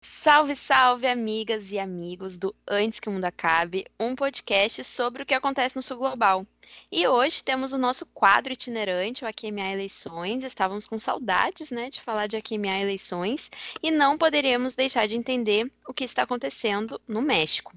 Salve, salve, amigas e amigos do Antes que o Mundo Acabe, um podcast sobre o que acontece no Sul Global. E hoje temos o nosso quadro itinerante, o AQMA Eleições. Estávamos com saudades, né, de falar de AQMA Eleições e não poderíamos deixar de entender o que está acontecendo no México.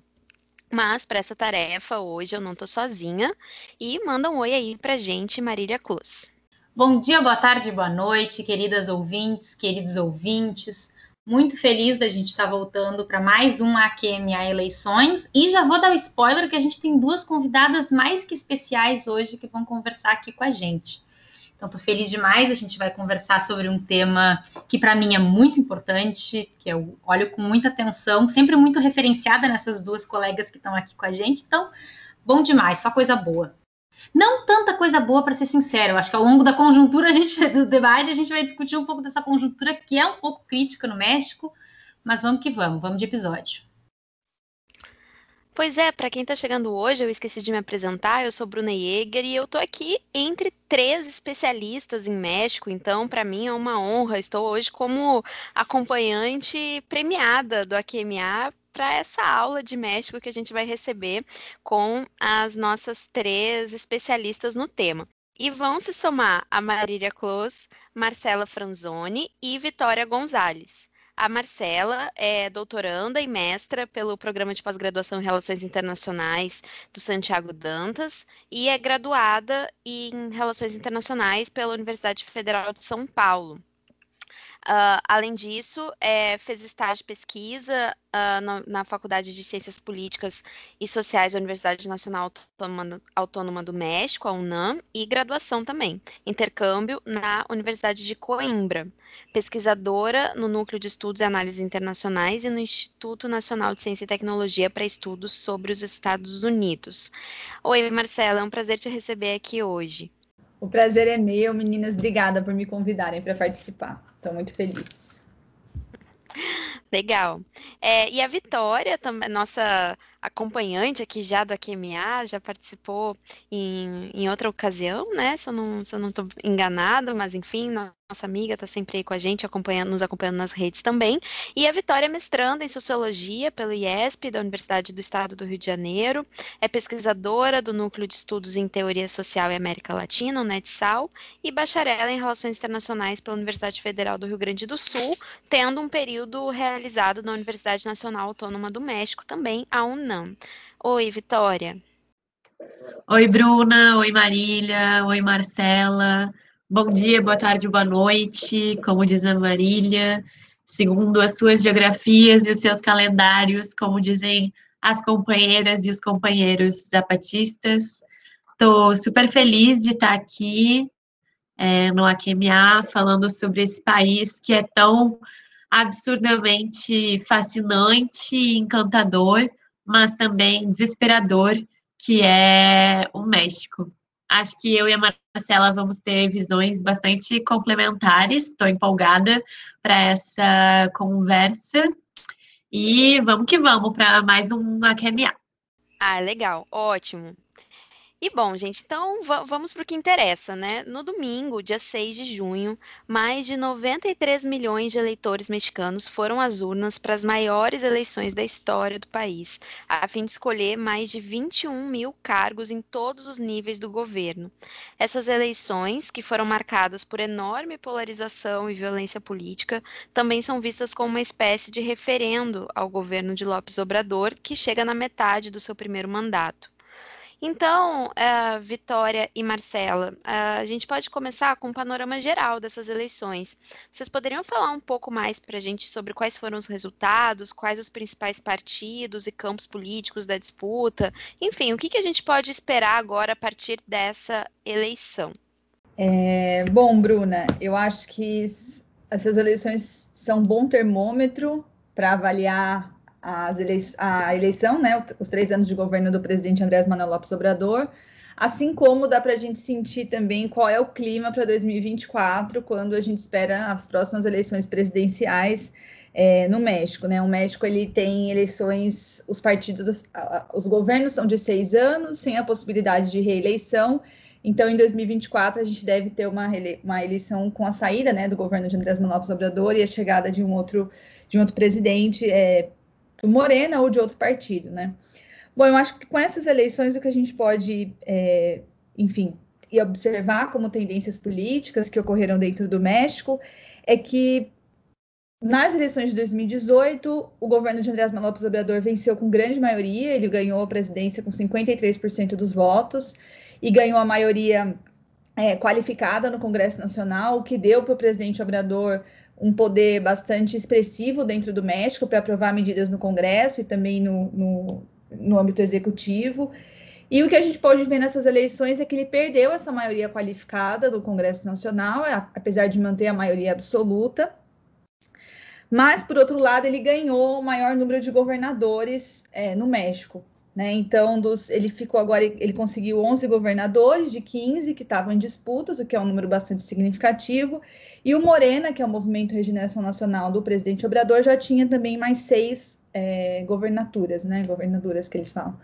Mas para essa tarefa, hoje eu não estou sozinha e manda um oi aí para gente, Marília Cruz. Bom dia, boa tarde, boa noite, queridas ouvintes, queridos ouvintes muito feliz da gente estar tá voltando para mais um AQMA Eleições. E já vou dar o um spoiler que a gente tem duas convidadas mais que especiais hoje que vão conversar aqui com a gente. Então, estou feliz demais. A gente vai conversar sobre um tema que, para mim, é muito importante, que eu olho com muita atenção, sempre muito referenciada nessas duas colegas que estão aqui com a gente. Então, bom demais, só coisa boa. Não tanta coisa boa, para ser sincero. Acho que ao longo da conjuntura, a gente, do debate, a gente vai discutir um pouco dessa conjuntura que é um pouco crítica no México, mas vamos que vamos, vamos de episódio. Pois é, para quem está chegando hoje, eu esqueci de me apresentar, eu sou Bruna Jäger e eu estou aqui entre três especialistas em México, então para mim é uma honra, estou hoje como acompanhante premiada do AQMA para essa aula de México que a gente vai receber com as nossas três especialistas no tema. E vão se somar a Marília Close, Marcela Franzoni e Vitória Gonzalez. A Marcela é doutoranda e mestra pelo Programa de Pós-Graduação em Relações Internacionais do Santiago Dantas e é graduada em Relações Internacionais pela Universidade Federal de São Paulo. Uh, além disso, é, fez estágio de pesquisa uh, na, na, Faculdade de Ciências Políticas e Sociais da Universidade Nacional Autônoma, Autônoma do México, a UNAM, e graduação também, intercâmbio na Universidade de Coimbra. Pesquisadora no Núcleo de Estudos e Análises Internacionais e no Instituto Nacional de Ciência e Tecnologia para Estudos sobre os Estados Unidos. Oi, Marcela, é um prazer te receber aqui hoje. O prazer é meu, meninas. Obrigada por me convidarem para participar. Estou muito feliz. Legal. É, e a Vitória, nossa acompanhante aqui já do AQMA, já participou em, em outra ocasião, né? Se eu não estou não enganada, mas enfim, nossa amiga está sempre aí com a gente, acompanhando, nos acompanhando nas redes também. E a Vitória é mestranda em Sociologia pelo IESP, da Universidade do Estado do Rio de Janeiro, é pesquisadora do Núcleo de Estudos em Teoria Social e América Latina, o NETSAL, e bacharel em Relações Internacionais pela Universidade Federal do Rio Grande do Sul, tendo um período realizado na Universidade Nacional Autônoma do México também, a UNAM. Oi, Vitória. Oi, Bruna. Oi, Marília. Oi, Marcela. Bom dia, boa tarde, boa noite. Como diz a Marília, segundo as suas geografias e os seus calendários, como dizem as companheiras e os companheiros zapatistas. Estou super feliz de estar aqui é, no AQMA falando sobre esse país que é tão absurdamente fascinante e encantador mas também desesperador, que é o México. Acho que eu e a Marcela vamos ter visões bastante complementares. Estou empolgada para essa conversa. E vamos que vamos para mais um AQMA. Ah, legal, ótimo. E bom, gente, então vamos para o que interessa, né? No domingo, dia 6 de junho, mais de 93 milhões de eleitores mexicanos foram às urnas para as maiores eleições da história do país, a fim de escolher mais de 21 mil cargos em todos os níveis do governo. Essas eleições, que foram marcadas por enorme polarização e violência política, também são vistas como uma espécie de referendo ao governo de Lopes Obrador, que chega na metade do seu primeiro mandato. Então, uh, Vitória e Marcela, uh, a gente pode começar com um panorama geral dessas eleições. Vocês poderiam falar um pouco mais para a gente sobre quais foram os resultados, quais os principais partidos e campos políticos da disputa? Enfim, o que, que a gente pode esperar agora a partir dessa eleição? É, bom, Bruna, eu acho que essas eleições são um bom termômetro para avaliar elei a eleição, né, os três anos de governo do presidente Andrés Manuel Lopes Obrador, assim como dá para a gente sentir também qual é o clima para 2024, quando a gente espera as próximas eleições presidenciais é, no México, né? O México ele tem eleições, os partidos, os governos são de seis anos, sem a possibilidade de reeleição. Então, em 2024, a gente deve ter uma, uma eleição com a saída né, do governo de Andrés Manuel Lopes Obrador e a chegada de um outro, de um outro presidente é, Morena ou de outro partido, né? Bom, eu acho que com essas eleições o que a gente pode, é, enfim, observar como tendências políticas que ocorreram dentro do México é que nas eleições de 2018, o governo de Andrés Manuel Lopes Obrador venceu com grande maioria, ele ganhou a presidência com 53% dos votos e ganhou a maioria é, qualificada no Congresso Nacional, o que deu para o presidente Obrador um poder bastante expressivo dentro do México para aprovar medidas no Congresso e também no, no, no âmbito executivo. E o que a gente pode ver nessas eleições é que ele perdeu essa maioria qualificada do Congresso Nacional, apesar de manter a maioria absoluta. Mas, por outro lado, ele ganhou o maior número de governadores é, no México. Né? Então, dos, ele ficou agora, ele conseguiu 11 governadores de 15 que estavam em disputas, o que é um número bastante significativo. E o Morena, que é o Movimento Regeneração Nacional do presidente Obrador, já tinha também mais seis é, governaturas, né? Governadoras que eles falam.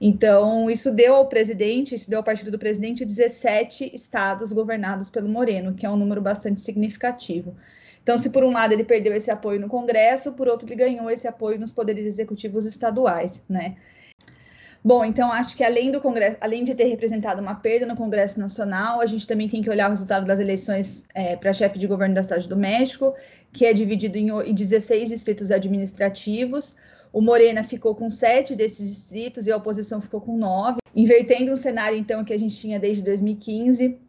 Então, isso deu ao presidente, isso deu ao partido do presidente 17 estados governados pelo Moreno, que é um número bastante significativo. Então, se por um lado ele perdeu esse apoio no Congresso, por outro ele ganhou esse apoio nos poderes executivos estaduais, né? Bom, então acho que além do Congresso, além de ter representado uma perda no Congresso Nacional, a gente também tem que olhar o resultado das eleições é, para chefe de governo da cidade do México, que é dividido em, em 16 distritos administrativos. O Morena ficou com sete desses distritos e a oposição ficou com nove, invertendo um cenário então que a gente tinha desde 2015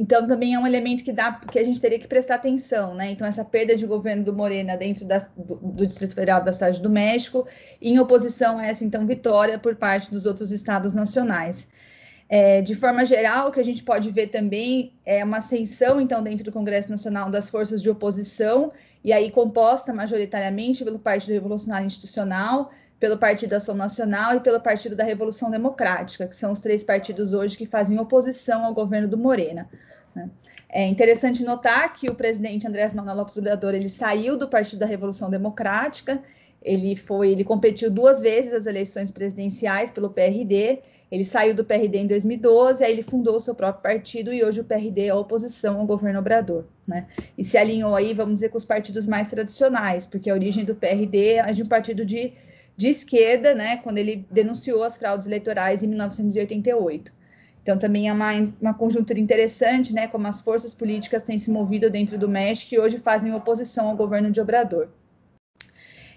então, também é um elemento que, dá, que a gente teria que prestar atenção, né? Então, essa perda de governo do Morena dentro da, do, do, Distrito Federal da Cidade do México, em oposição a essa, então, vitória por parte dos outros estados nacionais. É, de forma geral, o que a gente pode ver também é uma ascensão, então, dentro do Congresso Nacional das forças de oposição, e aí composta majoritariamente pelo Partido Revolucionário Institucional, pelo Partido Ação Nacional e pelo Partido da Revolução Democrática, que são os três partidos hoje que fazem oposição ao governo do Morena. Né? É interessante notar que o presidente Andrés Manuel Lopes Obrador ele saiu do Partido da Revolução Democrática, ele foi, ele competiu duas vezes as eleições presidenciais pelo PRD, ele saiu do PRD em 2012, aí ele fundou o seu próprio partido e hoje o PRD é a oposição ao governo Obrador, né? E se alinhou aí, vamos dizer, com os partidos mais tradicionais, porque a origem do PRD é de um partido de de esquerda, né, quando ele denunciou as fraudes eleitorais em 1988. Então, também é uma, uma conjuntura interessante, né, como as forças políticas têm se movido dentro do México e hoje fazem oposição ao governo de Obrador.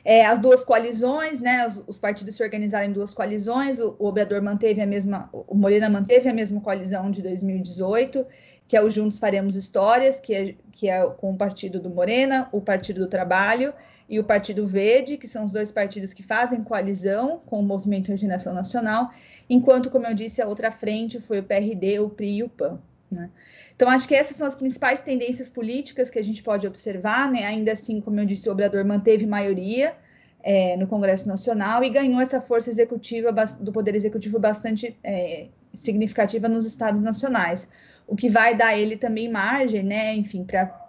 É, as duas coalizões, né, os, os, partidos se organizaram em duas coalizões, o, o Obrador manteve a mesma, o Morena manteve a mesma coalizão de 2018, que é o Juntos Faremos Histórias, que é, que é com o partido do Morena, o Partido do Trabalho, e o Partido Verde, que são os dois partidos que fazem coalizão com o Movimento Regeneração Nacional, enquanto, como eu disse, a outra frente foi o PRD, o PRI e o PAN. Né? Então, acho que essas são as principais tendências políticas que a gente pode observar. Né? Ainda assim, como eu disse, o Obrador manteve maioria é, no Congresso Nacional e ganhou essa força executiva do Poder Executivo bastante é, significativa nos estados nacionais, o que vai dar ele também margem, né, enfim, para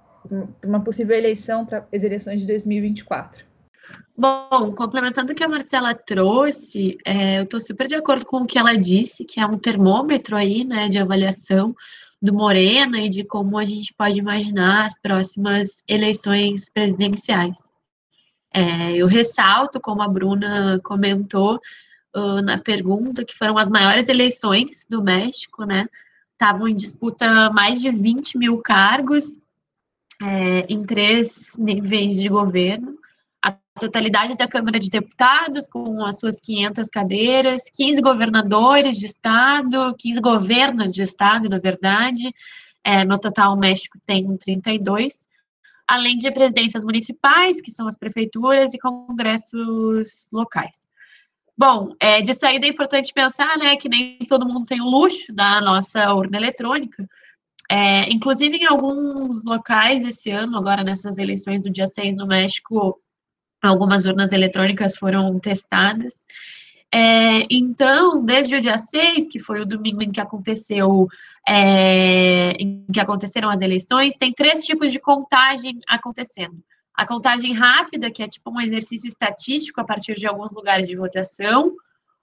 uma possível eleição para as eleições de 2024. Bom, complementando o que a Marcela trouxe, é, eu estou super de acordo com o que ela disse, que é um termômetro aí, né, de avaliação do Morena e de como a gente pode imaginar as próximas eleições presidenciais. É, eu ressalto, como a Bruna comentou uh, na pergunta, que foram as maiores eleições do México, né? Estavam em disputa mais de 20 mil cargos é, em três níveis de governo. Totalidade da Câmara de Deputados, com as suas 500 cadeiras, 15 governadores de estado, 15 governos de estado, na verdade. É, no total, o México tem 32, além de presidências municipais, que são as prefeituras, e congressos locais. Bom, é, de saída é importante pensar né, que nem todo mundo tem o luxo da nossa urna eletrônica, é, inclusive, em alguns locais esse ano, agora nessas eleições do dia 6 no México, algumas urnas eletrônicas foram testadas. É, então, desde o dia 6, que foi o domingo em que aconteceu, é, em que aconteceram as eleições, tem três tipos de contagem acontecendo. a contagem rápida, que é tipo um exercício estatístico a partir de alguns lugares de votação,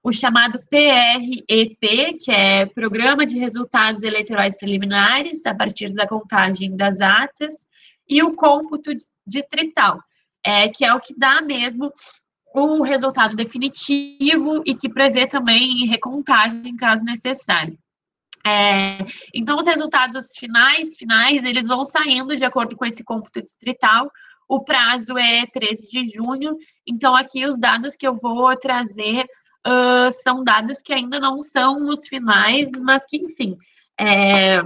o chamado PREP, que é Programa de Resultados Eleitorais Preliminares, a partir da contagem das atas, e o cômputo distrital, é, que é o que dá mesmo o resultado definitivo e que prevê também recontagem caso necessário. É, então, os resultados finais, finais, eles vão saindo de acordo com esse cômputo distrital. O prazo é 13 de junho, então aqui os dados que eu vou trazer uh, são dados que ainda não são os finais, mas que, enfim, é,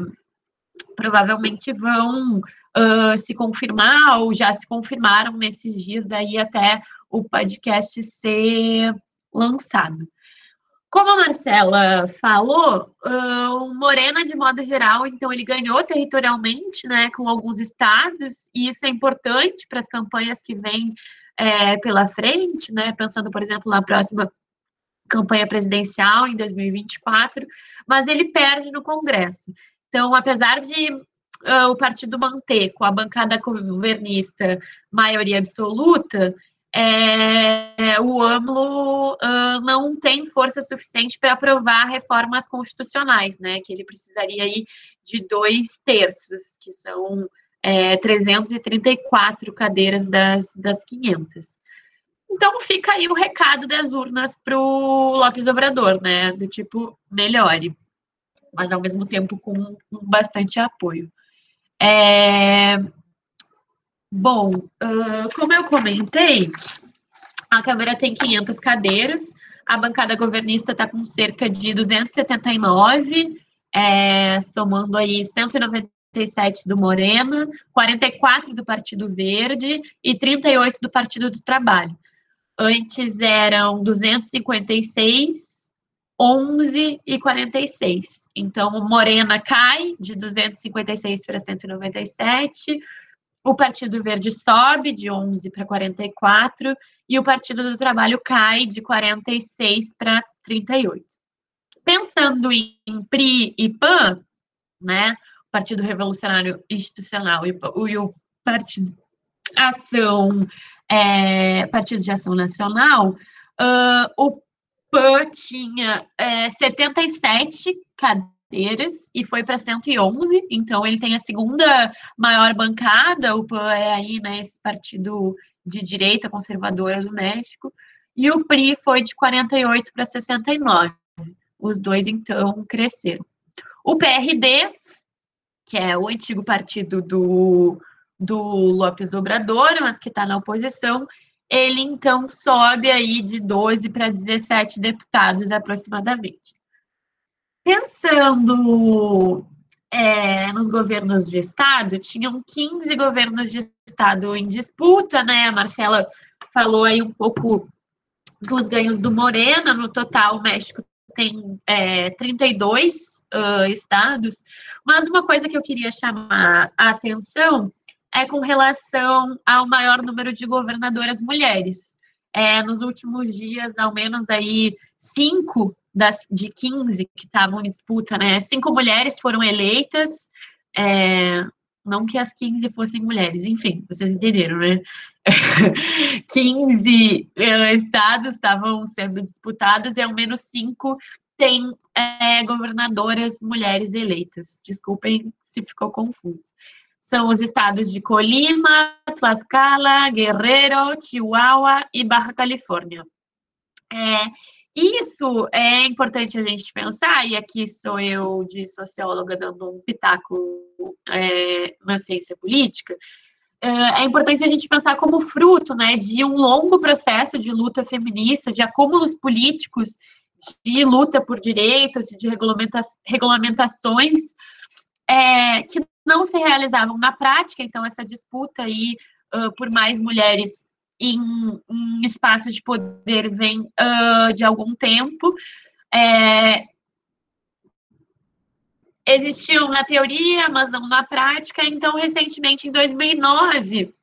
provavelmente vão uh, se confirmar ou já se confirmaram nesses dias aí até o podcast ser lançado. Como a Marcela falou, uh, o Morena, de modo geral, então ele ganhou territorialmente, né, com alguns estados, e isso é importante para as campanhas que vêm é, pela frente, né, pensando, por exemplo, na próxima campanha presidencial em 2024, mas ele perde no Congresso. Então, apesar de uh, o partido manter com a bancada governista maioria absoluta, é, o AMLO uh, não tem força suficiente para aprovar reformas constitucionais, né? Que ele precisaria aí de dois terços, que são é, 334 cadeiras das, das 500. Então fica aí o recado das urnas para o Lopes Obrador, né? Do tipo, melhore, mas ao mesmo tempo com bastante apoio. É, Bom, uh, como eu comentei, a Câmara tem 500 cadeiras, a bancada governista está com cerca de 279, é, somando aí 197 do Morena, 44 do Partido Verde e 38 do Partido do Trabalho. Antes eram 256, 11 e 46. Então, o Morena cai de 256 para 197, o Partido Verde sobe de 11 para 44 e o Partido do Trabalho cai de 46 para 38. Pensando em PRI e PAN, né, o Partido Revolucionário Institucional e, e o Partido Ação, é, Partido de Ação Nacional, uh, o PAN tinha é, 77 cadeiras e foi para 111, então ele tem a segunda maior bancada, o PAN é aí, né, esse partido de direita conservadora do México, e o PRI foi de 48 para 69. Os dois, então, cresceram. O PRD, que é o antigo partido do, do Lopes Obrador, mas que está na oposição, ele então sobe aí de 12 para 17 deputados aproximadamente. Pensando é, nos governos de Estado, tinham 15 governos de Estado em disputa, né? A Marcela falou aí um pouco dos ganhos do Morena, no total o México tem é, 32 uh, estados, mas uma coisa que eu queria chamar a atenção é com relação ao maior número de governadoras mulheres. É, nos últimos dias, ao menos aí cinco das, de 15 que estavam em disputa, né? Cinco mulheres foram eleitas, é, não que as 15 fossem mulheres, enfim, vocês entenderam, né? 15 é, estados estavam sendo disputados e ao menos cinco têm é, governadoras mulheres eleitas. Desculpem se ficou confuso. São os estados de Colima, Tlaxcala, Guerrero, Chihuahua e Baja Califórnia. É, isso é importante a gente pensar, e aqui sou eu de socióloga dando um pitaco é, na ciência política, é, é importante a gente pensar como fruto né, de um longo processo de luta feminista, de acúmulos políticos, de luta por direitos, de regulamenta regulamentações é, que não se realizavam na prática, então essa disputa aí uh, por mais mulheres em, em espaços de poder vem uh, de algum tempo. É, existiam na teoria, mas não na prática. Então, recentemente, em 2009,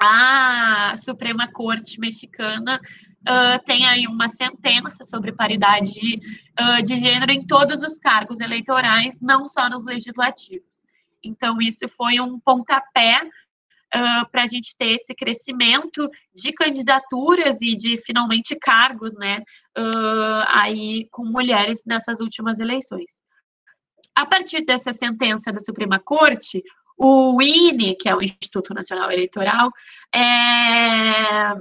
a Suprema Corte Mexicana uh, tem aí uma sentença sobre paridade uh, de gênero em todos os cargos eleitorais, não só nos legislativos. Então, isso foi um pontapé uh, para a gente ter esse crescimento de candidaturas e de finalmente cargos, né, aí com mulheres nessas últimas eleições. A partir dessa sentença da Suprema Corte, o INE, que é o Instituto Nacional Eleitoral, é,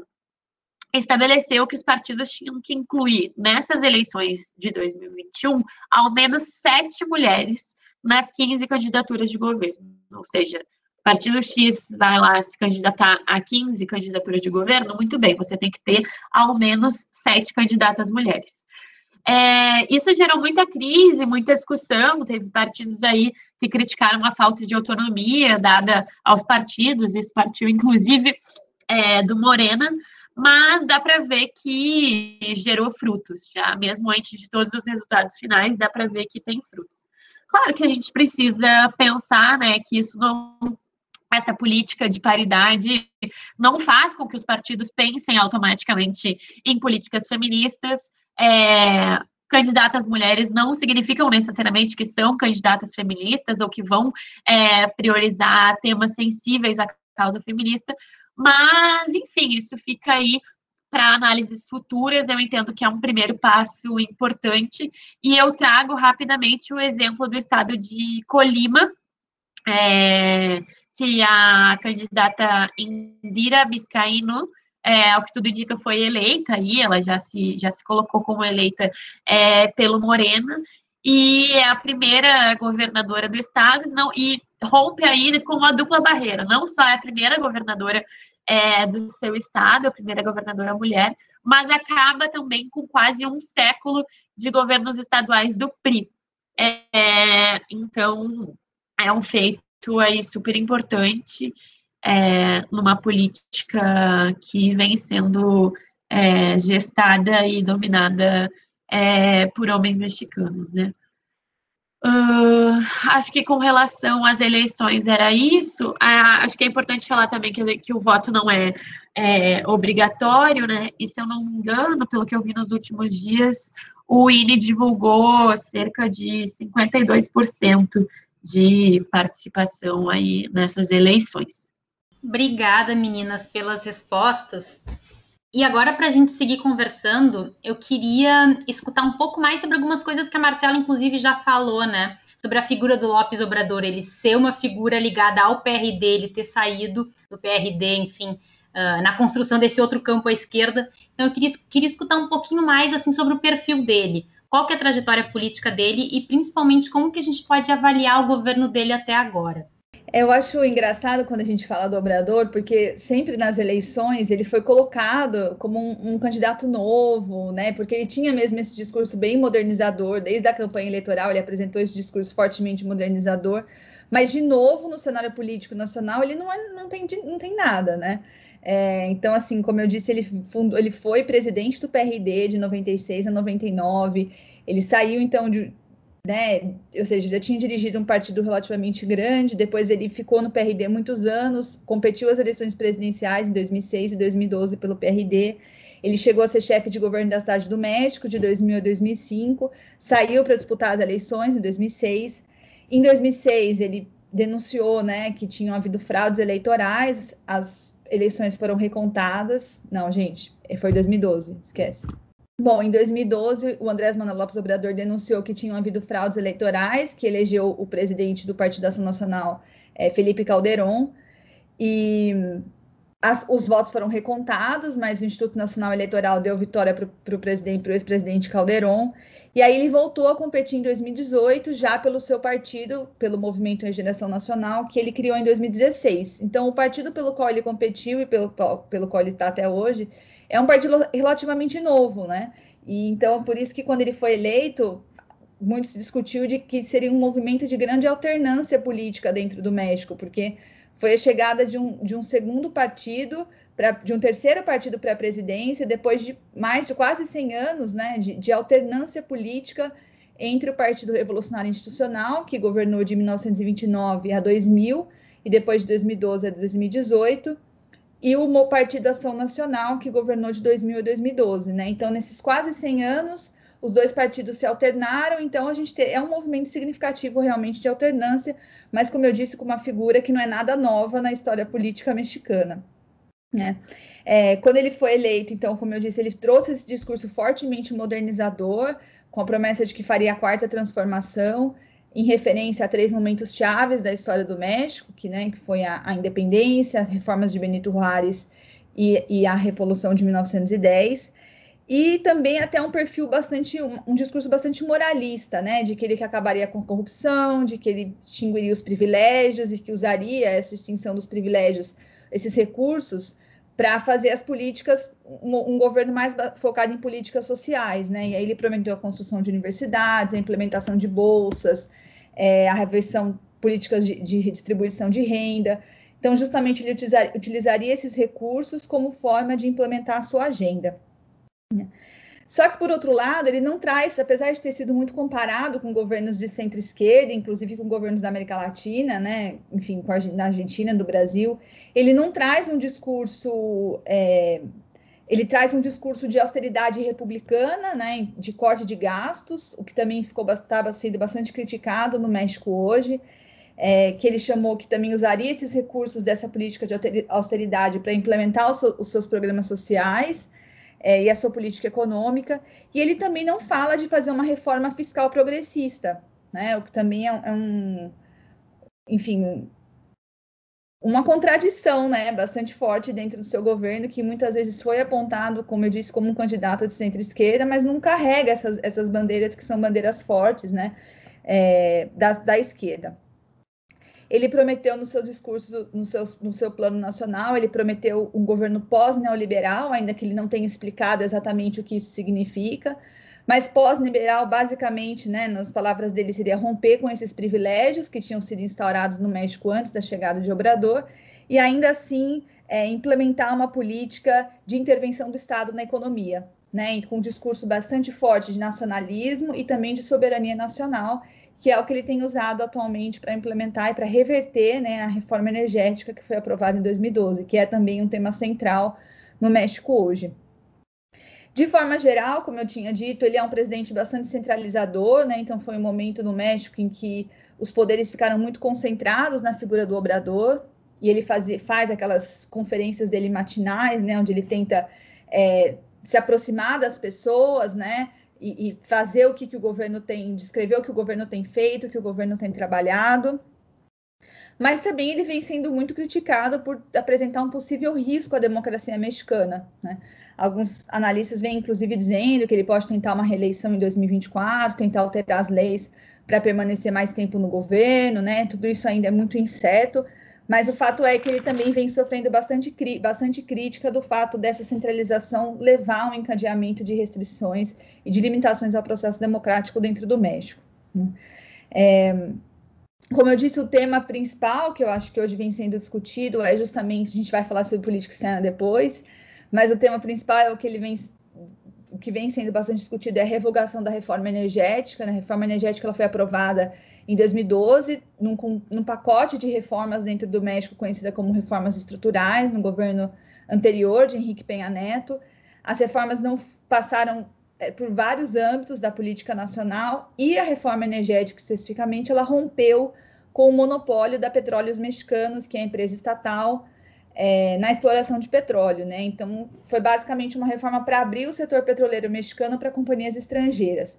estabeleceu que os partidos tinham que incluir nessas eleições de 2021 ao menos sete mulheres nas 15 candidaturas de governo. Ou seja, partido X vai lá se candidatar a 15 candidaturas de governo, muito bem, você tem que ter ao menos sete candidatas mulheres. É, isso gerou muita crise, muita discussão. Teve partidos aí que criticaram a falta de autonomia dada aos partidos, isso partiu inclusive é, do Morena, mas dá para ver que gerou frutos, já mesmo antes de todos os resultados finais, dá para ver que tem frutos. Claro que a gente precisa pensar, né, que isso não essa política de paridade não faz com que os partidos pensem automaticamente em políticas feministas. É, candidatas mulheres não significam necessariamente que são candidatas feministas ou que vão é, priorizar temas sensíveis à causa feminista, mas, enfim, isso fica aí para análises futuras. Eu entendo que é um primeiro passo importante. E eu trago rapidamente o exemplo do estado de Colima, é, que a candidata Indira Biscaíno, é, ao que tudo indica, foi eleita aí, ela já se, já se colocou como eleita é, pelo Morena, e é a primeira governadora do estado, não, e rompe aí com uma dupla barreira, não só é a primeira governadora é, do seu estado, a primeira governadora mulher, mas acaba também com quase um século de governos estaduais do PRI. É, então, é um feito aí super importante é, numa política que vem sendo é, gestada e dominada é, por homens mexicanos, né? Uh, acho que com relação às eleições era isso. Uh, acho que é importante falar também que, que o voto não é, é, obrigatório, né? E se eu não me engano, pelo que eu vi nos últimos dias, o INE divulgou cerca de 52% de participação aí nessas eleições. Obrigada, meninas, pelas respostas. E agora, para a gente seguir conversando, eu queria escutar um pouco mais sobre algumas coisas que a Marcela, inclusive, já falou, né? Sobre a figura do Lopes Obrador, ele ser uma figura ligada ao PRD, ele ter saído do PRD, enfim, uh, na construção desse outro campo à esquerda. Então, eu queria, queria escutar um pouquinho mais, assim, sobre o perfil dele qual que é a trajetória política dele e principalmente como que a gente pode avaliar o governo dele até agora. Eu acho engraçado quando a gente fala do Obrador, porque sempre nas eleições ele foi colocado como um, um, candidato novo, né? Porque ele tinha mesmo esse discurso bem modernizador, desde a campanha eleitoral ele apresentou esse discurso fortemente modernizador, mas de novo no cenário político nacional ele não, é, não, tem, não tem nada, né? É, então, assim, como eu disse, ele, fundou, ele foi presidente do PRD de 96 a 99. Ele saiu, então, de, né, ou seja, já tinha dirigido um partido relativamente grande. Depois, ele ficou no PRD muitos anos, competiu as eleições presidenciais em 2006 e 2012 pelo PRD. Ele chegou a ser chefe de governo da cidade do México de 2000 a 2005, saiu para disputar as eleições em 2006. Em 2006, ele denunciou né, que tinham havido fraudes eleitorais, as eleições foram recontadas. Não, gente, foi 2012, esquece. Bom, em 2012, o Andrés Manuel Lopes Obrador denunciou que tinham havido fraudes eleitorais, que elegeu o presidente do Partido Ação Nacional, é, Felipe Calderon, e as, os votos foram recontados, mas o Instituto Nacional Eleitoral deu vitória para o presidente, para o ex-presidente Calderon, e aí ele voltou a competir em 2018, já pelo seu partido, pelo Movimento Regeneração Nacional, que ele criou em 2016. Então, o partido pelo qual ele competiu e pelo, pelo qual ele está até hoje é um partido relativamente novo, né? E então, por isso que quando ele foi eleito, muito se discutiu de que seria um movimento de grande alternância política dentro do México, porque foi a chegada de um, de um segundo partido pra, de um terceiro partido para a presidência, depois de mais de quase 100 anos né, de, de alternância política entre o Partido Revolucionário Institucional, que governou de 1929 a 2000, e depois de 2012 a 2018, e o Partido Ação Nacional, que governou de 2000 a 2012. Né? Então, nesses quase 100 anos, os dois partidos se alternaram, então a gente tem, é um movimento significativo realmente de alternância, mas como eu disse, com uma figura que não é nada nova na história política mexicana. Né? É, quando ele foi eleito, então, como eu disse, ele trouxe esse discurso fortemente modernizador, com a promessa de que faria a quarta transformação, em referência a três momentos chaves da história do México, que, né, que foi a, a independência, as reformas de Benito Juárez e, e, a Revolução de 1910, e também até um perfil bastante, um, um, discurso bastante moralista, né, de que ele que acabaria com a corrupção, de que ele extinguiria os privilégios e que usaria essa extinção dos privilégios, esses recursos, para fazer as políticas, um, um, governo mais focado em políticas sociais, né? E aí ele prometeu a construção de universidades, a implementação de bolsas, é, a reversão políticas de, de redistribuição de renda. Então, justamente, ele utilizar, utilizaria esses recursos como forma de implementar a sua agenda. Só que, por outro lado, ele não traz, apesar de ter sido muito comparado com governos de centro-esquerda, inclusive com governos da América Latina, né, enfim, com a, na Argentina, do Brasil, ele não traz um discurso é, ele traz um discurso de austeridade republicana, né, de corte de gastos, o que também ficou estava sendo bastante criticado no México hoje, é, que ele chamou que também usaria esses recursos dessa política de austeridade para implementar os, os, seus programas sociais é, e a sua política econômica. E ele também não fala de fazer uma reforma fiscal progressista, né, o que também é, é um, enfim, uma contradição, né, bastante forte dentro do seu governo, que muitas vezes foi apontado, como eu disse, como um candidato de centro-esquerda, mas não carrega essas, essas bandeiras que são bandeiras fortes, né, é, da, da esquerda. Ele prometeu no seu discurso, no seu, no seu plano nacional, ele prometeu um governo pós-neoliberal, ainda que ele não tenha explicado exatamente o que isso significa, mas pós-liberal, basicamente, né, nas palavras dele, seria romper com esses privilégios que tinham sido instaurados no México antes da chegada de Obrador, e ainda assim é, implementar uma política de intervenção do Estado na economia, né, com um discurso bastante forte de nacionalismo e também de soberania nacional, que é o que ele tem usado atualmente para implementar e para reverter né, a reforma energética que foi aprovada em 2012, que é também um tema central no México hoje. De forma geral, como eu tinha dito, ele é um presidente bastante centralizador, né? Então foi um momento no México em que os poderes ficaram muito concentrados na figura do Obrador, e ele faz, faz aquelas conferências dele matinais, né? Onde ele tenta é, se aproximar das pessoas, né? E, e, fazer o que, que o governo tem, descrever o que o governo tem feito, o que o governo tem trabalhado. Mas também ele vem sendo muito criticado por apresentar um possível risco à democracia mexicana, né? Alguns analistas vêm, inclusive, dizendo que ele pode tentar uma reeleição em 2024, tentar alterar as leis para permanecer mais tempo no governo, né? Tudo isso ainda é muito incerto, mas o fato é que ele também vem sofrendo bastante, bastante crítica do fato dessa centralização levar a um encadeamento de restrições e de limitações ao processo democrático dentro do México. Né? É, como eu disse, o tema principal que eu acho que hoje vem sendo discutido é justamente, a gente vai falar sobre política externa depois, mas o tema principal é o que ele vem o que vem sendo bastante discutido é a revogação da reforma energética. Né? A reforma energética ela foi aprovada em 2012, num, num pacote de reformas dentro do México, conhecida como reformas estruturais, no governo anterior de Henrique Penha Neto. As reformas não passaram é, por vários âmbitos da política nacional e a reforma energética, especificamente, ela rompeu com o monopólio da Petróleos Mexicanos, que é a empresa estatal é, na exploração de petróleo, né? Então, foi basicamente uma reforma para abrir o setor petroleiro mexicano para companhias estrangeiras.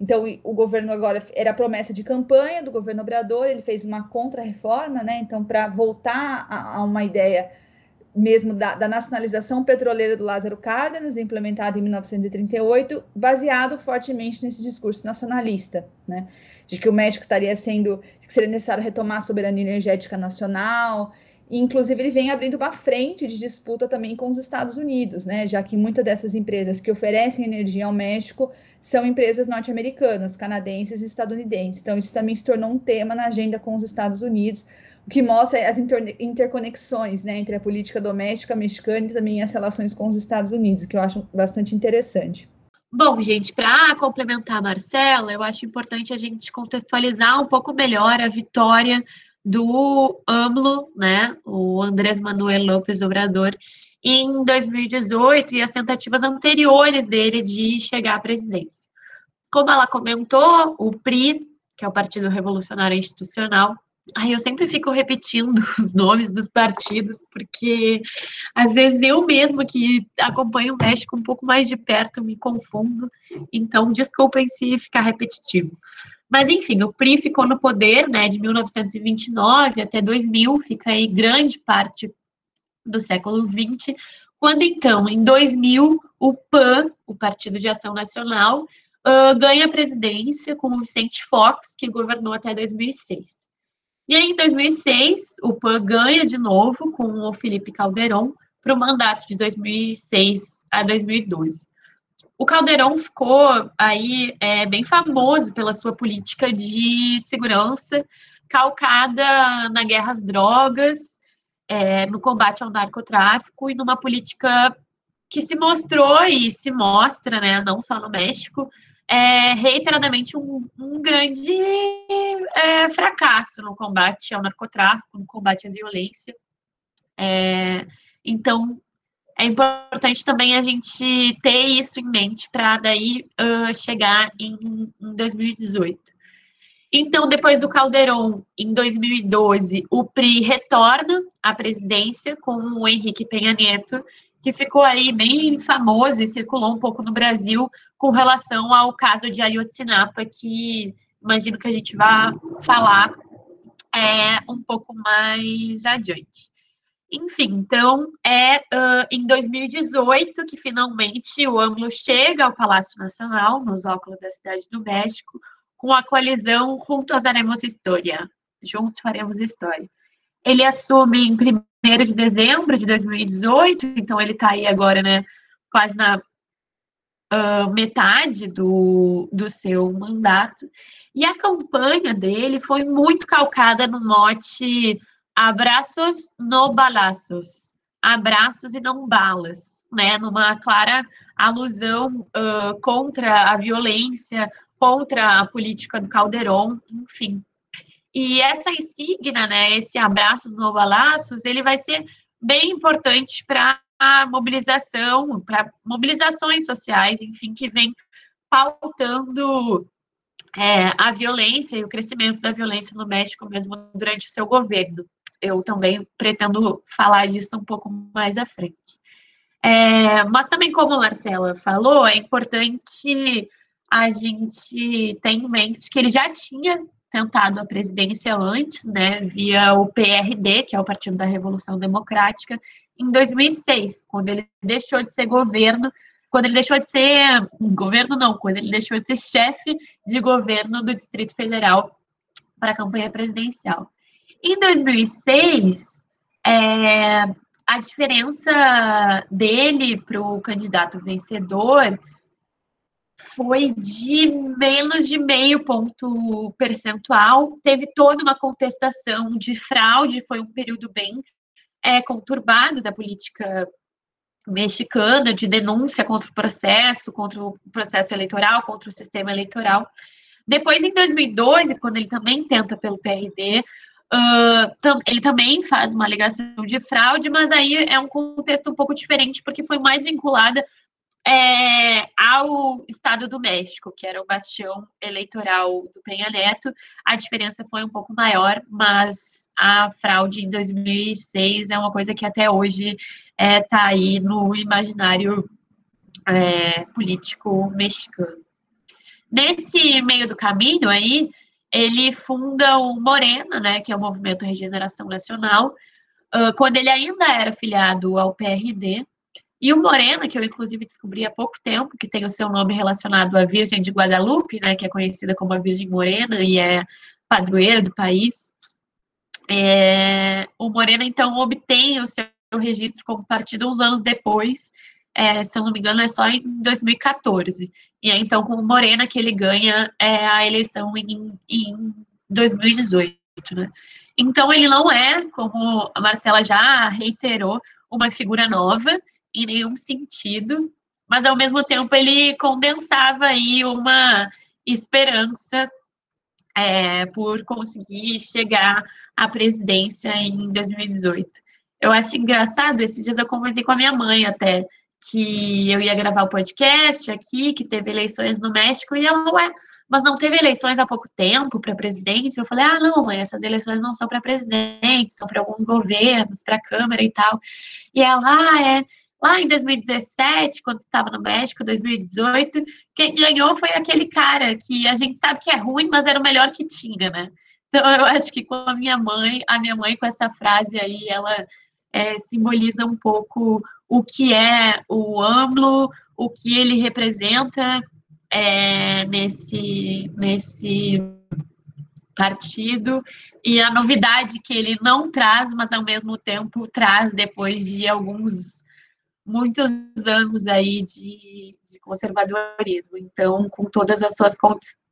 Então, o governo agora era promessa de campanha do governo Obrador, ele fez uma contra-reforma, né? Então, para voltar a, a, uma ideia mesmo da, da, nacionalização petroleira do Lázaro Cárdenas, implementada em 1938, baseado fortemente nesse discurso nacionalista, né? De que o México estaria sendo, que seria necessário retomar a soberania energética nacional, inclusive, ele vem abrindo uma frente de disputa também com os Estados Unidos, né? Já que muitas dessas empresas que oferecem energia ao México são empresas norte-americanas, canadenses e estadunidenses. Então, isso também se tornou um tema na agenda com os Estados Unidos, o que mostra as interconexões né, entre a política doméstica mexicana e também as relações com os Estados Unidos, o que eu acho bastante interessante. Bom, gente, para complementar a Marcela, eu acho importante a gente contextualizar um pouco melhor a vitória do AMLO, né, o Andrés Manuel López Obrador, em 2018 e as tentativas anteriores dele de chegar à presidência. como ela comentou, o PRI, que é o Partido Revolucionário Institucional, Ai, eu sempre fico repetindo os nomes dos partidos, porque às vezes eu mesma que acompanho o México um pouco mais de perto me confundo, então desculpem se ficar repetitivo. Mas enfim, o PRI ficou no poder, né, de 1929 até 2000, fica aí grande parte do século 20, quando então, em 2000, o PAN, o Partido de Ação Nacional, uh, ganha a presidência com o Vicente Fox, que governou até 2006. E aí, em 2006, o PAN ganha de novo com o Felipe Calderon para o mandato de 2006 a 2012. O Calderon ficou aí é, bem famoso pela sua política de segurança, calcada na guerra às drogas, é, no combate ao narcotráfico e numa política que se mostrou e se mostra, né, não só no México, é reiteradamente um, um grande é, fracasso no combate ao narcotráfico, no combate à violência. É, então, é importante também a gente ter isso em mente para daí uh, chegar em, em 2018. Então, depois do Calderon, em 2012, o PRI retorna à presidência com o Henrique Penha Neto, que ficou aí bem famoso e circulou um pouco no Brasil com relação ao caso de Ayotzinapa, que imagino que a gente vai falar é, um pouco mais adiante. Enfim, então é uh, em 2018 que finalmente o AMLO chega ao Palácio Nacional, nos óculos da Cidade do México, com a coalizão Juntos Haremos História. Juntos faremos história. Ele assume em 1 de dezembro de 2018, então ele está aí agora, né, quase na uh, metade do, do seu mandato. E a campanha dele foi muito calcada no mote abraços no balaços, abraços e não balas, né, numa clara alusão uh, contra a violência, contra a política do Calderon, enfim. E essa insígnia, né, esse abraços no balaços, ele vai ser bem importante para a mobilização, para mobilizações sociais, enfim, que vem pautando é, a violência e o crescimento da violência no México mesmo durante o seu governo. Eu também pretendo falar disso um pouco mais à frente. É, mas também, como a Marcela falou, é importante a gente ter em mente que ele já tinha tentado a presidência antes, né, via o PRD, que é o Partido da Revolução Democrática, em 2006, quando ele deixou de ser governo, quando ele deixou de ser governo não, quando ele deixou de ser chefe de governo do Distrito Federal para a campanha presidencial. Em 2006, é, a diferença dele para o candidato vencedor foi de menos de meio ponto percentual. Teve toda uma contestação de fraude, foi um período bem é, conturbado da política mexicana, de denúncia contra o processo, contra o processo eleitoral, contra o sistema eleitoral. Depois, em 2012, quando ele também tenta pelo PRD, ele também faz uma alegação de fraude, mas aí é um contexto um pouco diferente, porque foi mais vinculada é, ao Estado do México, que era o bastião eleitoral do Penha Neto. A diferença foi um pouco maior, mas a fraude em 2006 é uma coisa que até hoje está é, tá aí no imaginário é, político mexicano. Nesse meio do caminho aí, ele funda o Morena, né, que é o Movimento Regeneração Nacional, uh, quando ele ainda era filiado ao PRD, e o Morena, que eu inclusive descobri há pouco tempo, que tem o seu nome relacionado à Virgem de Guadalupe, né, que é conhecida como a Virgem Morena e é padroeira do país. É, o Morena, então, obtém o seu registro como partido uns anos depois, é, se eu não me engano, é só em 2014. E é então com o Morena que ele ganha é, a eleição em, em 2018, né? Então ele não é, como a Marcela já reiterou, uma figura nova, em nenhum sentido, mas ao mesmo tempo ele condensava aí uma esperança é, por conseguir chegar à presidência em 2018. Eu acho engraçado, esses dias eu comentei com a minha mãe até, que eu ia gravar o podcast aqui, que teve eleições no México, e ela, ué, mas não teve eleições há pouco tempo para presidente? Eu falei, ah, não, mãe, essas eleições não são para presidente, são para alguns governos, para a Câmara e tal. E ela, ah, é, lá em 2017, quando estava no México, 2018, quem ganhou foi aquele cara que a gente sabe que é ruim, mas era o melhor que tinha, né? Então eu acho que com a minha mãe, a minha mãe com essa frase aí, ela é, simboliza um pouco o que é o AMLO, o que ele representa é, nesse, nesse partido e a novidade que ele não traz, mas ao mesmo tempo traz depois de alguns muitos anos aí de, de conservadorismo. Então, com todas as suas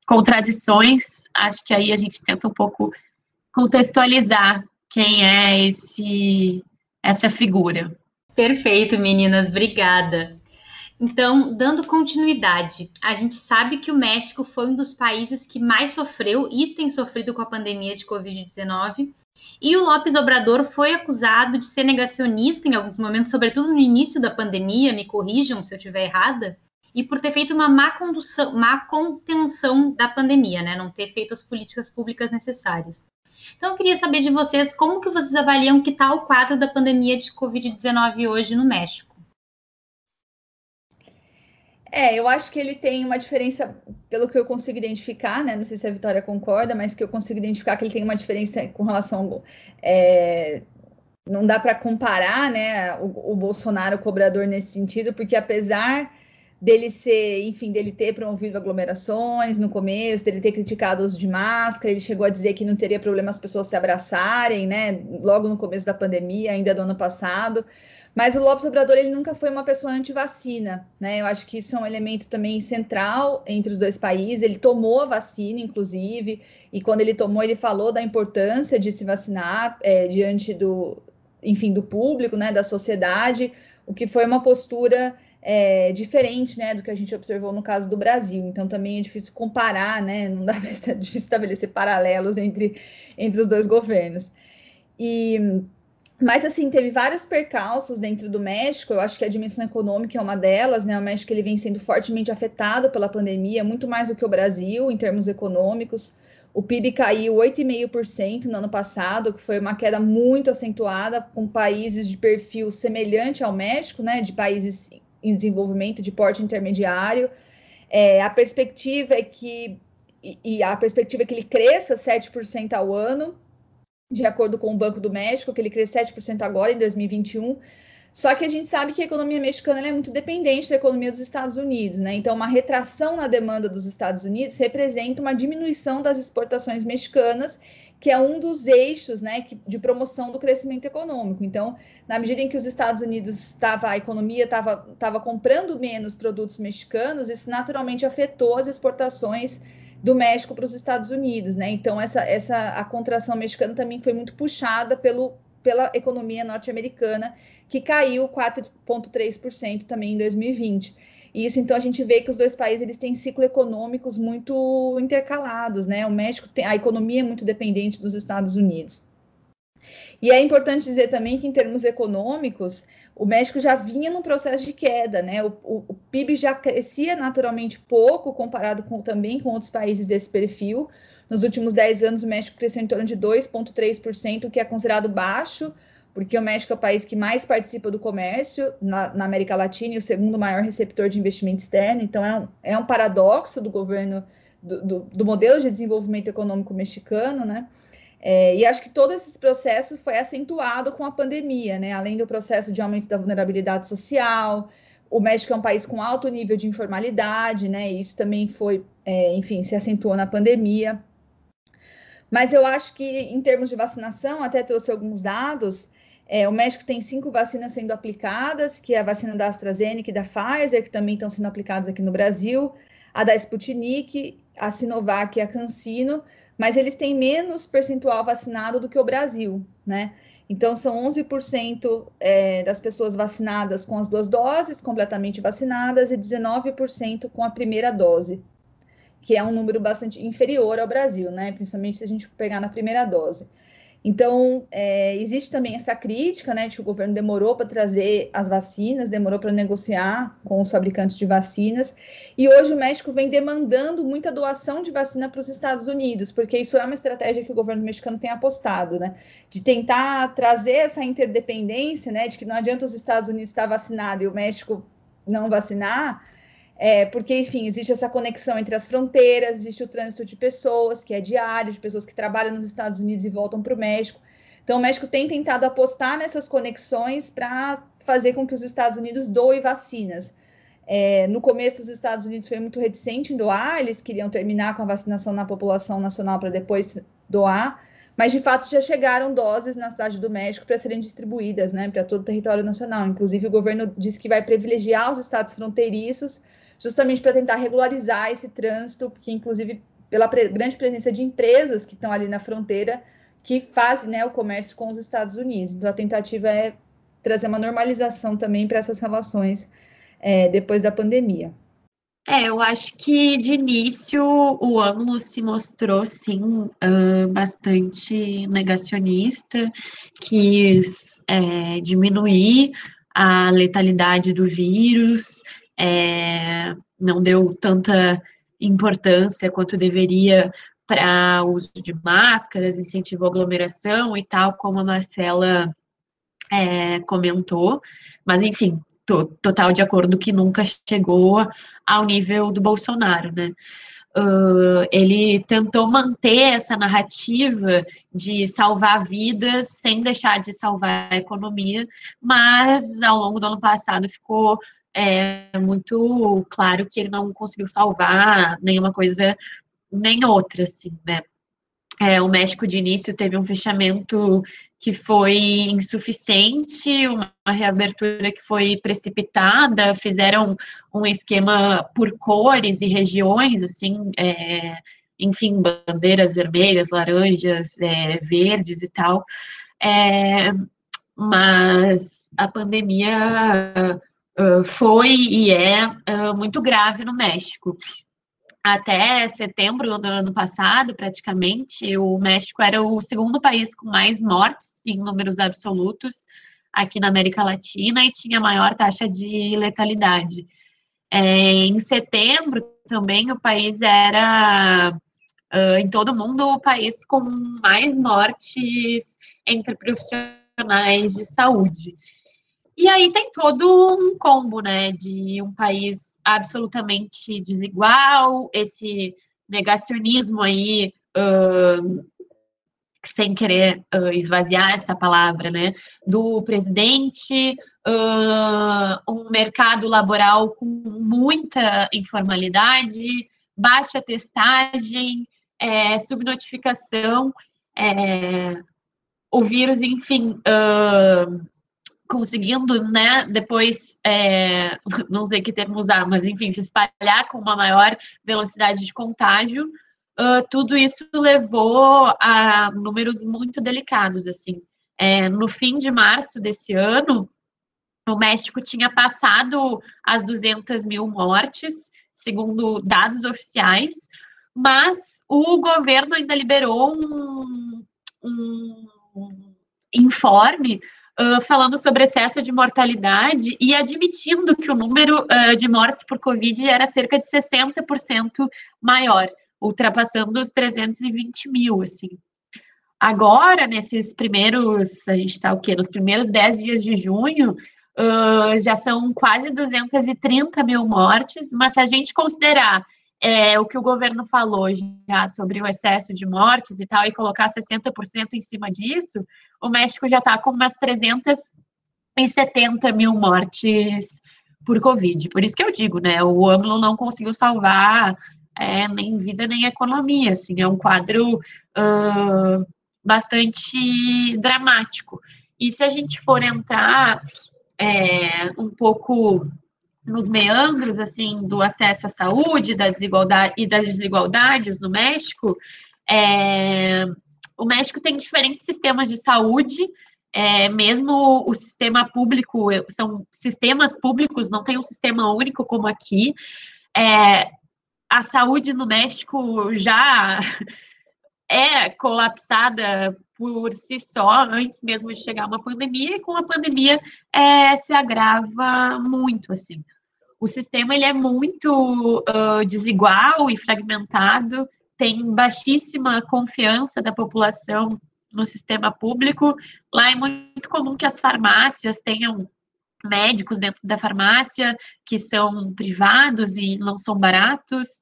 contradições, acho que aí a gente tenta um pouco contextualizar quem é esse essa figura. Perfeito, meninas, obrigada. Então, dando continuidade, a gente sabe que o México foi um dos países que mais sofreu e tem sofrido com a pandemia de Covid-19. E o Lopes Obrador foi acusado de ser negacionista em alguns momentos, sobretudo no início da pandemia, me corrijam se eu estiver errada, e por ter feito uma má, condução, má contenção da pandemia, né? Não ter feito as políticas públicas necessárias. Então, eu queria saber de vocês como que vocês avaliam que está o quadro da pandemia de Covid-19 hoje no México. É, eu acho que ele tem uma diferença, pelo que eu consigo identificar, né? Não sei se a Vitória concorda, mas que eu consigo identificar que ele tem uma diferença com relação. É, não dá para comparar, né, o, o Bolsonaro cobrador nesse sentido, porque apesar dele ser, enfim, dele ter promovido aglomerações no começo, dele ter criticado o uso de máscara, ele chegou a dizer que não teria problema as pessoas se abraçarem, né, logo no começo da pandemia, ainda do ano passado. Mas o Lopes Obrador, ele nunca foi uma pessoa anti-vacina, né? Eu acho que isso é um elemento também central entre os dois países. Ele tomou a vacina, inclusive, e quando ele tomou, ele falou da importância de se vacinar é, diante do, enfim, do público, né, da sociedade, o que foi uma postura é, diferente, né, do que a gente observou no caso do Brasil. Então também é difícil comparar, né, não dá para estabelecer paralelos entre, entre os dois governos. E mas assim, teve vários percalços dentro do México, eu acho que a dimensão econômica é uma delas, né? O México ele vem sendo fortemente afetado pela pandemia, muito mais do que o Brasil em termos econômicos. O PIB caiu 8,5% no ano passado, que foi uma queda muito acentuada com países de perfil semelhante ao México, né? De países em desenvolvimento de porte intermediário. É, a perspectiva é que e, e a perspectiva é que ele cresça 7% ao ano, de acordo com o Banco do México, que ele cresce 7% agora em 2021. Só que a gente sabe que a economia mexicana é muito dependente da economia dos Estados Unidos, né? Então, uma retração na demanda dos Estados Unidos representa uma diminuição das exportações mexicanas que é um dos eixos né, de promoção do crescimento econômico. Então, na medida em que os Estados Unidos estava, a economia estava estava comprando menos produtos mexicanos, isso naturalmente afetou as exportações do México para os Estados Unidos, né? Então, essa, essa a contração mexicana também foi muito puxada pelo, pela economia norte-americana, que caiu 4,3% também em 2020. E isso, então, a gente vê que os dois países eles têm ciclos econômicos muito intercalados, né? O México tem a economia é muito dependente dos Estados Unidos. E é importante dizer também que, em termos econômicos, o México já vinha num processo de queda, né? O, o, o PIB já crescia naturalmente pouco comparado com, também com outros países desse perfil. Nos últimos 10 anos, o México cresceu em torno de 2,3%, o que é considerado baixo porque o México é o país que mais participa do comércio na, na, América Latina e o segundo maior receptor de investimento externo. Então, é um, é um paradoxo do governo, do, do, do modelo de desenvolvimento econômico mexicano, né? É, e acho que todo esse processo foi acentuado com a pandemia, né? Além do processo de aumento da vulnerabilidade social, o México é um país com alto nível de informalidade, né? E isso também foi, é, enfim, se acentuou na pandemia. Mas eu acho que, em termos de vacinação, até trouxe alguns dados. É, o México tem cinco vacinas sendo aplicadas, que é a vacina da AstraZeneca e da Pfizer, que também estão sendo aplicadas aqui no Brasil, a da Sputnik, a Sinovac e a CanSino, mas eles têm menos percentual vacinado do que o Brasil, né? Então, são 11% é, das pessoas vacinadas com as duas doses, completamente vacinadas, e 19% com a primeira dose, que é um número bastante inferior ao Brasil, né? Principalmente se a gente pegar na primeira dose. Então, é, existe também essa crítica, né, de que o governo demorou para trazer as vacinas, demorou para negociar com os fabricantes de vacinas, e hoje o México vem demandando muita doação de vacina para os Estados Unidos, porque isso é uma estratégia que o governo mexicano tem apostado, né, de tentar trazer essa interdependência, né, de que não adianta os Estados Unidos estar vacinado e o México não vacinar, é, porque, enfim, existe essa conexão entre as fronteiras, existe o trânsito de pessoas, que é diário, de pessoas que trabalham nos Estados Unidos e voltam para o México. Então, o México tem tentado apostar nessas conexões para fazer com que os Estados Unidos doem vacinas. É, no começo, os Estados Unidos foi muito reticente em doar, eles queriam terminar com a vacinação na população nacional para depois doar, mas de fato já chegaram doses na cidade do México para serem distribuídas né, para todo o território nacional. Inclusive, o governo disse que vai privilegiar os estados fronteiriços justamente para tentar regularizar esse trânsito, porque inclusive pela pre grande presença de empresas que estão ali na fronteira que fazem né, o comércio com os Estados Unidos. Então a tentativa é trazer uma normalização também para essas relações é, depois da pandemia. É, eu acho que de início o AMLO se mostrou, sim, uh, bastante negacionista, quis é, diminuir a letalidade do vírus, é, não deu tanta importância quanto deveria para o uso de máscaras, incentivou aglomeração e tal, como a Marcela é, comentou, mas enfim, tô, total de acordo que nunca chegou ao nível do Bolsonaro, né? Uh, ele tentou manter essa narrativa de salvar vidas sem deixar de salvar a economia, mas ao longo do ano passado ficou é muito claro que ele não conseguiu salvar nenhuma coisa nem outra, assim, né? É, o México de início teve um fechamento que foi insuficiente, uma reabertura que foi precipitada, fizeram um esquema por cores e regiões, assim, é, enfim, bandeiras vermelhas, laranjas, é, verdes e tal, é, mas a pandemia uh, foi e é uh, muito grave no México. Até setembro do ano passado, praticamente, o México era o segundo país com mais mortes em números absolutos aqui na América Latina e tinha maior taxa de letalidade. É, em setembro, também, o país era, uh, em todo mundo, o país com mais mortes entre profissionais de saúde. E aí tem todo um combo, né, de um país absolutamente desigual, esse negacionismo aí, uh, sem querer uh, esvaziar essa palavra, né, do presidente, uh, um mercado laboral com muita informalidade, baixa testagem, é, subnotificação, é, o vírus, enfim, uh, conseguindo, né, depois, é, não sei que termo usar, mas enfim, se espalhar com uma maior velocidade de contágio, uh, tudo isso levou a números muito delicados, assim. É, no fim de março desse ano, o México tinha passado as 200 mil mortes, segundo dados oficiais, mas o governo ainda liberou um, um informe uh, falando sobre excesso de mortalidade e admitindo que o número uh, de mortes por Covid era cerca de 60% maior, ultrapassando os 320 mil, assim. Agora, nesses primeiros, a gente está o quê? Nos primeiros 10 dias de junho, uh, já são quase 230 mil mortes, mas se a gente considerar é, o que o governo falou já sobre o excesso de mortes e tal, e colocar 60% em cima disso, o México já está com umas 370 mil mortes por Covid. Por isso que eu digo, né, o AMLO não conseguiu salvar é, nem vida nem economia, assim, é um quadro uh, bastante dramático. E se a gente for entrar é, um pouco nos meandros assim do acesso à saúde, da desigualdade e das desigualdades no México, é, o México tem diferentes sistemas de saúde, é, mesmo o sistema público, são sistemas públicos, não tem um sistema único como aqui. É, a saúde no México já é colapsada por si só, antes mesmo de chegar uma pandemia, e com a pandemia é, se agrava muito, assim. O sistema ele é muito uh, desigual e fragmentado, tem baixíssima confiança da população no sistema público. Lá é muito comum que as farmácias tenham médicos dentro da farmácia que são privados e não são baratos.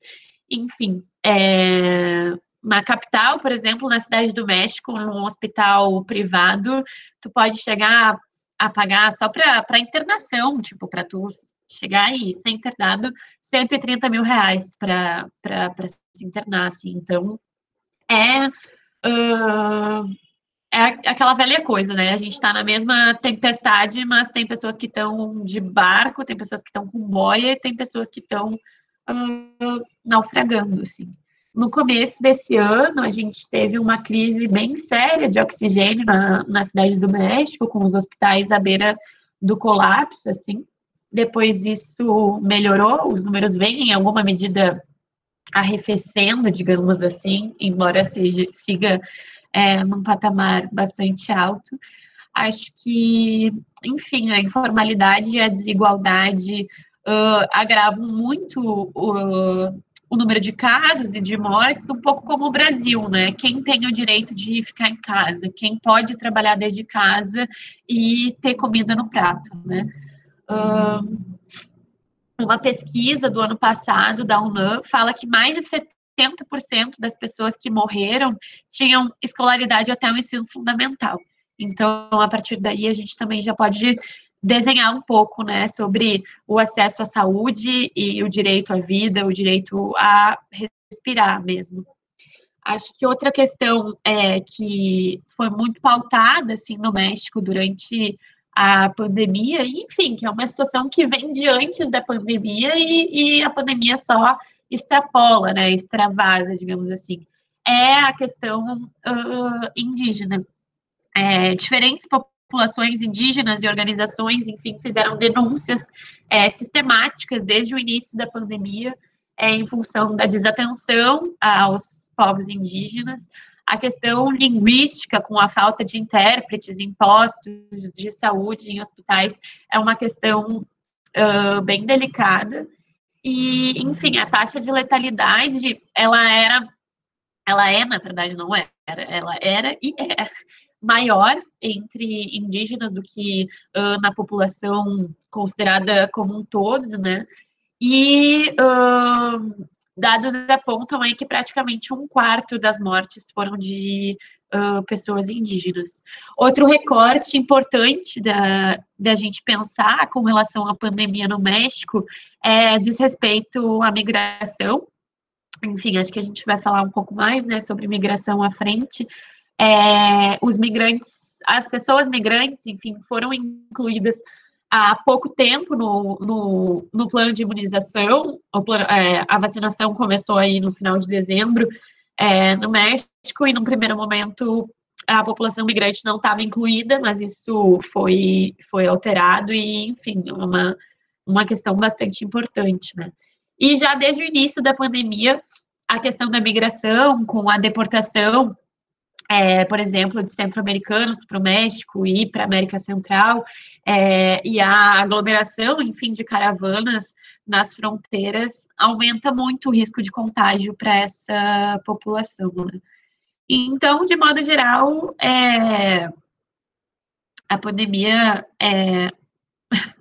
Enfim, é, na capital, por exemplo, na cidade do México, num hospital privado, tu pode chegar a pagar só para internação, tipo, para tu chegar e ser internado 130 mil reais para se internar, assim. Então, é, uh, é aquela velha coisa, né? A gente está na mesma tempestade, mas tem pessoas que estão de barco, tem pessoas que estão com boia, tem pessoas que estão uh, naufragando, assim. No começo desse ano, a gente teve uma crise bem séria de oxigênio na, na cidade do México, com os hospitais à beira do colapso, assim. Depois isso melhorou, os números vêm em alguma medida arrefecendo, digamos assim, embora seja, siga é, num patamar bastante alto. Acho que, enfim, a informalidade e a desigualdade uh, agravam muito uh, o número de casos e de mortes, um pouco como o Brasil, né? Quem tem o direito de ficar em casa, quem pode trabalhar desde casa e ter comida no prato, né? uma pesquisa do ano passado da UNAM fala que mais de 70% das pessoas que morreram tinham escolaridade até o ensino fundamental. Então, a partir daí, a gente também já pode desenhar um pouco, né, sobre o acesso à saúde e o direito à vida, o direito a respirar mesmo. Acho que outra questão é que foi muito pautada assim no México durante a pandemia, e, enfim, que é uma situação que vem de antes da pandemia e, e a pandemia só extrapola, né, extravasa, digamos assim, é a questão uh, indígena. É, diferentes populações indígenas e organizações, enfim, fizeram denúncias é, sistemáticas desde o início da pandemia é, em função da desatenção aos povos indígenas, a questão linguística com a falta de intérpretes em postos de saúde em hospitais é uma questão uh, bem delicada. E, enfim, a taxa de letalidade, ela era, ela é, na verdade, não era, ela era e é maior entre indígenas do que uh, na população considerada como um todo, né? E uh, dados apontam aí que praticamente um quarto das mortes foram de uh, pessoas indígenas. Outro recorte importante da, da gente pensar com relação à pandemia no México é diz respeito à migração. Enfim, acho que a gente vai falar um pouco mais né, sobre migração à frente. É, os migrantes, as pessoas migrantes, enfim, foram incluídas há pouco tempo no, no, no plano de imunização, plano, é, a vacinação começou aí no final de dezembro é, no México, e num primeiro momento a população migrante não estava incluída, mas isso foi, foi alterado e, enfim, é uma, uma questão bastante importante, né? E já desde o início da pandemia, a questão da migração, com a deportação é, por exemplo, de centro-americanos para o México e para a América Central, é, e a aglomeração, enfim, de caravanas nas fronteiras aumenta muito o risco de contágio para essa população. Né? Então, de modo geral, é, a pandemia é,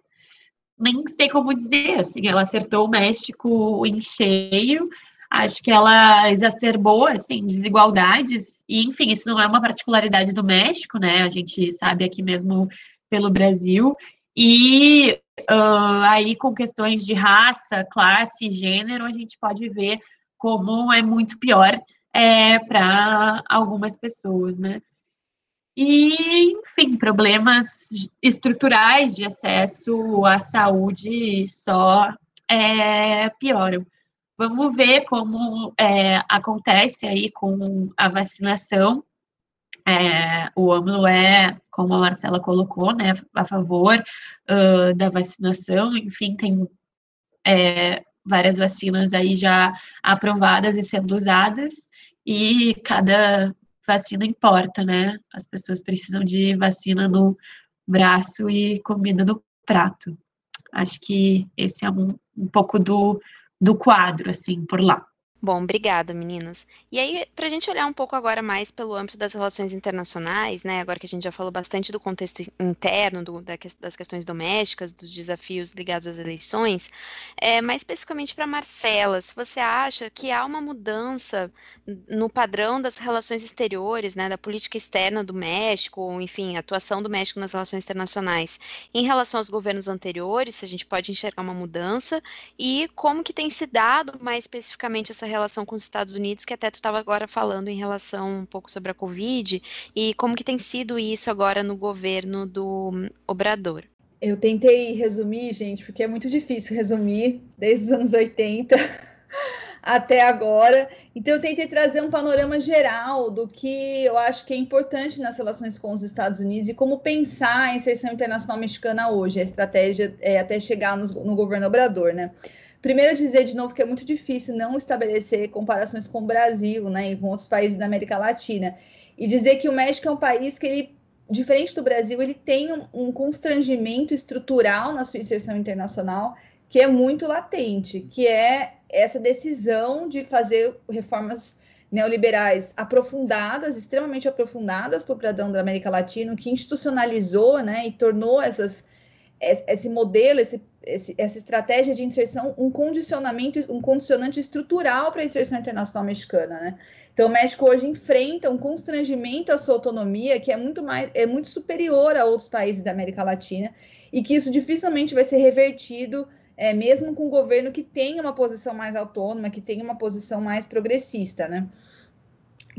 nem sei como dizer, assim, ela acertou o México em cheio, acho que ela exacerbou, assim, desigualdades, e, enfim, isso não é uma particularidade do México, né, a gente sabe aqui mesmo pelo Brasil, e uh, aí com questões de raça, classe, gênero, a gente pode ver como é muito pior é, para algumas pessoas, né. E, enfim, problemas estruturais de acesso à saúde só é, pioram. Vamos ver como é, acontece aí com a vacinação. É, o AMLO é, como a Marcela colocou, né, a favor uh, da vacinação, enfim, tem é, várias vacinas aí já aprovadas e sendo usadas, e cada vacina importa, né? As pessoas precisam de vacina no braço e comida no prato. Acho que esse é um, um pouco do, do quadro, assim, por lá. Bom, obrigada, meninas. E aí, para a gente olhar um pouco agora mais pelo âmbito das relações internacionais, né? Agora que a gente já falou bastante do contexto interno, do, da, das questões domésticas, dos desafios ligados às eleições, é, mais especificamente para Marcela, se você acha que há uma mudança no padrão das relações exteriores, né? Da política externa do México, ou enfim, atuação do México nas relações internacionais em relação aos governos anteriores, se a gente pode enxergar uma mudança, e como que tem se dado mais especificamente essa relação com os Estados Unidos, que até tu estava agora falando em relação um pouco sobre a Covid, e como que tem sido isso agora no governo do Obrador. Eu tentei resumir, gente, porque é muito difícil resumir desde os anos 80 até agora. Então, eu tentei trazer um panorama geral do que eu acho que é importante nas relações com os Estados Unidos e como pensar a inserção internacional mexicana hoje, a estratégia é, até chegar no governo Obrador, né? Primeiro, dizer de novo que é muito difícil não estabelecer comparações com o Brasil, né, e com outros países da América Latina. E dizer que o México é um país que ele, diferente do Brasil, ele tem um, um constrangimento estrutural na sua inserção internacional que é muito latente, que é essa decisão de fazer reformas neoliberais aprofundadas, extremamente aprofundadas por Pradão da América Latina, que institucionalizou, né, e tornou essas esse modelo, esse, esse, essa estratégia de inserção, um condicionamento, um condicionante estrutural para a inserção internacional mexicana, né? Então, o México hoje enfrenta um constrangimento à sua autonomia que é muito mais, é muito superior a outros países da América Latina e que isso dificilmente vai ser revertido, é, mesmo com um governo que tenha uma posição mais autônoma, que tenha uma posição mais progressista, né?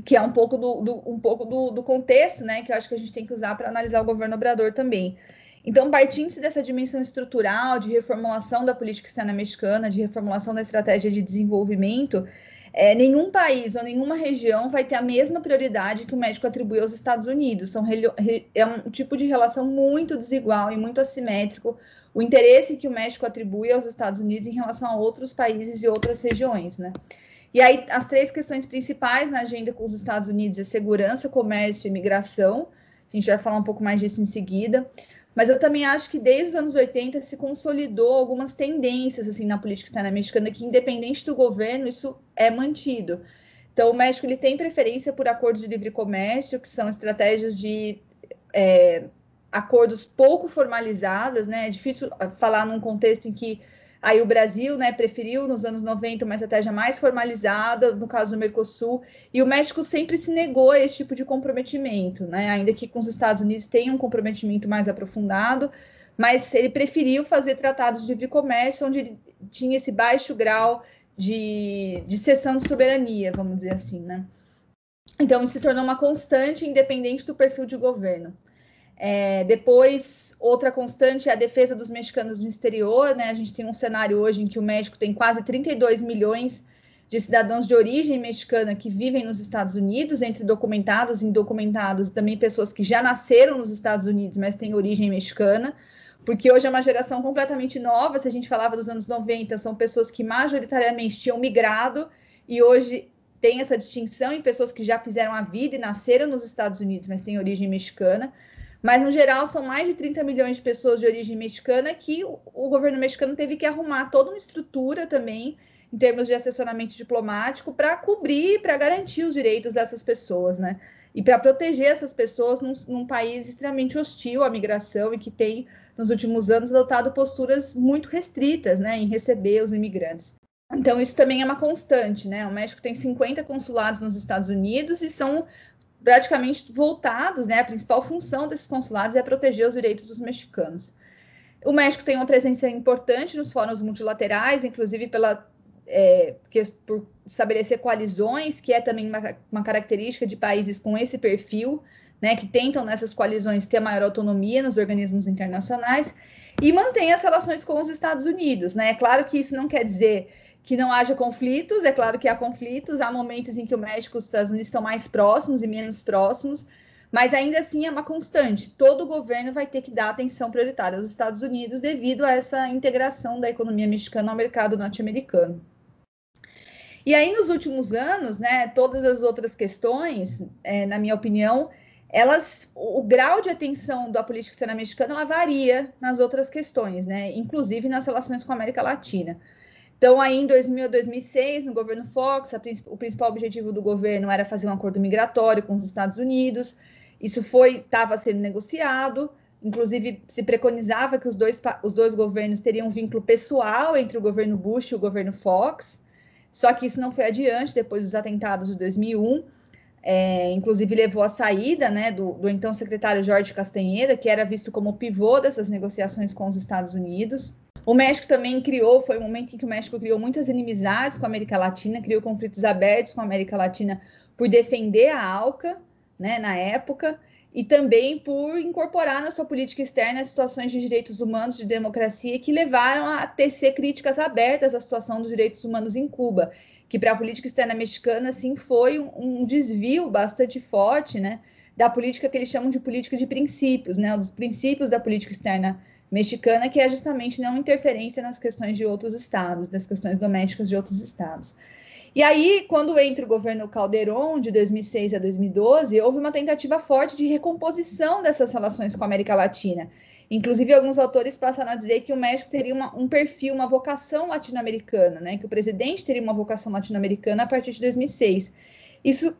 Que é um pouco do, do um pouco do, do contexto, né? Que eu acho que a gente tem que usar para analisar o governo Obrador também. Então, partindo-se dessa dimensão estrutural de reformulação da política externa mexicana, de reformulação da estratégia de desenvolvimento, é, nenhum país ou nenhuma região vai ter a mesma prioridade que o México atribui aos Estados Unidos. São, é um tipo de relação muito desigual e muito assimétrico o interesse que o México atribui aos Estados Unidos em relação a outros países e outras regiões, né? E aí, as três questões principais na agenda com os Estados Unidos é segurança, comércio e imigração. A gente vai falar um pouco mais disso em seguida. Mas eu também acho que desde os anos 80 se consolidou algumas tendências assim na política externa mexicana que, independente do governo, isso é mantido. Então, o México ele tem preferência por acordos de livre comércio, que são estratégias de é, acordos pouco formalizadas, né? É difícil falar num contexto em que Aí o Brasil, né, preferiu nos anos 90 uma estratégia mais formalizada, no caso do Mercosul, e o México sempre se negou a esse tipo de comprometimento, né, ainda que com os Estados Unidos tenha um comprometimento mais aprofundado, mas ele preferiu fazer tratados de livre comércio, onde tinha esse baixo grau de, de cessão de soberania, vamos dizer assim, né. Então, isso se tornou uma constante, independente do perfil de governo. É, depois, outra constante é a defesa dos mexicanos no exterior. Né? A gente tem um cenário hoje em que o México tem quase 32 milhões de cidadãos de origem mexicana que vivem nos Estados Unidos, entre documentados e indocumentados, e também pessoas que já nasceram nos Estados Unidos, mas têm origem mexicana, porque hoje é uma geração completamente nova. Se a gente falava dos anos 90, são pessoas que majoritariamente tinham migrado e hoje tem essa distinção em pessoas que já fizeram a vida e nasceram nos Estados Unidos, mas têm origem mexicana. Mas, no geral, são mais de 30 milhões de pessoas de origem mexicana que o, o governo mexicano teve que arrumar toda uma estrutura também, em termos de assessoramento diplomático, para cobrir, para garantir os direitos dessas pessoas, né? E para proteger essas pessoas num, num, país extremamente hostil à migração e que tem, nos últimos anos, adotado posturas muito restritas, né, em receber os imigrantes. Então, isso também é uma constante, né? O México tem 50 consulados nos Estados Unidos e são praticamente voltados, né? A principal função desses consulados é proteger os direitos dos mexicanos. O México tem uma presença importante nos fóruns multilaterais, inclusive pela é, por estabelecer coalizões, que é também uma, uma, característica de países com esse perfil, né, que tentam nessas coalizões ter maior autonomia nos organismos internacionais e mantém as relações com os Estados Unidos. Né? É claro que isso não quer dizer que não haja conflitos, é claro que há conflitos, há momentos em que o México e os Estados Unidos estão mais próximos e menos próximos, mas ainda assim é uma constante. Todo governo vai ter que dar atenção prioritária aos Estados Unidos devido a essa integração da economia mexicana ao mercado norte-americano. E aí, nos últimos anos, né, todas as outras questões, é, na minha opinião, elas, o grau de atenção da política externa mexicana ela varia nas outras questões, né, inclusive nas relações com a América Latina. Então, aí em 2000 a 2006, no governo Fox, a, o principal objetivo do governo era fazer um acordo migratório com os Estados Unidos. Isso foi estava sendo negociado. Inclusive, se preconizava que os dois, os dois governos teriam um vínculo pessoal entre o governo Bush e o governo Fox. Só que isso não foi adiante depois dos atentados de 2001. É, inclusive levou à saída né, do, do, então secretário Jorge Castanheira, que era visto como pivô dessas negociações com os Estados Unidos. O México também criou, foi um momento em que o México criou muitas inimizades com a América Latina, criou conflitos abertos com a América Latina por defender a ALCA, né, na época, e também por incorporar na sua política externa situações de direitos humanos, de democracia, que levaram a tecer críticas abertas à situação dos direitos humanos em Cuba, que para a política externa mexicana, assim, foi um, um desvio bastante forte, né, da política que eles chamam de política de princípios, né, dos princípios da política externa mexicana, que é justamente não interferência nas questões de outros estados, das questões domésticas de outros estados. E aí, quando entra o governo Calderon, de 2006 a 2012, houve uma tentativa forte de recomposição dessas relações com a América Latina. Inclusive, alguns autores passaram a dizer que o México teria uma, um perfil, uma vocação latino-americana, né? que o presidente teria uma vocação latino-americana a partir de 2006. Isso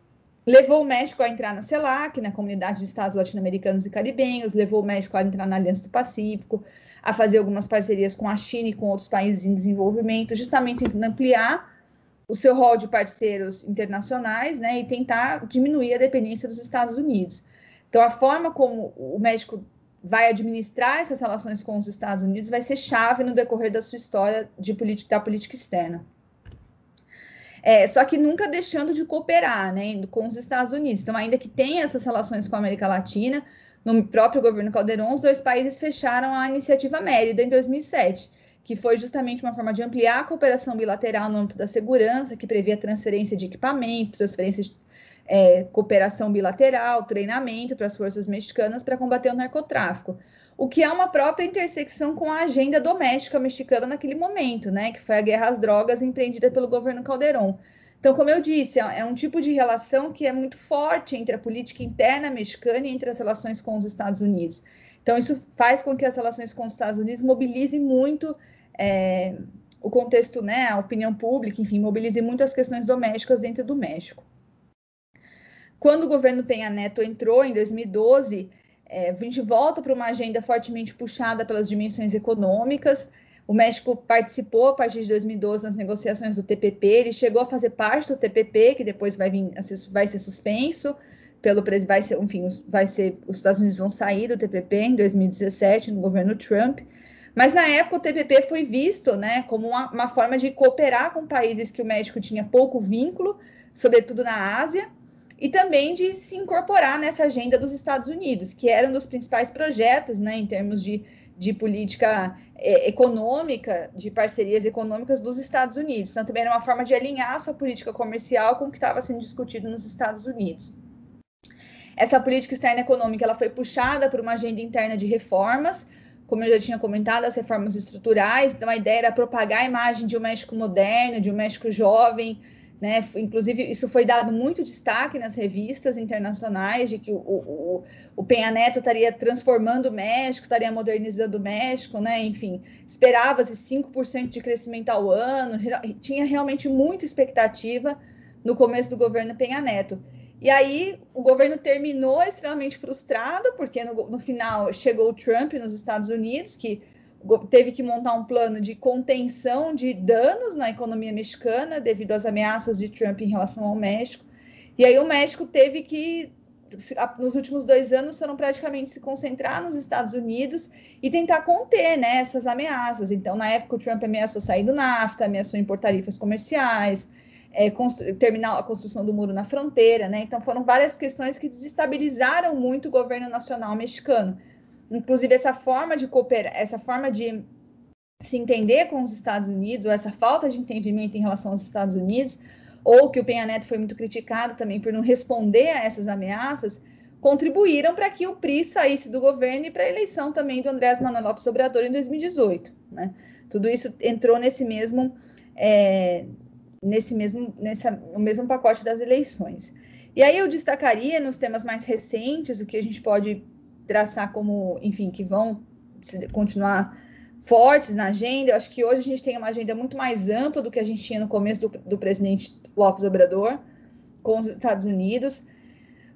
levou o México a entrar na CELAC, na Comunidade de Estados Latino-Americanos e Caribenhos, levou o México a entrar na Aliança do Pacífico, a fazer algumas parcerias com a China e com outros países em desenvolvimento, justamente tentando ampliar o seu rol de parceiros internacionais né, e tentar diminuir a dependência dos Estados Unidos. Então, a forma como o México vai administrar essas relações com os Estados Unidos vai ser chave no decorrer da sua história de política, da política externa. É, só que nunca deixando de cooperar né, com os Estados Unidos. Então, ainda que tenha essas relações com a América Latina, no próprio governo Calderon, os dois países fecharam a iniciativa Mérida em 2007, que foi justamente uma forma de ampliar a cooperação bilateral no âmbito da segurança, que previa transferência de equipamentos, transferência de é, cooperação bilateral, treinamento para as forças mexicanas para combater o narcotráfico o que é uma própria intersecção com a agenda doméstica mexicana naquele momento, né, que foi a guerra às drogas empreendida pelo governo Calderón. Então, como eu disse, é, é um tipo de relação que é muito forte entre a política interna mexicana e entre as relações com os Estados Unidos. Então, isso faz com que as relações com os Estados Unidos mobilizem muito é, o contexto, né, a opinião pública, enfim, mobilize muito as questões domésticas dentro do México. Quando o governo Penha Neto entrou em 2012, é, a gente volta para uma agenda fortemente puxada pelas dimensões econômicas. O México participou a partir de 2012 nas negociações do TPP, ele chegou a fazer parte do TPP, que depois vai, vir, vai ser suspenso pelo vai ser, enfim, vai ser os Estados Unidos vão sair do TPP em 2017 no governo Trump. Mas na época o TPP foi visto, né, como uma, uma forma de cooperar com países que o México tinha pouco vínculo, sobretudo na Ásia, e também de se incorporar nessa agenda dos Estados Unidos, que era um dos principais projetos, né, em termos de, de política é, econômica, de parcerias econômicas dos Estados Unidos. Então, também era uma forma de alinhar a sua política comercial com o que estava sendo discutido nos Estados Unidos. Essa política externa econômica ela foi puxada por uma agenda interna de reformas, como eu já tinha comentado, as reformas estruturais. Então, a ideia era propagar a imagem de um México moderno, de um México jovem, né? Inclusive, isso foi dado muito destaque nas revistas internacionais, de que o, o, o Penha Neto estaria transformando o México, estaria modernizando o México, né? enfim, esperava-se 5% de crescimento ao ano, tinha realmente muita expectativa no começo do governo Penha Neto. E aí o governo terminou extremamente frustrado, porque no, no final chegou o Trump nos Estados Unidos, que teve que montar um plano de contenção de danos na economia mexicana devido às ameaças de Trump em relação ao México. E aí o México teve que, nos últimos dois anos, foram praticamente se concentrar nos Estados Unidos e tentar conter né, essas ameaças. Então, na época, o Trump ameaçou sair do NAFTA, ameaçou impor tarifas comerciais, é, terminar a construção do muro na fronteira. Né? Então, foram várias questões que desestabilizaram muito o governo nacional mexicano. Inclusive, essa forma de cooperar, essa forma de se entender com os Estados Unidos, ou essa falta de entendimento em relação aos Estados Unidos, ou que o Penha Neto foi muito criticado também por não responder a essas ameaças, contribuíram para que o PRI saísse do governo e para a eleição também do Andrés Manuel Lopes Obrador em 2018. Né? Tudo isso entrou nesse mesmo, é, nesse mesmo, nessa, no mesmo pacote das eleições. E aí eu destacaria nos temas mais recentes, o que a gente pode traçar como, enfim, que vão continuar fortes na agenda. Eu acho que hoje a gente tem uma agenda muito mais ampla do que a gente tinha no começo do, do presidente Lopes Obrador com os Estados Unidos.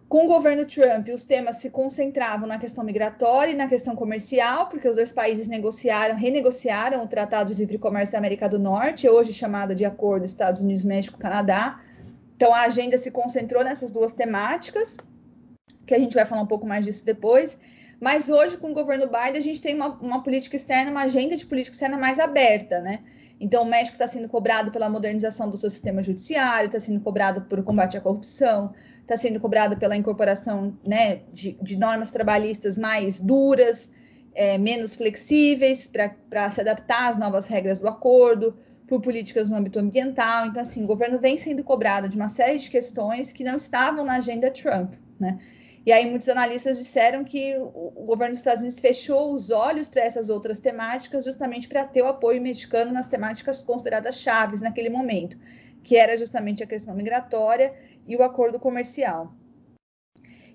Com o governo Trump, os temas se concentravam na questão migratória e na questão comercial, porque os dois países negociaram, renegociaram o Tratado de Livre Comércio da América do Norte, hoje chamado de Acordo Estados Unidos, México, Canadá. Então a agenda se concentrou nessas duas temáticas, que a gente vai falar um pouco mais disso depois. Mas hoje, com o governo Biden, a gente tem uma, uma política externa, uma agenda de política externa mais aberta, né? Então, o México está sendo cobrado pela modernização do seu sistema judiciário, está sendo cobrado por combate à corrupção, está sendo cobrado pela incorporação né, de, de normas trabalhistas mais duras, é, menos flexíveis, para se adaptar às novas regras do acordo, por políticas no âmbito ambiental. Então, assim, o governo vem sendo cobrado de uma série de questões que não estavam na agenda Trump, né? E aí muitos analistas disseram que o governo dos Estados Unidos fechou os olhos para essas outras temáticas justamente para ter o apoio mexicano nas temáticas consideradas chaves naquele momento, que era justamente a questão migratória e o acordo comercial.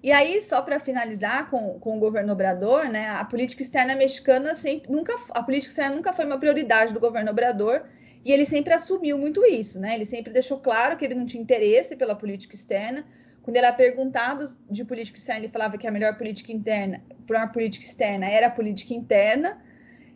E aí, só para finalizar com, com o governo Obrador, né, a política externa mexicana sempre nunca a política externa nunca foi uma prioridade do governo Obrador e ele sempre assumiu muito isso, né? Ele sempre deixou claro que ele não tinha interesse pela política externa, quando ele era perguntado de política externa, ele falava que a melhor política interna uma política externa era a política interna.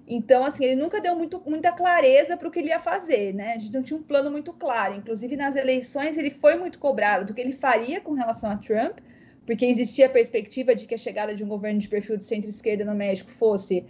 Então, assim, ele nunca deu muito, muita clareza para o que ele ia fazer, né? A gente não tinha um plano muito claro. Inclusive, nas eleições, ele foi muito cobrado do que ele faria com relação a Trump, porque existia a perspectiva de que a chegada de um governo de perfil de centro-esquerda no México fosse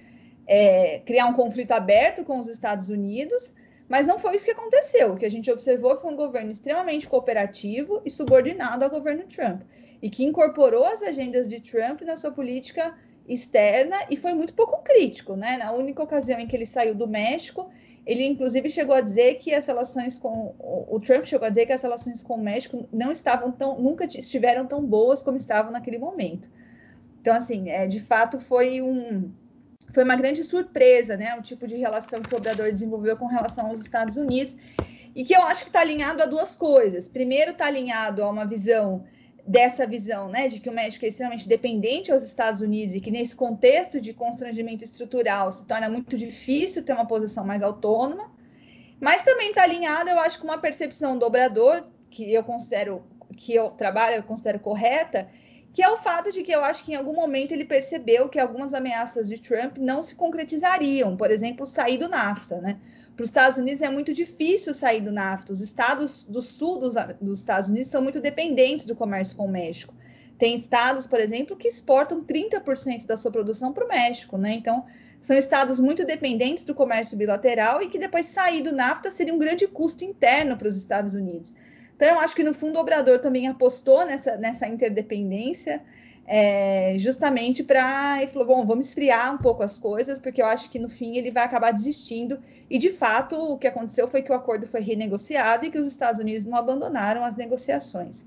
é, criar um conflito aberto com os Estados Unidos. Mas não foi isso que aconteceu. O que a gente observou foi um governo extremamente cooperativo e subordinado ao governo Trump, e que incorporou as agendas de Trump na sua política externa e foi muito pouco crítico, né? Na única ocasião em que ele saiu do México, ele inclusive chegou a dizer que as relações com o Trump chegou a dizer que as relações com o México não estavam tão nunca estiveram tão boas como estavam naquele momento. Então assim, é, de fato foi um foi uma grande surpresa, né? O tipo de relação que o Obrador desenvolveu com relação aos Estados Unidos, e que eu acho que está alinhado a duas coisas. Primeiro, está alinhado a uma visão dessa visão, né, de que o México é extremamente dependente aos Estados Unidos e que nesse contexto de constrangimento estrutural se torna muito difícil ter uma posição mais autônoma, mas também está alinhado, eu acho, com uma percepção do Obrador que eu considero que eu trabalho, eu considero correta, que é o fato de que eu acho que em algum momento ele percebeu que algumas ameaças de Trump não se concretizariam, por exemplo, sair do NAFTA, né? Para os Estados Unidos é muito difícil sair do NAFTA. Os estados do sul dos, dos Estados Unidos são muito dependentes do comércio com o México. Tem estados, por exemplo, que exportam 30% da sua produção para o México, né? Então, são estados muito dependentes do comércio bilateral e que depois sair do NAFTA seria um grande custo interno para os Estados Unidos. Então, eu acho que no fundo o Obrador também apostou nessa, nessa interdependência, é, justamente para. Ele falou: bom, vamos esfriar um pouco as coisas, porque eu acho que no fim ele vai acabar desistindo. E de fato, o que aconteceu foi que o acordo foi renegociado e que os Estados Unidos não abandonaram as negociações.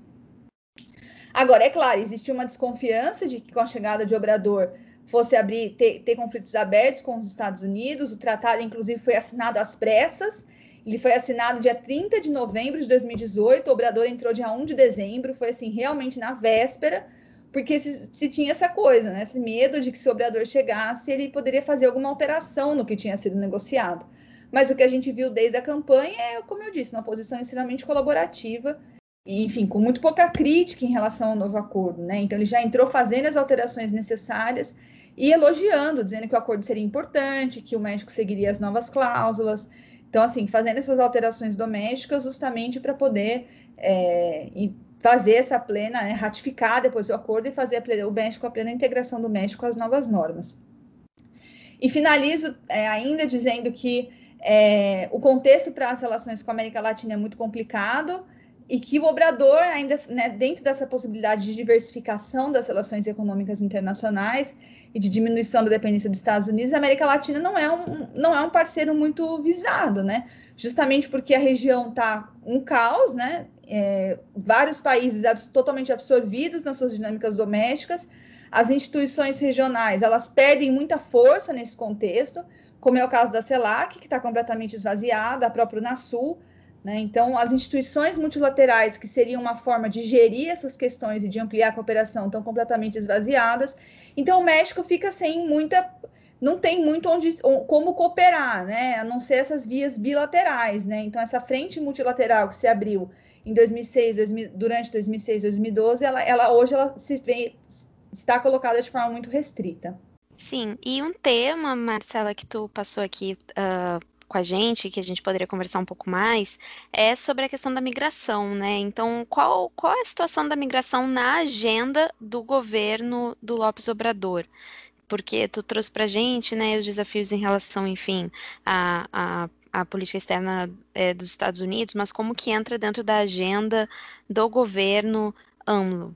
Agora, é claro, existe uma desconfiança de que com a chegada de Obrador fosse abrir, ter, ter conflitos abertos com os Estados Unidos. O tratado, inclusive, foi assinado às pressas ele foi assinado dia 30 de novembro de 2018, o Obrador entrou dia 1 de dezembro, foi assim, realmente na véspera, porque se, se, tinha essa coisa, né? Esse medo de que se o Obrador chegasse, ele poderia fazer alguma alteração no que tinha sido negociado. Mas o que a gente viu desde a campanha é, como eu disse, uma posição extremamente colaborativa e, enfim, com muito pouca crítica em relação ao novo acordo, né? Então ele já entrou fazendo as alterações necessárias e elogiando, dizendo que o acordo seria importante, que o México seguiria as novas cláusulas, então, assim, fazendo essas alterações domésticas justamente para poder é, fazer essa plena, né, ratificar depois o acordo e fazer a, o México a plena integração do México às novas normas. E finalizo é, ainda dizendo que é, o contexto para as relações com a América Latina é muito complicado e que o Obrador, ainda né, dentro dessa possibilidade de diversificação das relações econômicas internacionais, e de diminuição da dependência dos Estados Unidos, a América Latina não é um, não é um parceiro muito visado, né? Justamente porque a região está um caos, né? É, vários países totalmente absorvidos nas suas dinâmicas domésticas, as instituições regionais elas perdem muita força nesse contexto, como é o caso da CELAC, que está completamente esvaziada, a própria Unasul, Né? Então, as instituições multilaterais, que seriam uma forma de gerir essas questões e de ampliar a cooperação, estão completamente esvaziadas. Então, o México fica sem muita. Não tem muito onde, como cooperar, né? A não ser essas vias bilaterais, né? Então, essa frente multilateral que se abriu em 2006, 2000, durante 2006 2012, ela, ela hoje ela se vê, está colocada de forma muito restrita. Sim, e um tema, Marcela, que tu passou aqui uh, com a gente, que a gente poderia conversar um pouco mais, é sobre a questão da migração, né? Então, qual, qual é a situação da migração na agenda do governo do Lopes Obrador? Porque tu trouxe para a gente, né, os desafios em relação, enfim, a, a a política externa é, dos Estados Unidos, mas como que entra dentro da agenda do governo AMLO.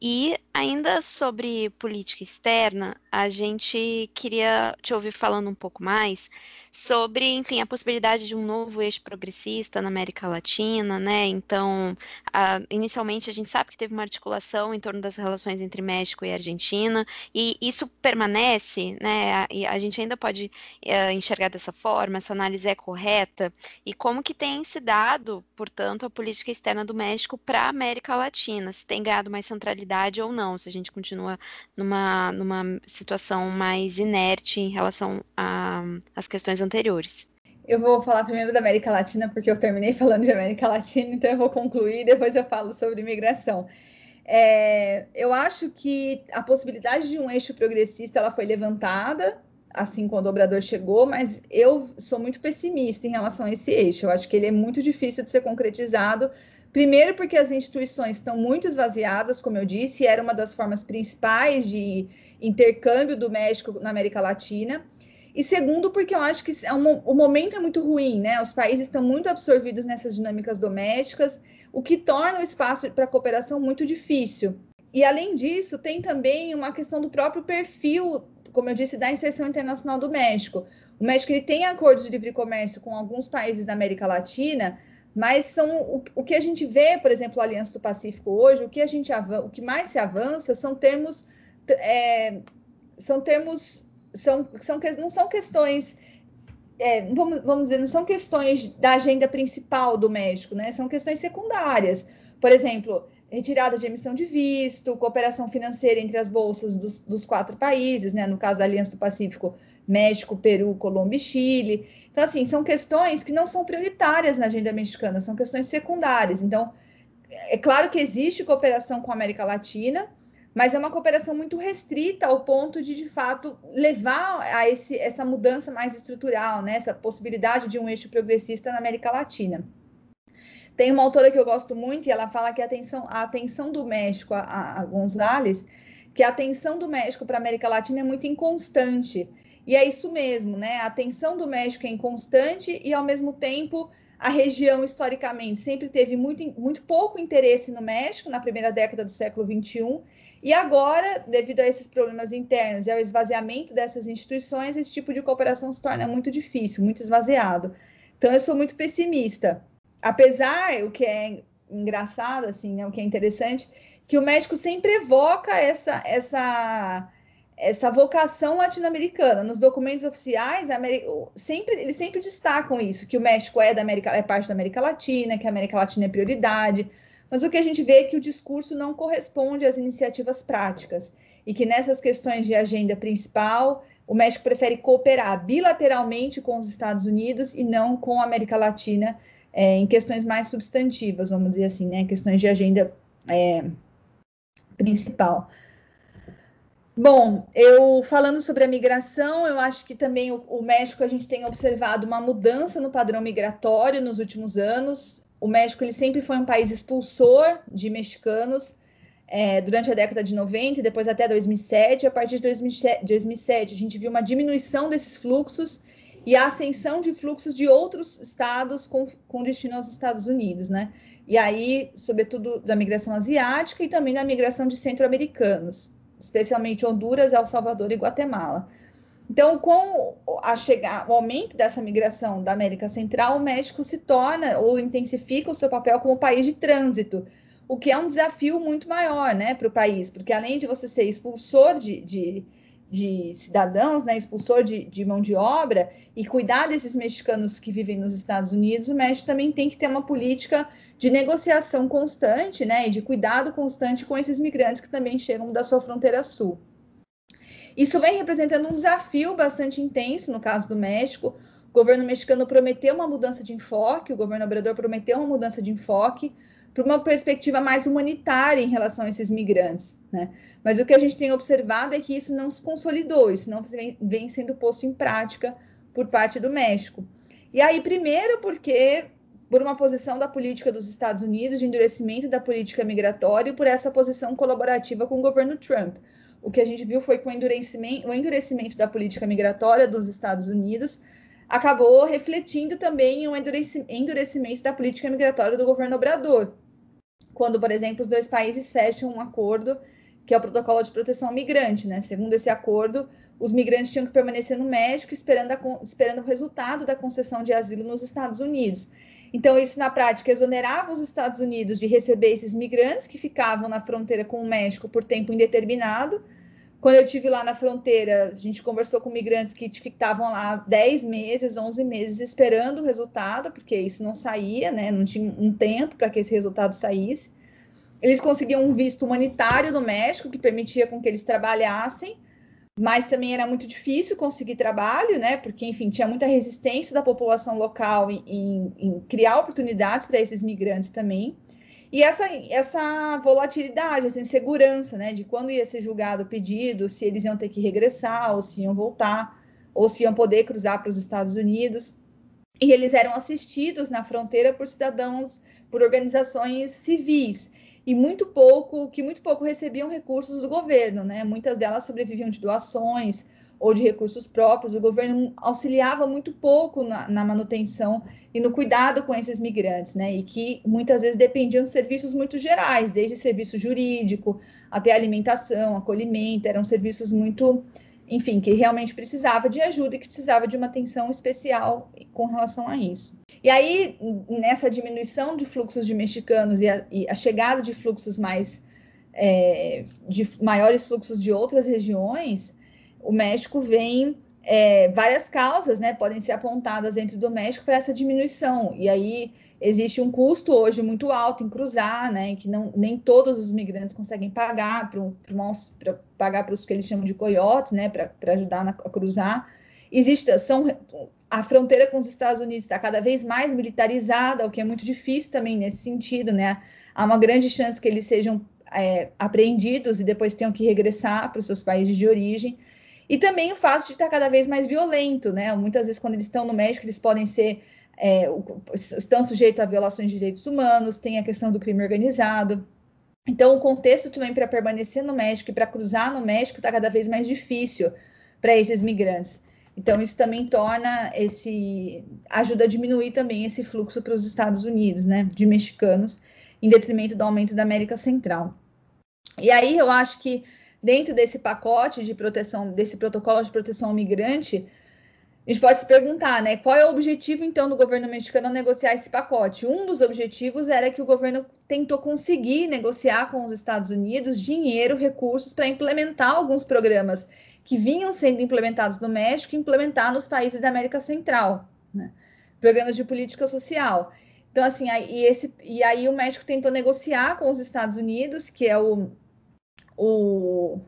E ainda sobre política externa, a gente queria te ouvir falando um pouco mais sobre, enfim, a possibilidade de um novo eixo progressista na América Latina, né? Então, a, inicialmente a gente sabe que teve uma articulação em torno das relações entre México e Argentina, e isso permanece, né? E a gente ainda pode uh, enxergar dessa forma, essa análise é correta, e como que tem se dado, portanto, a política externa do México para a América Latina, se tem ganhado mais centralidade ou não, se a gente continua numa, numa situação mais inerte em relação às questões anteriores. Eu vou falar primeiro da América Latina, porque eu terminei falando de América Latina, então eu vou concluir e depois eu falo sobre imigração. É, eu acho que a possibilidade de um eixo progressista ela foi levantada assim quando o Obrador chegou, mas eu sou muito pessimista em relação a esse eixo. Eu acho que ele é muito difícil de ser concretizado. Primeiro, porque as instituições estão muito esvaziadas, como eu disse, era uma das formas principais de intercâmbio do México na América Latina. E segundo, porque eu acho que é um, o momento é muito ruim, né? Os países estão muito absorvidos nessas dinâmicas domésticas, o que torna o espaço para cooperação muito difícil. E além disso, tem também uma questão do próprio perfil, como eu disse, da inserção internacional do México. O México ele tem acordos de livre comércio com alguns países da América Latina, mas são o, o que a gente vê, por exemplo, a Aliança do Pacífico hoje, o que a gente o que mais se avança são termos é, são termos são, são, não são questões, é, vamos, vamos dizer, não são questões da agenda principal do México, né? São questões secundárias. Por exemplo, retirada de emissão de visto, cooperação financeira entre as bolsas dos, dos quatro países, né? No caso da Aliança do Pacífico, México, Peru, Colômbia e Chile. Então, assim, são questões que não são prioritárias na agenda mexicana, são questões secundárias. Então, é claro que existe cooperação com a América Latina, mas é uma cooperação muito restrita ao ponto de, de fato, levar a esse, essa mudança mais estrutural, né? essa possibilidade de um eixo progressista na América Latina. Tem uma autora que eu gosto muito e ela fala que a atenção, a atenção do México, a, a Gonzalez, que a atenção do México para a América Latina é muito inconstante. E é isso mesmo, né? A atenção do México é inconstante e, ao mesmo tempo, a região historicamente sempre teve muito, muito pouco interesse no México na primeira década do século XXI e agora, devido a esses problemas internos e ao esvaziamento dessas instituições, esse tipo de cooperação se torna muito difícil, muito esvaziado. Então, eu sou muito pessimista. Apesar, o que é engraçado, assim, né, o que é interessante, que o México sempre evoca essa, essa, essa vocação latino-americana. Nos documentos oficiais, sempre, eles sempre destacam isso, que o México é, da América, é parte da América Latina, que a América Latina é prioridade. Mas o que a gente vê é que o discurso não corresponde às iniciativas práticas e que nessas questões de agenda principal, o México prefere cooperar bilateralmente com os Estados Unidos e não com a América Latina é, em questões mais substantivas, vamos dizer assim, né? Questões de agenda é, principal. Bom, eu falando sobre a migração, eu acho que também o, o México a gente tem observado uma mudança no padrão migratório nos últimos anos o México ele sempre foi um país expulsor de mexicanos é, durante a década de 90 e depois até 2007. A partir de 2007, a gente viu uma diminuição desses fluxos e a ascensão de fluxos de outros estados com, com destino aos Estados Unidos, né? E aí, sobretudo da migração asiática e também da migração de centro-americanos, especialmente Honduras, El Salvador e Guatemala. Então, com a chegar, o aumento dessa migração da América Central, o México se torna ou intensifica o seu papel como país de trânsito, o que é um desafio muito maior né, para o país, porque além de você ser expulsor de, de, de cidadãos, né, expulsor de, de, mão de obra, e cuidar desses mexicanos que vivem nos Estados Unidos, o México também tem que ter uma política de negociação constante, né, e de cuidado constante com esses migrantes que também chegam da sua fronteira sul. Isso vem representando um desafio bastante intenso no caso do México. O governo mexicano prometeu uma mudança de enfoque, o governo obrador prometeu uma mudança de enfoque para uma perspectiva mais humanitária em relação a esses migrantes, né? Mas o que a gente tem observado é que isso não se consolidou, isso não vem, sendo posto em prática por parte do México. E aí, primeiro, porque por uma posição da política dos Estados Unidos de endurecimento da política migratória e por essa posição colaborativa com o governo Trump. O que a gente viu foi que o endurecimento, o endurecimento da política migratória dos Estados Unidos acabou refletindo também o endurecimento da política migratória do governo Obrador, quando, por exemplo, os dois países fecham um acordo que é o protocolo de proteção ao migrante, né? Segundo esse acordo, os migrantes tinham que permanecer no México esperando, a, esperando o resultado da concessão de asilo nos Estados Unidos. Então, isso na prática exonerava os Estados Unidos de receber esses migrantes que ficavam na fronteira com o México por tempo indeterminado. Quando eu tive lá na fronteira, a gente conversou com migrantes que ficavam lá 10 meses, 11 meses esperando o resultado, porque isso não saía, né? Não tinha um tempo para que esse resultado saísse. Eles conseguiam um visto humanitário no México, que permitia com que eles trabalhassem, mas também era muito difícil conseguir trabalho, né? Porque, enfim, tinha muita resistência da população local em, em, em criar oportunidades para esses migrantes também. E essa, essa volatilidade, essa insegurança, né? De quando ia ser julgado o pedido, se eles iam ter que regressar, ou se iam voltar, ou se iam poder cruzar para os Estados Unidos. E eles eram assistidos na fronteira por cidadãos, por organizações civis e muito pouco, que muito pouco recebiam recursos do governo, né? Muitas delas sobreviviam de doações ou de recursos próprios. O governo auxiliava muito pouco na, na, manutenção e no cuidado com esses migrantes, né? E que muitas vezes dependiam de serviços muito gerais, desde serviço jurídico até alimentação, acolhimento, eram serviços muito, enfim, que realmente precisava de ajuda e que precisava de uma atenção especial com relação a isso. E aí, nessa diminuição de fluxos de mexicanos e a, e a chegada de fluxos mais, é, de maiores fluxos de outras regiões, o México vem é, várias causas, né, podem ser apontadas dentro do México para essa diminuição. E aí existe um custo hoje muito alto em cruzar, né, que não, nem todos os migrantes conseguem pagar para pagar para os que eles chamam de coiotes, né, para ajudar na, a cruzar. Existe, são a fronteira com os Estados Unidos está cada vez mais militarizada, o que é muito difícil também nesse sentido, né? Há uma grande chance que eles sejam é, apreendidos e depois tenham que regressar para os seus países de origem. E também o fato de estar cada vez mais violento, né? Muitas vezes, quando eles estão no México, eles podem ser. É, estão sujeitos a violações de direitos humanos, tem a questão do crime organizado. Então, o contexto também para permanecer no México e para cruzar no México está cada vez mais difícil para esses migrantes. Então, isso também torna esse. ajuda a diminuir também esse fluxo para os Estados Unidos, né, de mexicanos, em detrimento do aumento da América Central. E aí eu acho que dentro desse pacote de proteção, desse protocolo de proteção ao migrante, a gente pode se perguntar, né, qual é o objetivo então do governo mexicano negociar esse pacote? Um dos objetivos era que o governo tentou conseguir negociar com os Estados Unidos dinheiro, recursos para implementar alguns programas que vinham sendo implementados no México e implementar nos países da América Central, né? programas de política social. Então, assim, aí, esse, e aí o México tentou negociar com os Estados Unidos, que é o, o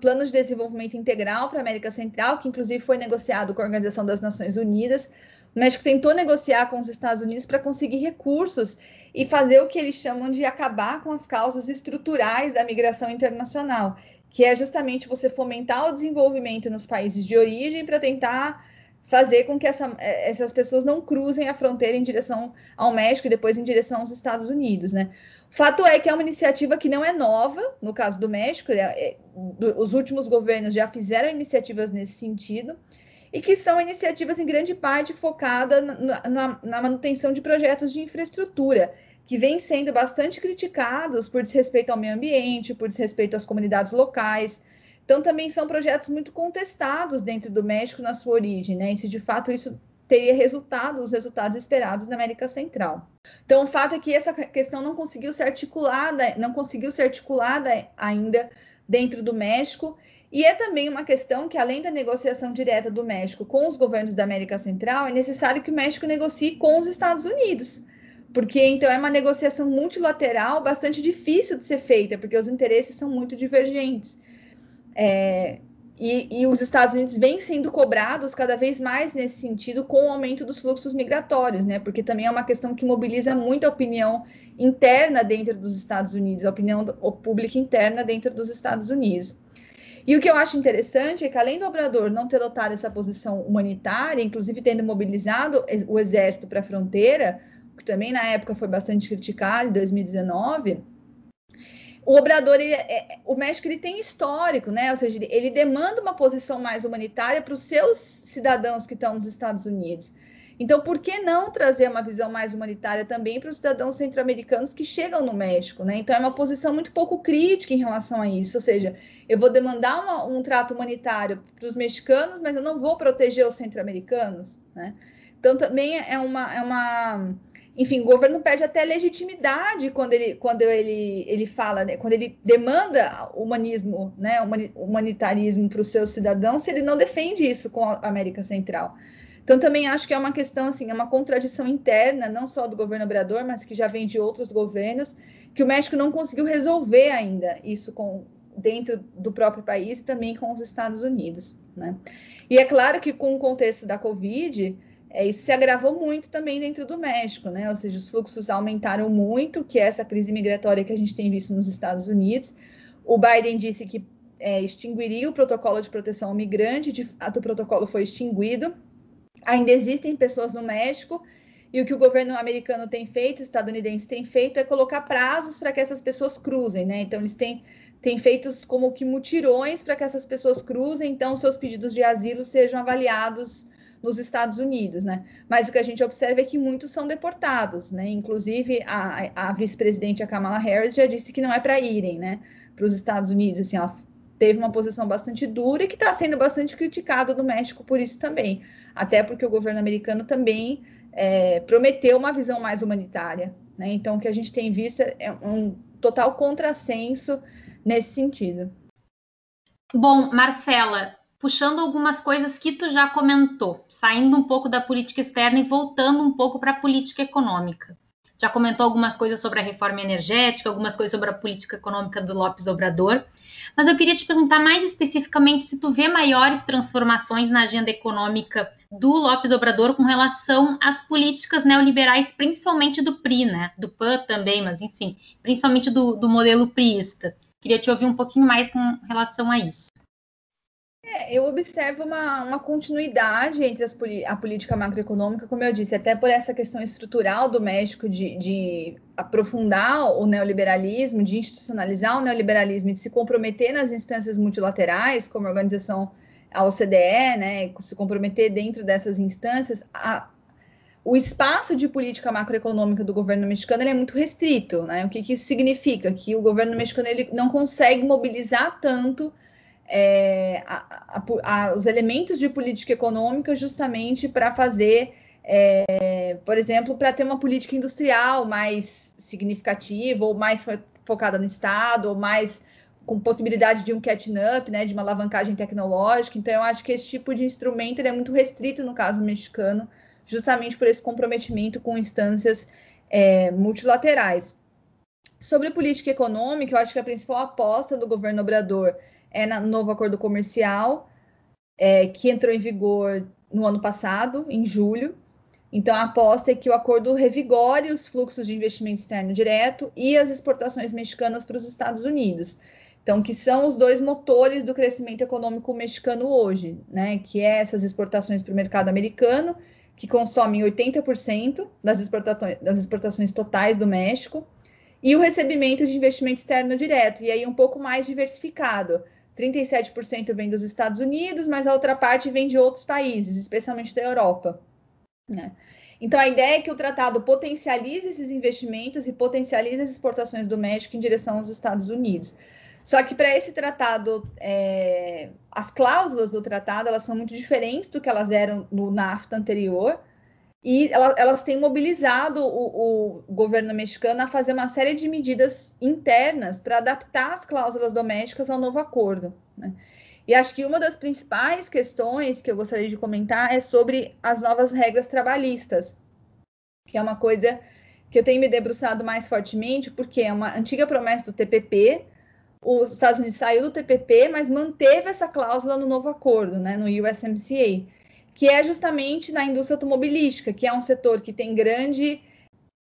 Plano de Desenvolvimento Integral para a América Central, que inclusive foi negociado com a Organização das Nações Unidas. O México tentou negociar com os Estados Unidos para conseguir recursos e fazer o que eles chamam de acabar com as causas estruturais da migração internacional, que é justamente você fomentar o desenvolvimento nos países de origem para tentar fazer com que essa, eh, essas pessoas não cruzem a fronteira em direção ao México e depois em direção aos Estados Unidos, né? Fato é que é uma iniciativa que não é nova, no caso do México, é, é, os últimos governos já fizeram iniciativas nesse sentido, e que são iniciativas em grande parte focadas na, na, na manutenção de projetos de infraestrutura, que vêm sendo bastante criticados por desrespeito ao meio ambiente, por desrespeito às comunidades locais. Então, também são projetos muito contestados dentro do México na sua origem, né? E se de fato isso teria resultado, os resultados esperados na América Central. Então, o fato é que essa questão não conseguiu ser articulada, não conseguiu ser articulada ainda dentro do México, E é também uma questão que, além da negociação direta do México com os governos da América Central, é necessário que o México negocie com os Estados Unidos. Porque então é uma negociação multilateral bastante difícil de ser feita, porque os interesses são muito divergentes. É, e, e, os Estados Unidos vêm sendo cobrados cada vez mais nesse sentido com o aumento dos fluxos migratórios, né? Porque também é uma questão que mobiliza muito a opinião interna dentro dos Estados Unidos, a opinião pública interna dentro dos Estados Unidos. E o que eu acho interessante é que, além do Obrador não ter adotado essa posição humanitária, inclusive tendo mobilizado o exército para a fronteira, que também na época foi bastante criticado, em 2019, o Obrador, ele, é, o México ele tem histórico, né? Ou seja, ele, ele demanda uma posição mais humanitária para os seus cidadãos que estão nos Estados Unidos. Então, por que não trazer uma visão mais humanitária também para os cidadãos centro-americanos que chegam no México, né? Então, é uma posição muito pouco crítica em relação a isso. Ou seja, eu vou demandar uma, um trato humanitário para os mexicanos, mas eu não vou proteger os centro-americanos, né? Então, também é uma, é uma enfim, o governo perde até legitimidade quando ele, quando ele, ele fala, né, quando ele demanda humanismo, né, humanitarismo para os seus cidadãos, se ele não defende isso com a América Central. Então, também acho que é uma questão, assim, é uma contradição interna, não só do governo Obrador, mas que já vem de outros governos, que o México não conseguiu resolver ainda isso com, dentro do próprio país e também com os Estados Unidos, né? E é claro que com o contexto da Covid, é, isso se agravou muito também dentro do México, né? Ou seja, os fluxos aumentaram muito, que é essa crise migratória que a gente tem visto nos Estados Unidos. O Biden disse que é, extinguiria o protocolo de proteção ao migrante, de fato o protocolo foi extinguido. Ainda existem pessoas no México, e o que o governo americano tem feito, estadunidense tem feito, é colocar prazos para que essas pessoas cruzem, né? Então, eles têm, têm feito como que mutirões para que essas pessoas cruzem, então seus pedidos de asilo sejam avaliados nos Estados Unidos, né? Mas o que a gente observa é que muitos são deportados, né? Inclusive a, a vice-presidente Kamala Harris já disse que não é para irem, né? Para os Estados Unidos, assim, ela teve uma posição bastante dura e que está sendo bastante criticado do México por isso também, até porque o governo americano também é, prometeu uma visão mais humanitária, né? Então o que a gente tem visto é um total contrassenso nesse sentido. Bom, Marcela, puxando algumas coisas que tu já comentou, saindo um pouco da política externa e voltando um pouco para a política econômica. Já comentou algumas coisas sobre a reforma energética, algumas coisas sobre a política econômica do Lopes Obrador, mas eu queria te perguntar mais especificamente se tu vê maiores transformações na agenda econômica do Lopes Obrador com relação às políticas neoliberais, principalmente do PRI, né? Do PAN também, mas enfim, principalmente do, do modelo priista. Queria te ouvir um pouquinho mais com relação a isso. É, eu observo uma, uma continuidade entre as, a política macroeconômica, como eu disse, até por essa questão estrutural do México de, de aprofundar o neoliberalismo, de institucionalizar o neoliberalismo e de se comprometer nas instâncias multilaterais, como a organização a OCDE, né, se comprometer dentro dessas instâncias, a, o espaço de política macroeconômica do governo mexicano é muito restrito, né? O que, que isso significa? Que o governo mexicano ele não consegue mobilizar tanto é, a, a, a, os elementos de política econômica justamente para fazer, é, por exemplo, para ter uma política industrial mais significativa, ou mais focada no Estado, ou mais com possibilidade de um catching up, né, de uma alavancagem tecnológica. Então, eu acho que esse tipo de instrumento é muito restrito no caso mexicano, justamente por esse comprometimento com instâncias é, multilaterais. Sobre política econômica, eu acho que a principal aposta do governo Obrador é no novo acordo comercial, é, que entrou em vigor no ano passado, em julho. Então, a aposta é que o acordo revigore os fluxos de investimento externo direto e as exportações mexicanas para os Estados Unidos. Então, que são os dois motores do crescimento econômico mexicano hoje, né? Que é essas exportações para o mercado americano, que consomem 80% das exportações, das exportações totais do México, e o recebimento de investimento externo direto, e aí um pouco mais diversificado. 37% vem dos Estados Unidos, mas a outra parte vem de outros países, especialmente da Europa. Né? Então, a ideia é que o tratado potencialize esses investimentos e potencialize as exportações do México em direção aos Estados Unidos. Só que para esse tratado, é, as cláusulas do tratado elas são muito diferentes do que elas eram no NAFTA anterior. E ela, elas têm mobilizado o, o, governo mexicano a fazer uma série de medidas internas para adaptar as cláusulas domésticas ao novo acordo. Né? E acho que uma das principais questões que eu gostaria de comentar é sobre as novas regras trabalhistas, que é uma coisa que eu tenho me debruçado mais fortemente, porque é uma antiga promessa do TPP. Os Estados Unidos saiu do TPP, mas manteve essa cláusula no novo acordo, né, no USMCA, que é justamente na indústria automobilística, que é um setor que tem grande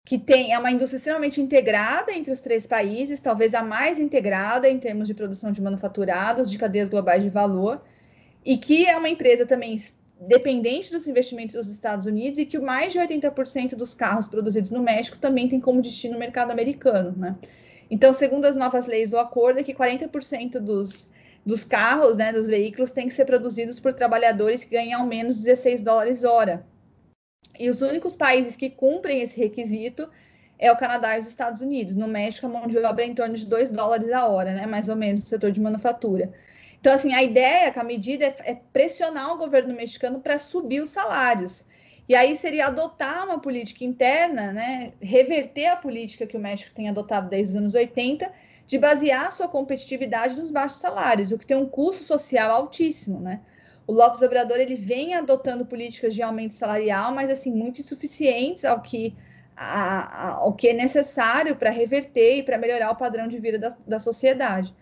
que tem é uma indústria extremamente integrada entre os três países, talvez a mais integrada em termos de produção de manufaturados, de cadeias globais de valor, e que é uma empresa também dependente dos investimentos dos Estados Unidos e que mais de 80% dos carros produzidos no México também tem como destino o mercado americano, né? Então, segundo as novas leis do acordo, é que 40% dos, dos carros, né, dos veículos, têm que ser produzidos por trabalhadores que ganham ao menos 16 dólares hora. E os únicos países que cumprem esse requisito é o Canadá e os Estados Unidos. No México, a mão de obra é em torno de 2 dólares a hora, né, mais ou menos, no setor de manufatura. Então, assim, a ideia com a medida é, é pressionar o governo mexicano para subir os salários. E aí seria adotar uma política interna, né, reverter a política que o México tem adotado desde os anos 80, de basear sua competitividade nos baixos salários, o que tem um custo social altíssimo, né? O Lopes Obrador ele vem adotando políticas de aumento salarial, mas assim muito insuficientes ao que a, a, ao que é necessário para reverter e para melhorar o padrão de vida da, da sociedade.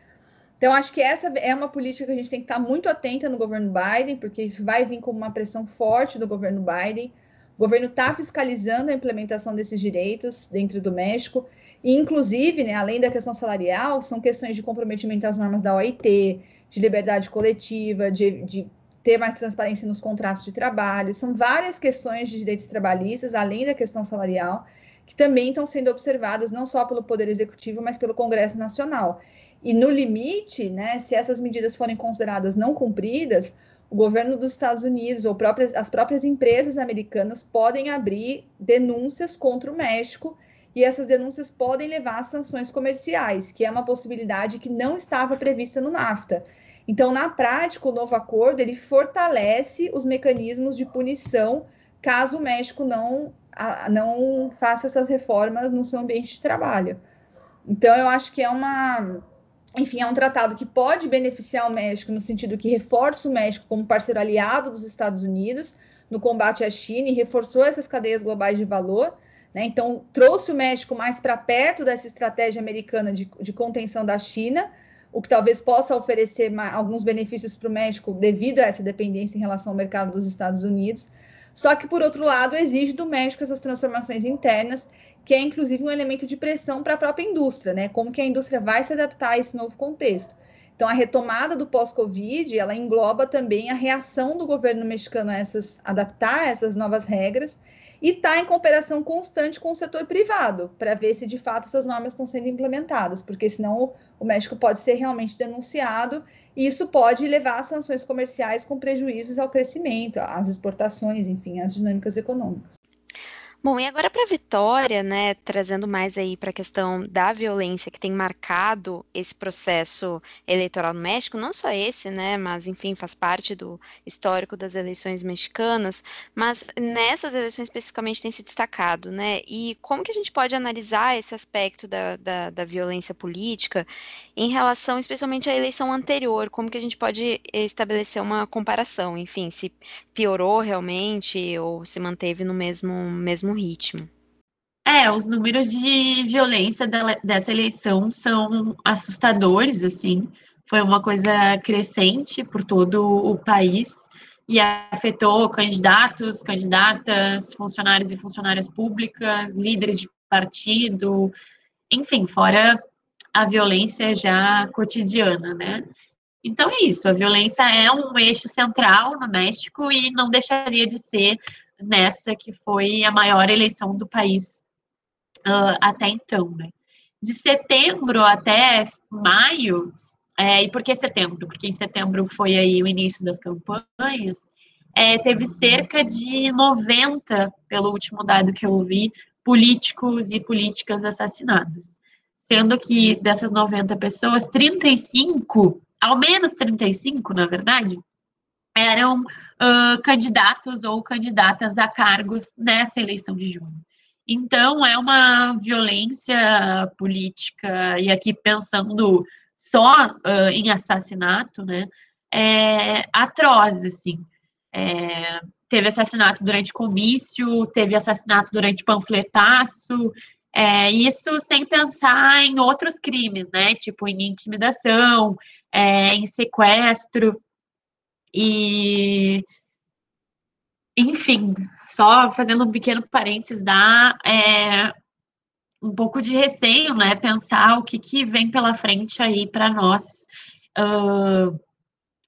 Então, acho que essa é uma política que a gente tem que estar muito atenta no governo Biden, porque isso vai vir como uma pressão forte do governo Biden. O governo está fiscalizando a implementação desses direitos dentro do México, inclusive, né, além da questão salarial, são questões de comprometimento às normas da OIT, de liberdade coletiva, de, de ter mais transparência nos contratos de trabalho. São várias questões de direitos trabalhistas, além da questão salarial, que também estão sendo observadas não só pelo Poder Executivo, mas pelo Congresso Nacional. E no limite, né, se essas medidas forem consideradas não cumpridas, o governo dos Estados Unidos ou próprias, as próprias empresas americanas podem abrir denúncias contra o México e essas denúncias podem levar a sanções comerciais, que é uma possibilidade que não estava prevista no NAFTA. Então, na prática, o novo acordo ele fortalece os mecanismos de punição caso o México não, não faça essas reformas no seu ambiente de trabalho. Então, eu acho que é uma enfim, é um tratado que pode beneficiar o México no sentido que reforça o México como parceiro aliado dos Estados Unidos no combate à China e reforçou essas cadeias globais de valor. Né? Então, trouxe o México mais para perto dessa estratégia americana de, de, contenção da China, o que talvez possa oferecer alguns benefícios para o México devido a essa dependência em relação ao mercado dos Estados Unidos. Só que, por outro lado, exige do México essas transformações internas que é inclusive um elemento de pressão para a própria indústria, né? Como que a indústria vai se adaptar a esse novo contexto. Então, a retomada do pós-Covid, ela engloba também a reação do governo mexicano a essas, adaptar essas novas regras e está em cooperação constante com o setor privado para ver se de fato essas normas estão sendo implementadas, porque senão o, México pode ser realmente denunciado e isso pode levar a sanções comerciais com prejuízos ao crescimento, às exportações, enfim, às dinâmicas econômicas. Bom, e agora para a Vitória, né, trazendo mais aí para a questão da violência que tem marcado esse processo eleitoral no México, não só esse, né, mas enfim, faz parte do histórico das eleições mexicanas, mas nessas eleições especificamente tem se destacado, né, e como que a gente pode analisar esse aspecto da, da, da violência política em relação especialmente à eleição anterior, como que a gente pode estabelecer uma comparação, enfim, se piorou realmente ou se manteve no mesmo, mesmo ritmo. É, os números de violência dessa eleição são assustadores, assim. Foi uma coisa crescente por todo o país e afetou candidatos, candidatas, funcionários e funcionárias públicas, líderes de partido, enfim, fora a violência já cotidiana, né? Então é isso, a violência é um eixo central no México e não deixaria de ser nessa que foi a maior eleição do país uh, até então, né? De setembro até maio, é, e por que setembro? Porque em setembro foi aí o início das campanhas, é, teve cerca de 90, pelo último dado que eu vi, políticos e políticas assassinadas. Sendo que dessas 90 pessoas, 35, ao menos 35, na verdade, eram uh, candidatos ou candidatas a cargos nessa eleição de junho. Então, é uma violência política, e aqui pensando só uh, em assassinato, né? é, atroz, assim. É, teve assassinato durante comício, teve assassinato durante panfletaço, é, isso sem pensar em outros crimes, né? Tipo em intimidação, é, em sequestro e enfim, só fazendo um pequeno parênteses, dá é, um pouco de receio, né? Pensar o que, que vem pela frente aí para nós uh,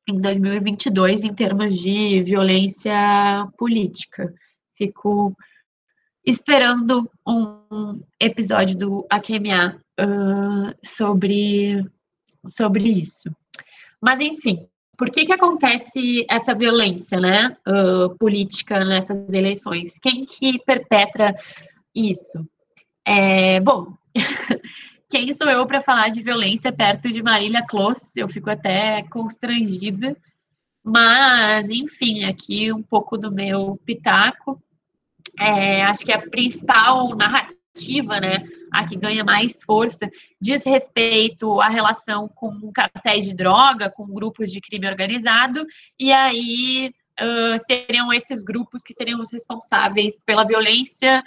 em 2022 em termos de violência política. Fico esperando um episódio do AQMA uh, sobre, sobre isso. Mas, enfim, por que, que acontece essa violência né, uh, política nessas eleições? Quem que perpetra isso? É, bom, quem sou eu para falar de violência perto de Marília Close? Eu fico até constrangida. Mas, enfim, aqui um pouco do meu pitaco. É, acho que a principal narrativa, né, a que ganha mais força, diz respeito à relação com cartéis de droga, com grupos de crime organizado, e aí uh, seriam esses grupos que seriam os responsáveis pela violência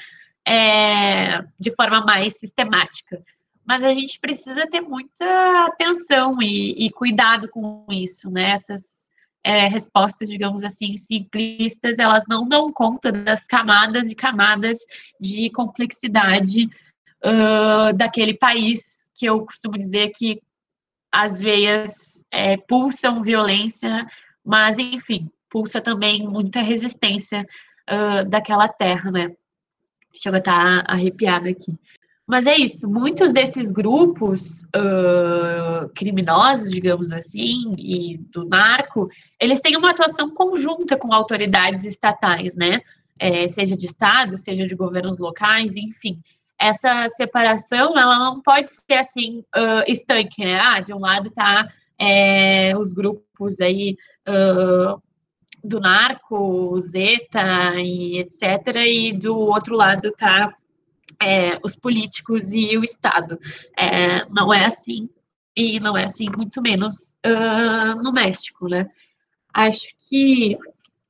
é, de forma mais sistemática. Mas a gente precisa ter muita atenção e, e cuidado com isso, né? Essas é, respostas, digamos assim, simplistas, elas não dão conta das camadas e camadas de complexidade uh, daquele país, que eu costumo dizer que as veias é, pulsam violência, mas, enfim, pulsa também muita resistência uh, daquela terra, né? Chega a estar arrepiada aqui. Mas é isso, muitos desses grupos uh, criminosos, digamos assim, e do narco, eles têm uma atuação conjunta com autoridades estatais, né? É, seja de Estado, seja de governos locais, enfim. Essa separação, ela não pode ser assim, uh, estanque, né? Ah, de um lado tá é, os grupos aí uh, do narco, Zeta e etc., e do outro lado tá é, os políticos e o Estado. É, não é assim, e não é assim, muito menos uh, no México, né? Acho que,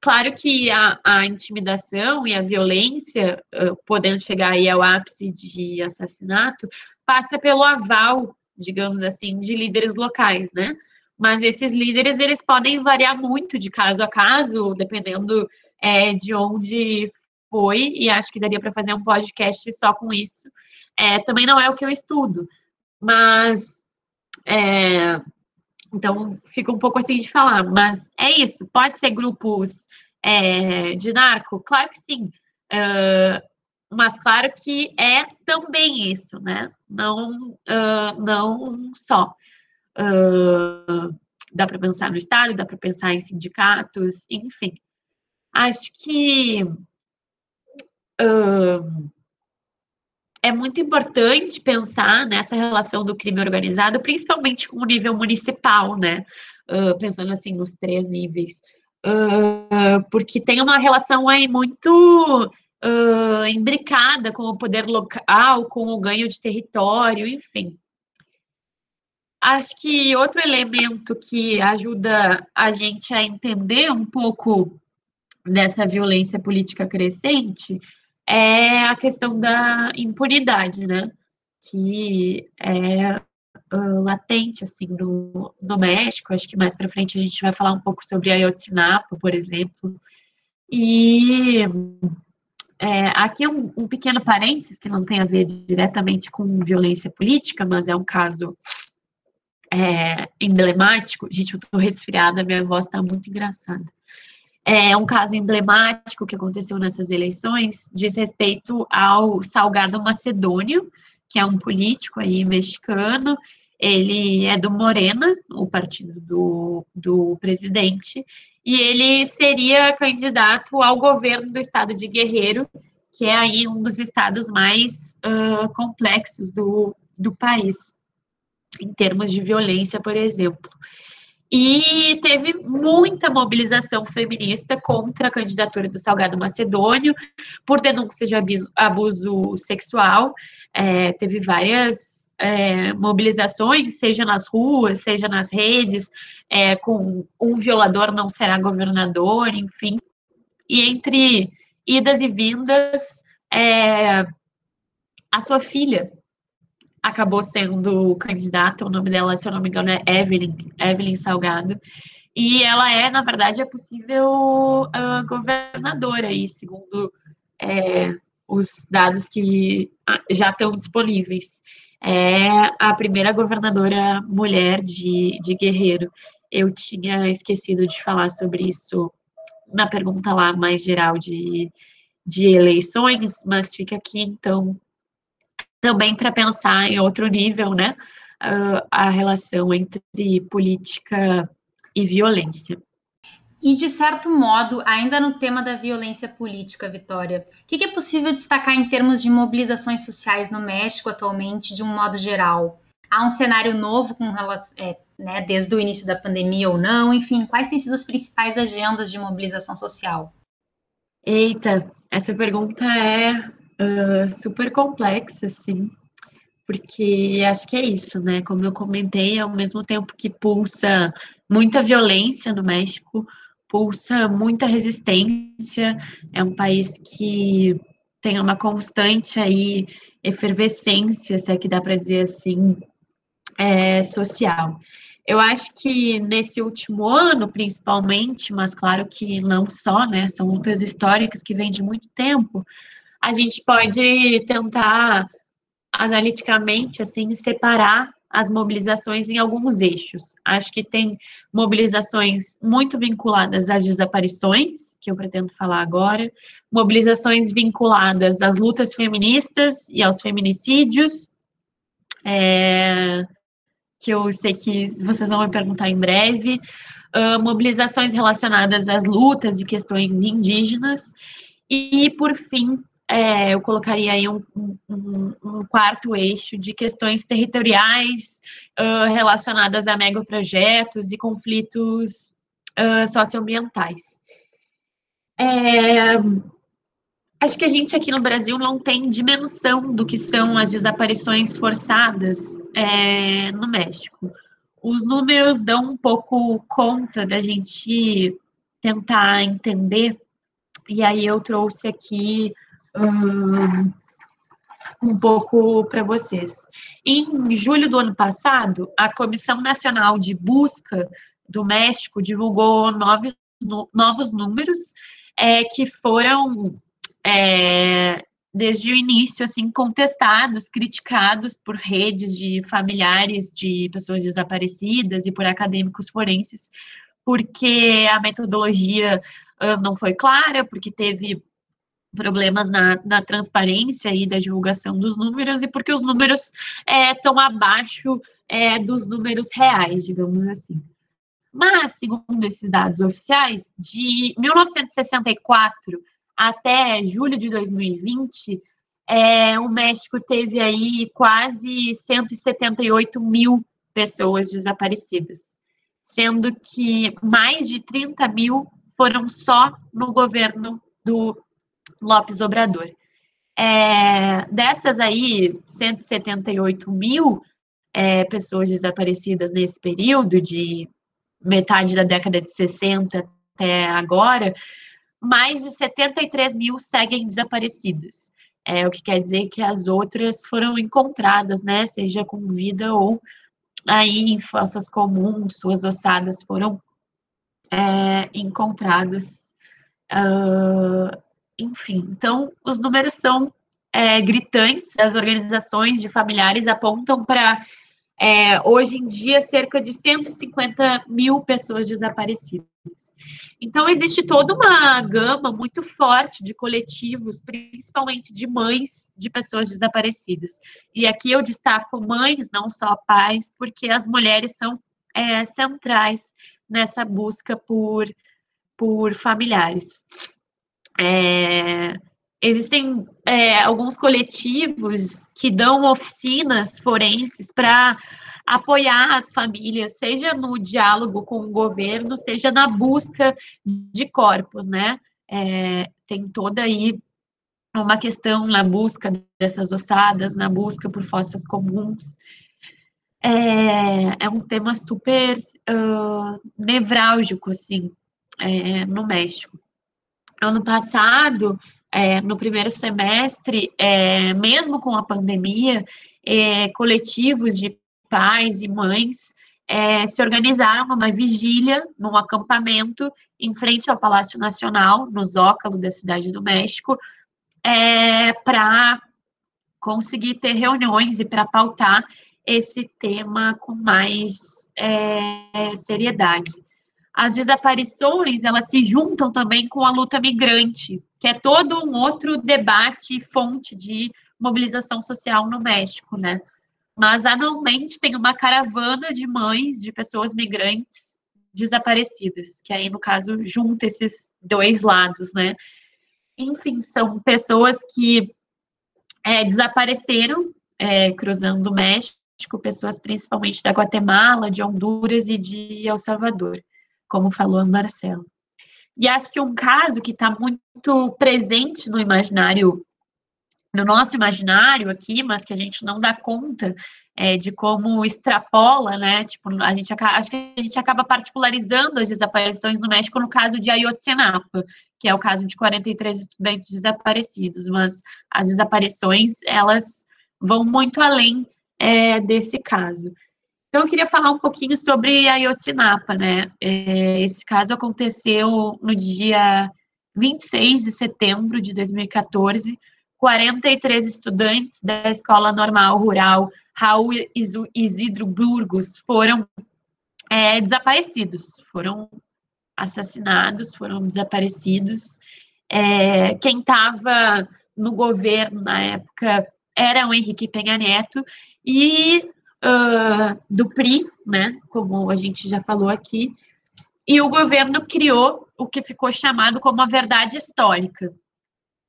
claro que a, a intimidação e a violência, uh, podendo chegar aí ao ápice de assassinato, passa pelo aval, digamos assim, de líderes locais, né? Mas esses líderes, eles podem variar muito de caso a caso, dependendo é, de onde foi, e acho que daria para fazer um podcast só com isso. É, também não é o que eu estudo, mas. É, então, fica um pouco assim de falar, mas é isso. Pode ser grupos é, de narco? Claro que sim. Uh, mas claro que é também isso, né? Não, uh, não só. Uh, dá para pensar no Estado, dá para pensar em sindicatos, enfim. Acho que uh, é muito importante pensar nessa relação do crime organizado, principalmente com o nível municipal, né? Uh, pensando assim nos três níveis, uh, porque tem uma relação aí muito uh, imbricada com o poder local, com o ganho de território, enfim. Acho que outro elemento que ajuda a gente a entender um pouco dessa violência política crescente é a questão da impunidade, né? Que é uh, latente, assim, no, no México. Acho que mais para frente a gente vai falar um pouco sobre Ayotzinapa, por exemplo. E é, aqui um, um pequeno parênteses que não tem a ver diretamente com violência política, mas é um caso é, emblemático. Gente, eu tô resfriada, minha voz tá muito engraçada. É um caso emblemático que aconteceu nessas eleições, diz respeito ao Salgado Macedônio, que é um político aí mexicano, ele é do Morena, o partido do, do presidente, e ele seria candidato ao governo do estado de Guerreiro, que é aí um dos estados mais uh, complexos do, do país, em termos de violência, por exemplo. E teve muita mobilização feminista contra a candidatura do Salgado Macedônio, por denúncias de abuso, sexual. É, teve várias é, mobilizações, seja nas ruas, seja nas redes, é, com um violador não será governador, enfim. E entre idas e vindas, é, a sua filha acabou sendo candidata, o nome dela, se eu não me engano, é Evelyn, Evelyn Salgado, e ela é, na verdade, a possível uh, governadora, aí, segundo é, os dados que ah, já estão disponíveis. É a primeira governadora mulher de, de Guerreiro. Eu tinha esquecido de falar sobre isso na pergunta lá mais geral de, de eleições, mas fica aqui, então, também para pensar em outro nível, né, uh, a relação entre política e violência. E, de certo modo, ainda no tema da violência política, Vitória, o que, é possível destacar em termos de mobilizações sociais no México atualmente, de um modo geral? Há um cenário novo com é, né, desde o início da pandemia ou não? Enfim, quais têm sido as principais agendas de mobilização social? Eita, essa pergunta é uh, super complexa, assim, porque acho que é isso, né? Como eu comentei, ao mesmo tempo que pulsa muita violência no México, pulsa muita resistência, é um país que tem uma constante aí efervescência, se é que dá para dizer assim, é, social. Eu acho que nesse último ano, principalmente, mas claro que não só, né, são lutas históricas que vêm de muito tempo, a gente pode tentar analiticamente, assim, separar as mobilizações em alguns eixos. Acho que tem mobilizações muito vinculadas às desaparições, que eu pretendo falar agora, mobilizações vinculadas às lutas feministas e aos feminicídios, é, que eu sei que vocês vão me perguntar em breve, uh, mobilizações relacionadas às lutas e questões indígenas, e, por fim, é, eu colocaria aí um, um, um, quarto eixo de questões territoriais uh, relacionadas a megaprojetos e conflitos uh, socioambientais. É, acho que a gente aqui no Brasil não tem dimensão do que são as desaparições forçadas é, no México. Os números dão um pouco conta da gente tentar entender, e aí eu trouxe aqui um, um pouco para vocês. Em julho do ano passado, a Comissão Nacional de Busca do México divulgou novos, no, novos números é, que foram é, desde o início assim contestados, criticados por redes de familiares de pessoas desaparecidas e por acadêmicos forenses, porque a metodologia uh, não foi clara, porque teve problemas na, na transparência e da divulgação dos números e porque os números estão é, abaixo é, dos números reais, digamos assim. Mas, segundo esses dados oficiais, de 1964 até julho de 2020, é, o México teve aí quase 178 mil pessoas desaparecidas, sendo que mais de 30 mil foram só no governo do Lopes Obrador. É, dessas aí, 178 mil é, pessoas desaparecidas nesse período, de metade da década de 60 até agora, mais de 73 mil seguem desaparecidas. É, o que quer dizer que as outras foram encontradas, né, seja com vida ou aí em fossas comuns, suas ossadas foram é, encontradas. Uh, enfim, então os números são é, gritantes, as organizações de familiares apontam para é, hoje em dia cerca de 150 mil pessoas desaparecidas. Então existe toda uma gama muito forte de coletivos, principalmente de mães de pessoas desaparecidas. E aqui eu destaco mães, não só pais, porque as mulheres são é, centrais nessa busca por, por familiares. É, existem é, alguns coletivos que dão oficinas forenses para apoiar as famílias, seja no diálogo com o governo, seja na busca de corpos, né? É, tem toda aí uma questão na busca dessas ossadas, na busca por fossas comuns. É, é um tema super uh, nevrálgico, assim, é, no México. Ano passado, é, no primeiro semestre, é, mesmo com a pandemia, é, coletivos de pais e mães é, se organizaram numa vigília, num acampamento, em frente ao Palácio Nacional, no Zócalo da Cidade do México, é, para conseguir ter reuniões e para pautar esse tema com mais é, seriedade. As desaparições, elas se juntam também com a luta migrante, que é todo um outro debate e fonte de mobilização social no México, né? Mas anualmente tem uma caravana de mães de pessoas migrantes desaparecidas, que aí no caso junta esses dois lados, né? Enfim, são pessoas que é, desapareceram é, cruzando o México, pessoas principalmente da Guatemala, de Honduras e de El Salvador, como falou a Marcelo. E acho que um caso que está muito presente no imaginário, no nosso imaginário aqui, mas que a gente não dá conta é, de como extrapola, né? Tipo, a gente acho que a gente acaba particularizando as desaparições no México no caso de Ayotzinapa, que é o caso de 43 estudantes desaparecidos, mas as desaparições elas vão muito além é, desse caso. Então, eu queria falar um pouquinho sobre Ayotzinapa, né? É, esse caso aconteceu no dia 26 de setembro de 2014. 43 estudantes da Escola Normal Rural Raul Isidro Burgos foram é, desaparecidos, foram assassinados, foram desaparecidos. É, quem estava no governo na época era o Henrique Penha Neto e uh, do PRI, né, como a gente já falou aqui, e o governo criou o que ficou chamado como a verdade histórica.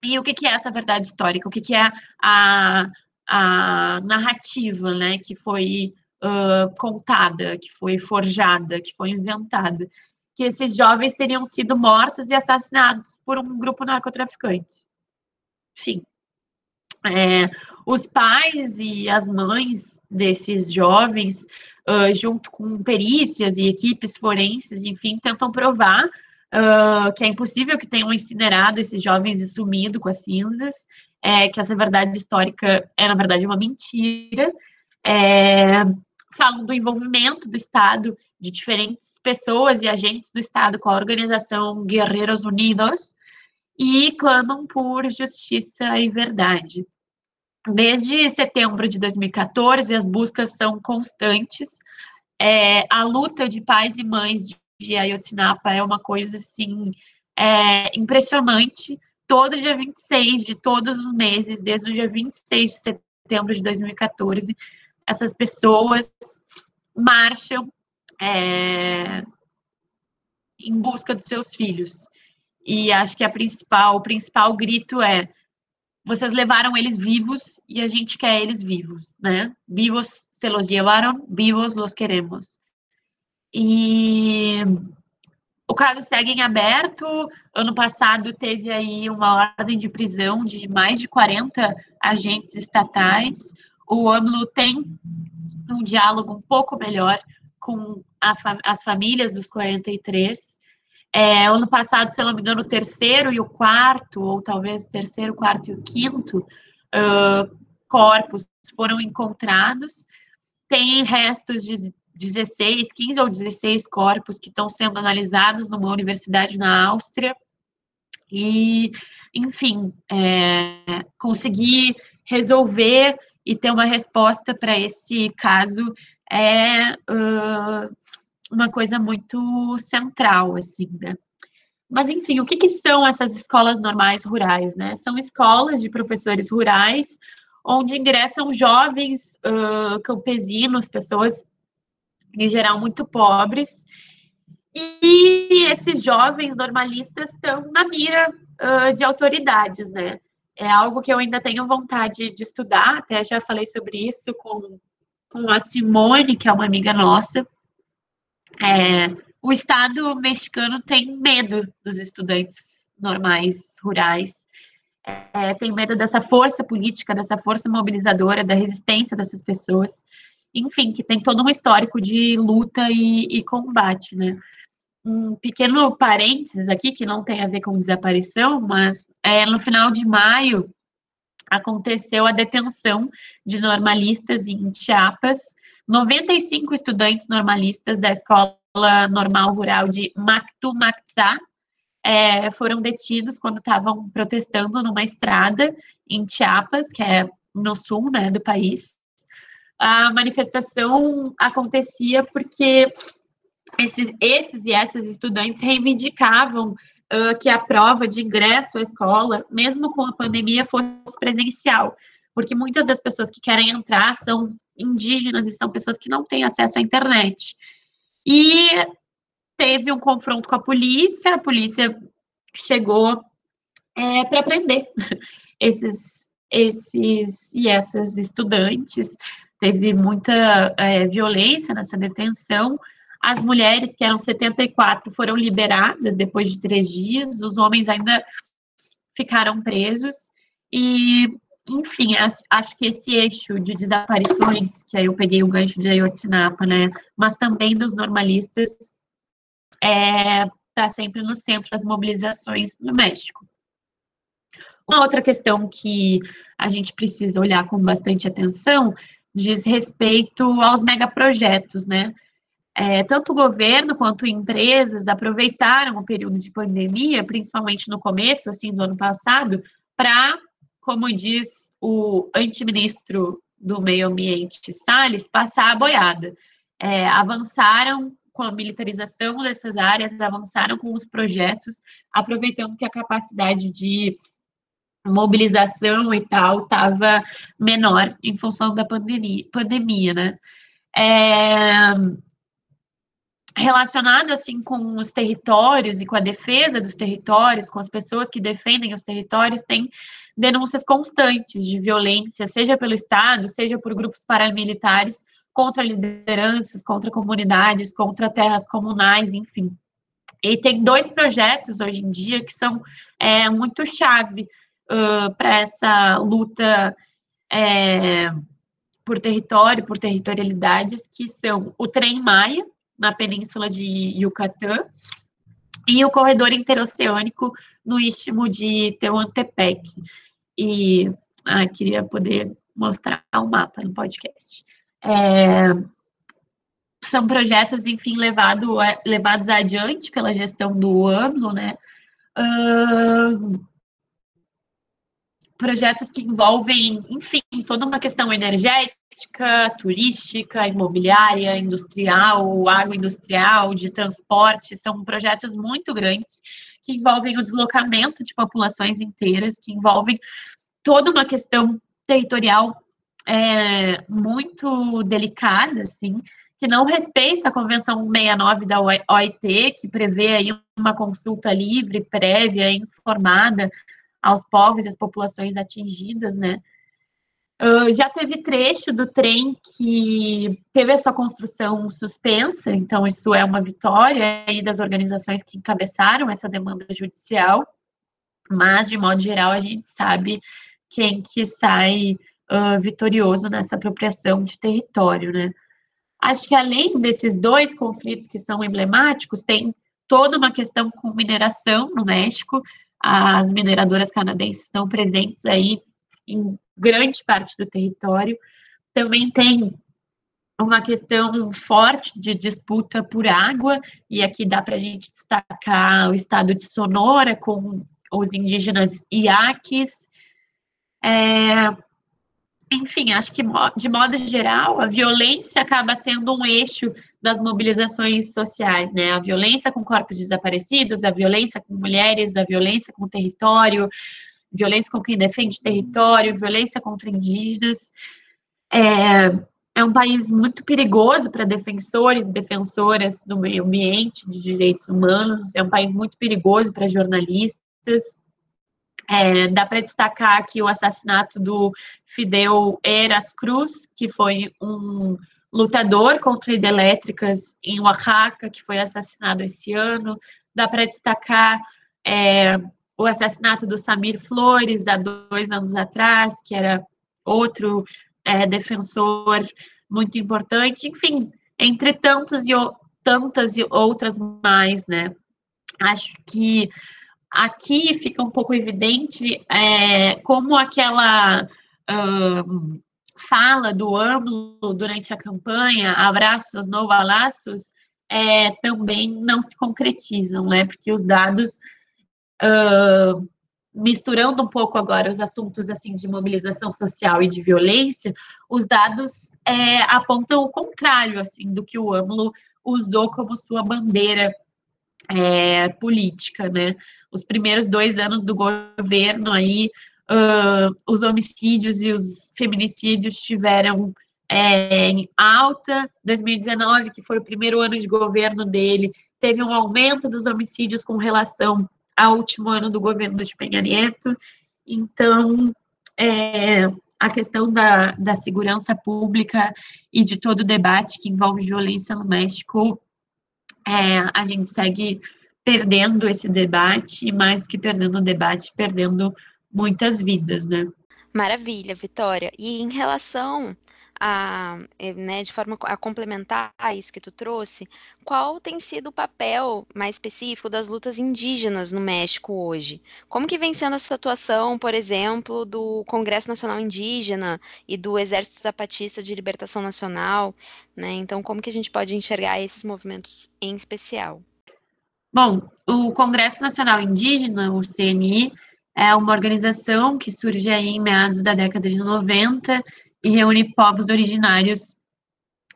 E o que, que é essa verdade histórica? O que, que é a, a narrativa, né, que foi uh, contada, que foi forjada, que foi inventada, que esses jovens teriam sido mortos e assassinados por um grupo narcotraficante. Enfim, é, os pais e as mães desses jovens, uh, junto com perícias e equipes forenses, enfim, tentam provar uh, que é impossível que tenham incinerado esses jovens e sumido com as cinzas, é, que essa verdade histórica é, na verdade, uma mentira. É, falam do envolvimento do Estado, de diferentes pessoas e agentes do Estado com a organização Guerreiros Unidos, e clamam por justiça e verdade. Desde setembro de 2014, as buscas são constantes. É, a luta de pais e mães de Ayotzinapa é uma coisa, assim, é, impressionante todo dia 26 de todos os meses, desde o dia 26 de setembro de 2014, essas pessoas marcham é, em busca dos seus filhos. E acho que a principal, o principal grito é: vocês levaram eles vivos e a gente quer eles vivos, né? Vivos se los llevaron, vivos los queremos. E o caso segue em aberto. Ano passado teve aí uma ordem de prisão de mais de 40 agentes estatais. O AMLO tem um diálogo um pouco melhor com fa as famílias dos 43. É, ano passado, se eu não me engano, o terceiro e o quarto, ou talvez o terceiro, quarto e o quinto uh, corpos foram encontrados. Tem restos de 16, 15 ou 16 corpos que estão sendo analisados numa universidade na Áustria. E, enfim, é, conseguir resolver e ter uma resposta para esse caso é uh, uma coisa muito central, assim, né? Mas, enfim, o que, que são essas escolas normais rurais, né? São escolas de professores rurais, onde ingressam jovens uh, campesinos, pessoas em geral muito pobres, e esses jovens normalistas estão na mira uh, de autoridades, né? É algo que eu ainda tenho vontade de estudar, até já falei sobre isso com, com a Simone, que é uma amiga nossa. É, o Estado mexicano tem medo dos estudantes normais, rurais, é, tem medo dessa força política, dessa força mobilizadora, da resistência dessas pessoas, enfim, que tem todo um histórico de luta e, e combate, né? Um pequeno parênteses aqui, que não tem a ver com desaparição, mas é, no final de maio aconteceu a detenção de normalistas em Chiapas, 95 estudantes normalistas da Escola Normal Rural de Mactumaxá é, foram detidos quando estavam protestando numa estrada em Chiapas, que é no sul né, do país. A manifestação acontecia porque esses, esses e essas estudantes reivindicavam uh, que a prova de ingresso à escola, mesmo com a pandemia, fosse presencial, porque muitas das pessoas que querem entrar são indígenas e são pessoas que não têm acesso à internet. E teve um confronto com a polícia, a polícia chegou é, para prender esses, esses e essas estudantes. Teve muita é, violência nessa detenção. As mulheres, que eram 74, foram liberadas depois de três dias, os homens ainda ficaram presos. E, enfim, acho que esse eixo de desaparições, que aí eu peguei o gancho de Ayotzinapa, né, mas também dos normalistas, está é, tá sempre no centro das mobilizações no México. Uma outra questão que a gente precisa olhar com bastante atenção diz respeito aos megaprojetos, né? É, tanto o governo quanto empresas aproveitaram o período de pandemia, principalmente no começo, assim, do ano passado, para, como diz o antiministro do Meio Ambiente, Salles, passar a boiada. É, avançaram com a militarização dessas áreas, avançaram com os projetos, aproveitando que a capacidade de mobilização e tal estava menor em função da pandemia, pandemia né? É, relacionado assim com os territórios e com a defesa dos territórios, com as pessoas que defendem os territórios, tem denúncias constantes de violência, seja pelo Estado, seja por grupos paramilitares, contra lideranças, contra comunidades, contra terras comunais, enfim. E tem dois projetos hoje em dia que são é, muito chave uh, para essa luta é, por território, por territorialidades, que são o Trem Maia, na península de Yucatán, e o corredor interoceânico no istmo de Tehuantepec. E ah, queria poder mostrar o um mapa no podcast. É, são projetos, enfim, levado, levados adiante pela gestão do ano, né? Uh, projetos que envolvem, enfim, toda uma questão energética, turística, imobiliária, industrial, agroindustrial, de transporte, são projetos muito grandes que envolvem o deslocamento de populações inteiras, que envolvem toda uma questão territorial é, muito delicada, assim, que não respeita a Convenção 69 da OIT, que prevê aí uma consulta livre, prévia, informada aos povos e às populações atingidas, né? Uh, já teve trecho do trem que teve a sua construção suspensa, então isso é uma vitória aí das organizações que encabeçaram essa demanda judicial, mas de modo geral a gente sabe quem que sai uh, vitorioso nessa apropriação de território, né? Acho que além desses dois conflitos que são emblemáticos, tem toda uma questão com mineração no México. As mineradoras canadenses estão presentes aí em grande parte do território. Também tem uma questão forte de disputa por água, e aqui dá para a gente destacar o estado de Sonora com os indígenas iaques. É, enfim, acho que de modo geral, a violência acaba sendo um eixo das mobilizações sociais, né? A violência com corpos desaparecidos, a violência com mulheres, a violência com o território, violência com quem defende território, violência contra indígenas. É, é um país muito perigoso para defensores e defensoras do meio ambiente, de direitos humanos, é um país muito perigoso para jornalistas, é, dá para destacar aqui o assassinato do Fidel Eras Cruz, que foi um lutador contra hidrelétricas em Oaxaca, que foi assassinado esse ano. Dá para destacar é, o assassinato do Samir Flores há dois anos atrás, que era outro é, defensor muito importante, enfim, entre tantos e tantas e outras mais, né? Acho que aqui fica um pouco evidente é, como aquela uh, fala do AMLO durante a campanha, abraços, não laços, é, também não se concretizam, né? Porque os dados, uh, misturando um pouco agora os assuntos assim de mobilização social e de violência, os dados é, apontam o contrário assim do que o AMLO usou como sua bandeira é, política, né? Os primeiros dois anos do governo aí, uh, os homicídios e os feminicídios tiveram é, em alta. 2019, que foi o primeiro ano de governo dele, teve um aumento dos homicídios com relação ao último ano do governo de Penha Neto. Então, é, a questão da, da segurança pública e de todo o debate que envolve violência no México, é, a gente segue perdendo esse debate, e mais do que perdendo o debate, perdendo muitas vidas, né? Maravilha, Vitória. E em relação a, eh, né, de forma a complementar isso que tu trouxe, qual tem sido o papel mais específico das lutas indígenas no México hoje? Como que vem sendo essa situação, por exemplo, do Congresso Nacional Indígena e do Exército Zapatista de Libertação Nacional, né? Então, como que a gente pode enxergar esses movimentos em especial? Bom, o Congresso Nacional Indígena, o CNI, é uma organização que surge aí em meados da década de 90 e reúne povos originários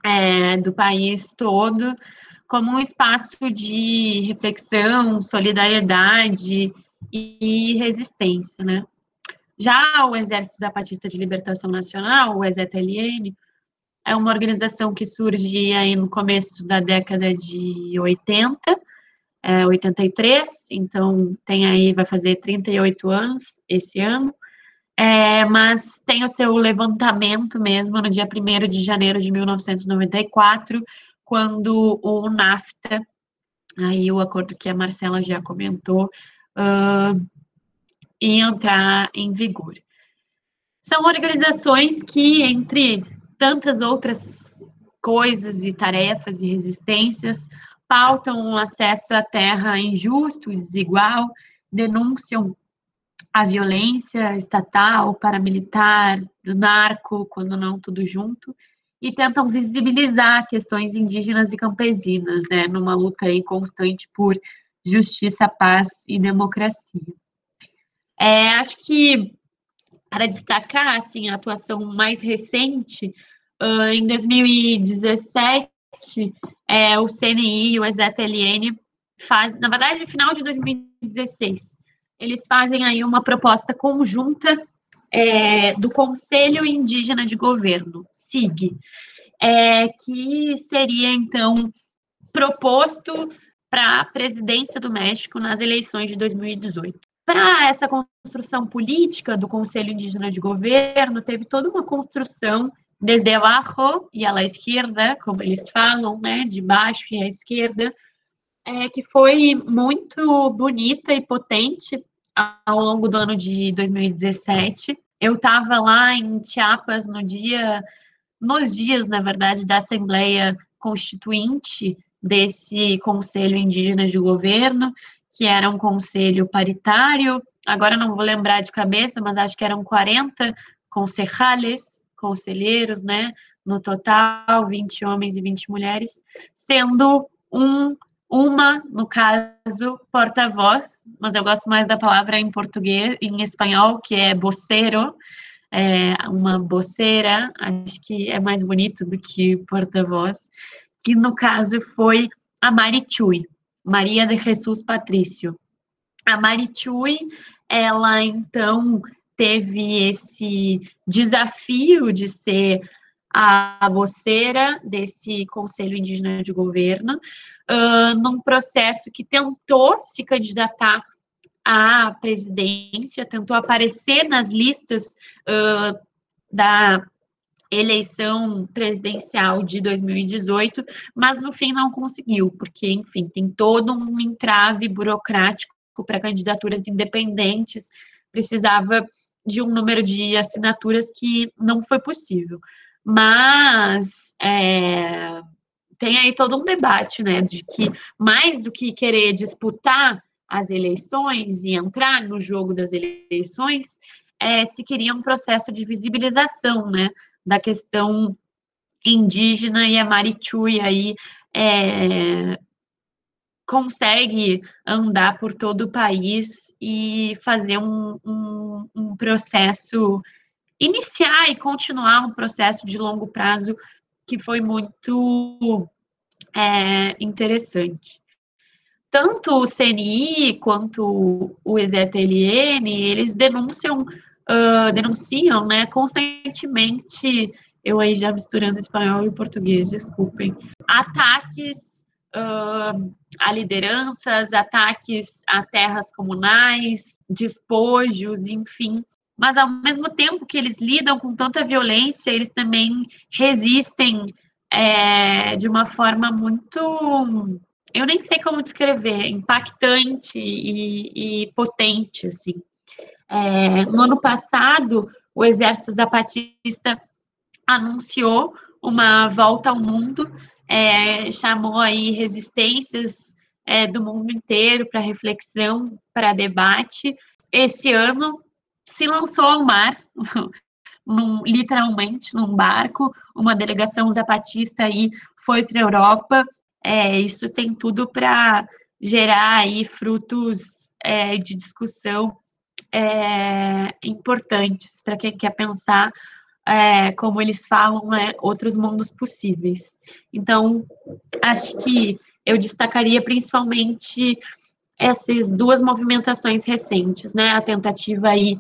é, do país todo como um espaço de reflexão, solidariedade e resistência, né? Já o Exército Zapatista de Libertação Nacional, o EZLN, é uma organização que surge aí no começo da década de 80, é, 83, então tem aí, vai fazer 38 anos esse ano, é, mas tem o seu levantamento mesmo no dia 1 de janeiro de 1994, quando o NAFTA, aí o acordo que a Marcela já comentou, uh, ia entrar em vigor. São organizações que, entre tantas outras coisas e tarefas e resistências, pautam o acesso à terra injusto desigual, denunciam a violência estatal, paramilitar, do narco, quando não tudo junto, e tentam visibilizar questões indígenas e campesinas, né, numa luta aí constante por justiça, paz e democracia. É, acho que para destacar assim a atuação mais recente, em 2017, é, o CNI e o EZLN faz, na verdade, no final de 2016, eles fazem aí uma proposta conjunta é, do Conselho Indígena de Governo, SIG, é, que seria, então, proposto para a presidência do México nas eleições de 2018. Para essa construção política do Conselho Indígena de Governo, teve toda uma construção desde abaixo e à esquerda, como eles falam, né, de baixo e à esquerda, é, que foi muito bonita e potente ao longo do ano de 2017. Eu estava lá em Chiapas no dia, nos dias, na verdade, da Assembleia Constituinte desse Conselho Indígena de Governo, que era um conselho paritário. Agora não vou lembrar de cabeça, mas acho que eram 40 concejales, conselheiros, né? No total, 20 homens e 20 mulheres, sendo um uma, no caso, porta-voz, mas eu gosto mais da palavra em português, em espanhol, que é vocero, é uma boceira, acho que é mais bonito do que porta-voz, que no caso foi a Marichui, Maria de Jesus Patrício. A Marichui, ela então teve esse desafio de ser a voceira desse Conselho Indígena de Governo, uh, num processo que tentou se candidatar à presidência, tentou aparecer nas listas uh, da eleição presidencial de 2018, mas no fim não conseguiu, porque, enfim, tem todo um entrave burocrático para candidaturas independentes, precisava de um número de assinaturas que não foi possível. Mas é, tem aí todo um debate, né, de que mais do que querer disputar as eleições e entrar no jogo das eleições, é, se queria um processo de visibilização, né, da questão indígena e a Marichui aí é, consegue andar por todo o país e fazer um, um, um processo, iniciar e continuar um processo de longo prazo que foi muito é, interessante. Tanto o CNI quanto o EZTLN, eles denunciam, uh, denunciam né, constantemente, eu aí já misturando espanhol e português, desculpem, ataques uh, a lideranças, ataques a terras comunais, despojos, enfim. Mas ao mesmo tempo que eles lidam com tanta violência, eles também resistem é, de uma forma muito, eu nem sei como descrever, impactante e, e potente, assim. É, no ano passado, o Exército Zapatista anunciou uma volta ao mundo é, chamou aí resistências é, do mundo inteiro para reflexão, para debate. Esse ano se lançou ao mar, num, literalmente num barco, uma delegação zapatista aí foi para a Europa. É, isso tem tudo para gerar aí frutos é, de discussão é, importantes para quem quer pensar é, como eles falam, né, outros mundos possíveis. Então, acho que eu destacaria principalmente essas duas movimentações recentes, né, a tentativa aí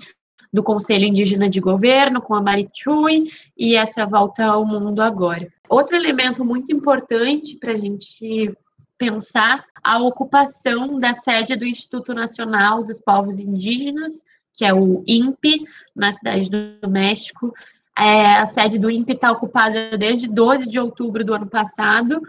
do Conselho Indígena de Governo com a Marichui e essa volta ao mundo agora. Outro elemento muito importante para a gente pensar a ocupação da sede do Instituto Nacional dos Povos Indígenas, que é o INPE, na cidade do México, é, a sede do INPE está ocupada desde 12 de outubro do ano passado.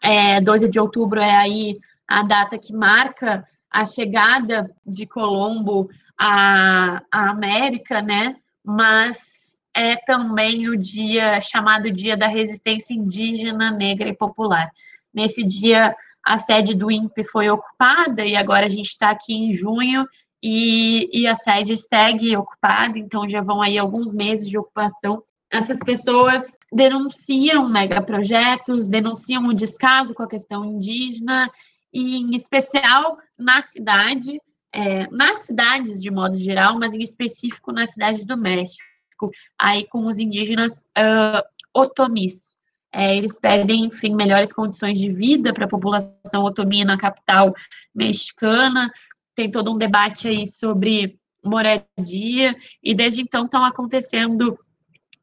É, 12 de outubro é aí a data que marca a chegada de Colombo à, à América, né? Mas é também o dia chamado Dia da Resistência Indígena, Negra e Popular. Nesse dia, a sede do INPE foi ocupada e agora a gente está aqui em junho e, e a sede segue ocupada, então já vão aí alguns meses de ocupação essas pessoas denunciam megaprojetos, denunciam o descaso com a questão indígena, e em especial na cidade, é, nas cidades de modo geral, mas em específico na cidade do México, aí com os indígenas uh, otomis. É, eles pedem, enfim, melhores condições de vida para a população otomi na capital mexicana, tem todo um debate aí sobre moradia, e desde então estão acontecendo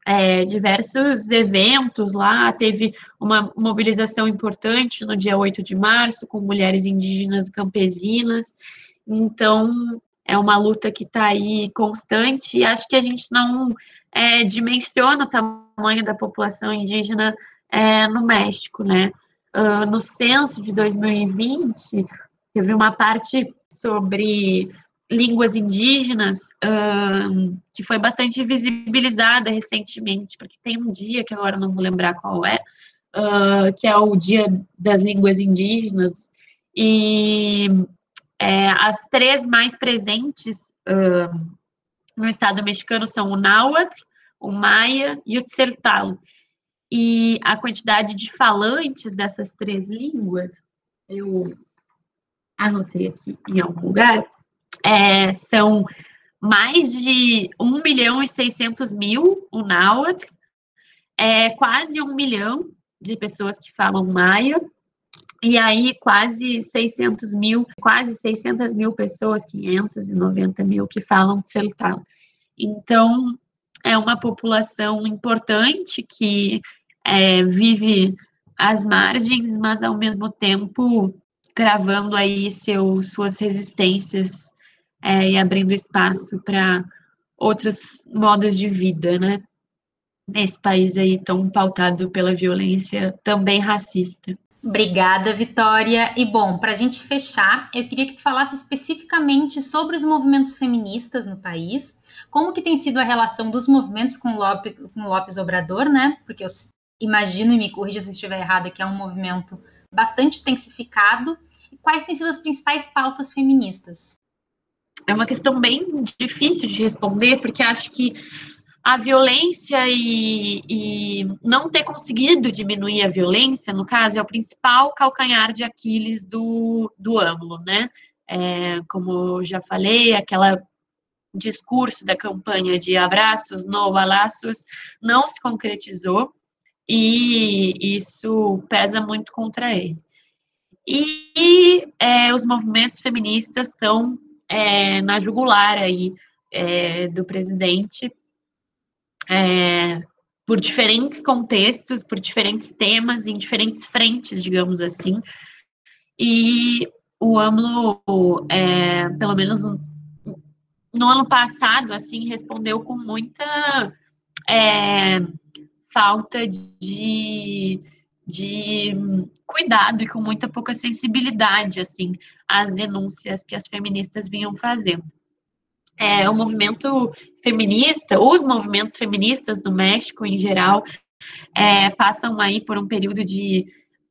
é, diversos eventos lá, teve uma mobilização importante no dia 8 de março, com mulheres indígenas e campesinas, então é uma luta que está aí constante, e acho que a gente não é, dimensiona o tamanho da população indígena é, no México, né? Uh, no censo de 2020, teve uma parte sobre línguas indígenas um, que foi bastante visibilizada recentemente, porque tem um dia que agora não vou lembrar qual é, uh, que é o Dia das Línguas Indígenas, e é, as três mais presentes uh, no estado mexicano são o náhuatl, o maia e o tsertal. E a quantidade de falantes dessas três línguas, eu anotei aqui em algum lugar, é, são mais de 1 milhão e 600 mil o náhuatl, é, quase um milhão de pessoas que falam maia, e aí quase 600 mil, quase 600 mil pessoas, 590 mil que falam celtal. Então, é uma população importante que é, vive às margens, mas ao mesmo tempo cravando aí seu, suas resistências é, e abrindo espaço para outros modos de vida, né? Nesse país aí tão pautado pela violência também racista. Obrigada, Vitória. E bom, para a gente fechar, eu queria que tu falasse especificamente sobre os movimentos feministas no país, como que tem sido a relação dos movimentos com Lopes, com Lopes Obrador, né? Porque eu imagino, e me corrija se estiver errada, que é um movimento bastante intensificado. E quais têm sido as principais pautas feministas? É uma questão bem difícil de responder, porque acho que a violência e, e, não ter conseguido diminuir a violência, no caso, é o principal calcanhar de Aquiles do, do AMLO, né? É, como já falei, aquela discurso da campanha de abraços, no balaços, não se concretizou e isso pesa muito contra ele. E é, os movimentos feministas estão é, na jugular aí é, do presidente é, por diferentes contextos, por diferentes temas, em diferentes frentes, digamos assim. E o AMLO, é, pelo menos no, no, ano passado, assim, respondeu com muita é, falta de, de cuidado e com muita pouca sensibilidade, assim, às denúncias que as feministas vinham fazendo é, o movimento feminista, os movimentos feministas do México em geral, é, passam aí por um período de,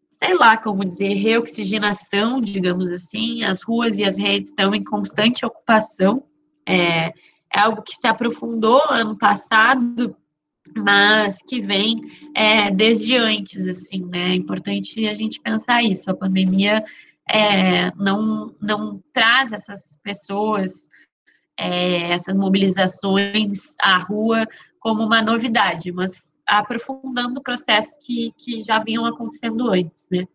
sei lá como dizer, reoxigenação, digamos assim. As ruas e as redes estão em constante ocupação. É, é algo que se aprofundou ano passado, mas que vem é, desde antes, assim, né? É importante a gente pensar isso. A pandemia é, não, não traz essas pessoas é, essas mobilizações à rua como uma novidade, mas aprofundando o processo que, que já vinham acontecendo antes, né?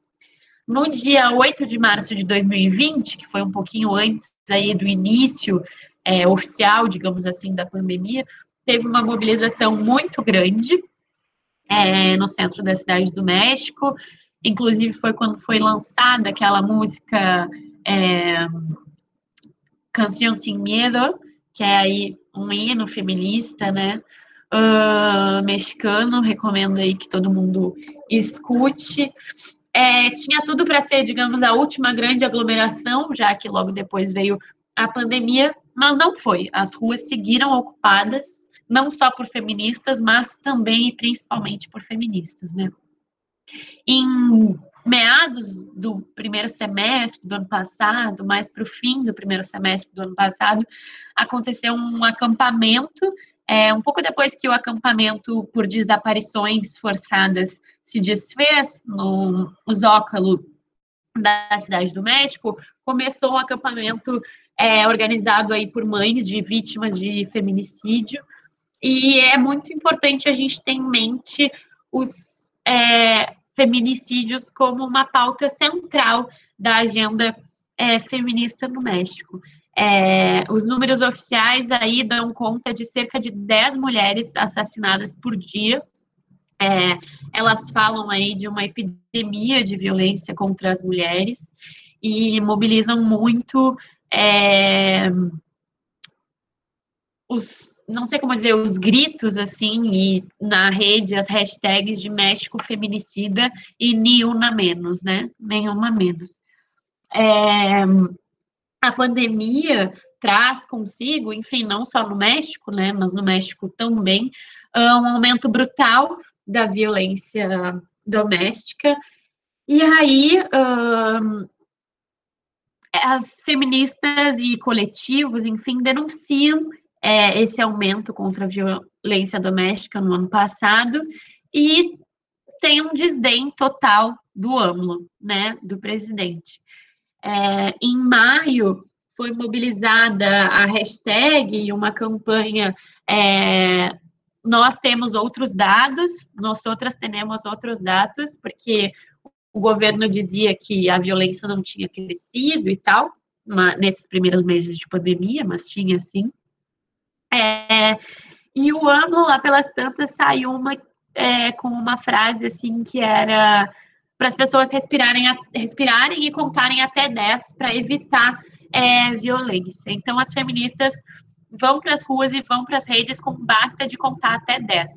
No dia 8 de março de 2020, que foi um pouquinho antes aí do início é, oficial, digamos assim, da pandemia, teve uma mobilização muito grande é, no centro da cidade do México. Inclusive foi quando foi lançada aquela música é, Canção Sem Medo, que é aí um hino feminista, né? Uh, mexicano, recomendo aí que todo mundo escute. É, tinha tudo para ser, digamos, a última grande aglomeração, já que logo depois veio a pandemia, mas não foi. As ruas seguiram ocupadas, não só por feministas, mas também e principalmente por feministas, né? Em meados do primeiro semestre do ano passado, mais para o fim do primeiro semestre do ano passado, aconteceu um acampamento. É, um pouco depois que o acampamento por desaparições forçadas se desfez no Zócalo da cidade do México, começou um acampamento é, organizado aí por mães de vítimas de feminicídio. E é muito importante a gente ter em mente os, é, feminicídios como uma pauta central da agenda é, feminista no México. É, os números oficiais aí dão conta de cerca de 10 mulheres assassinadas por dia. É, elas falam aí de uma epidemia de violência contra as mulheres e mobilizam muito é, os não sei como dizer, os gritos, assim, e na rede, as hashtags de México feminicida e nenhuma menos, né? Nenhuma menos. É, a pandemia traz consigo, enfim, não só no México, né, mas no México também, um aumento brutal da violência doméstica. E aí, um, as feministas e coletivos, enfim, denunciam é, esse aumento contra a violência doméstica no ano passado e tem um desdém total do AMLO, né, do presidente. É, em maio foi mobilizada a hashtag e uma campanha é, nós temos outros dados, nós outras temos outros dados, porque o governo dizia que a violência não tinha crescido e tal, nesses primeiros meses de pandemia, mas tinha sim. É, e o ano, lá pelas tantas, saiu uma, é, com uma frase assim que era para as pessoas respirarem, respirarem e contarem até 10 para evitar é, violência. Então, as feministas vão para as ruas e vão para as redes com basta de contar até 10.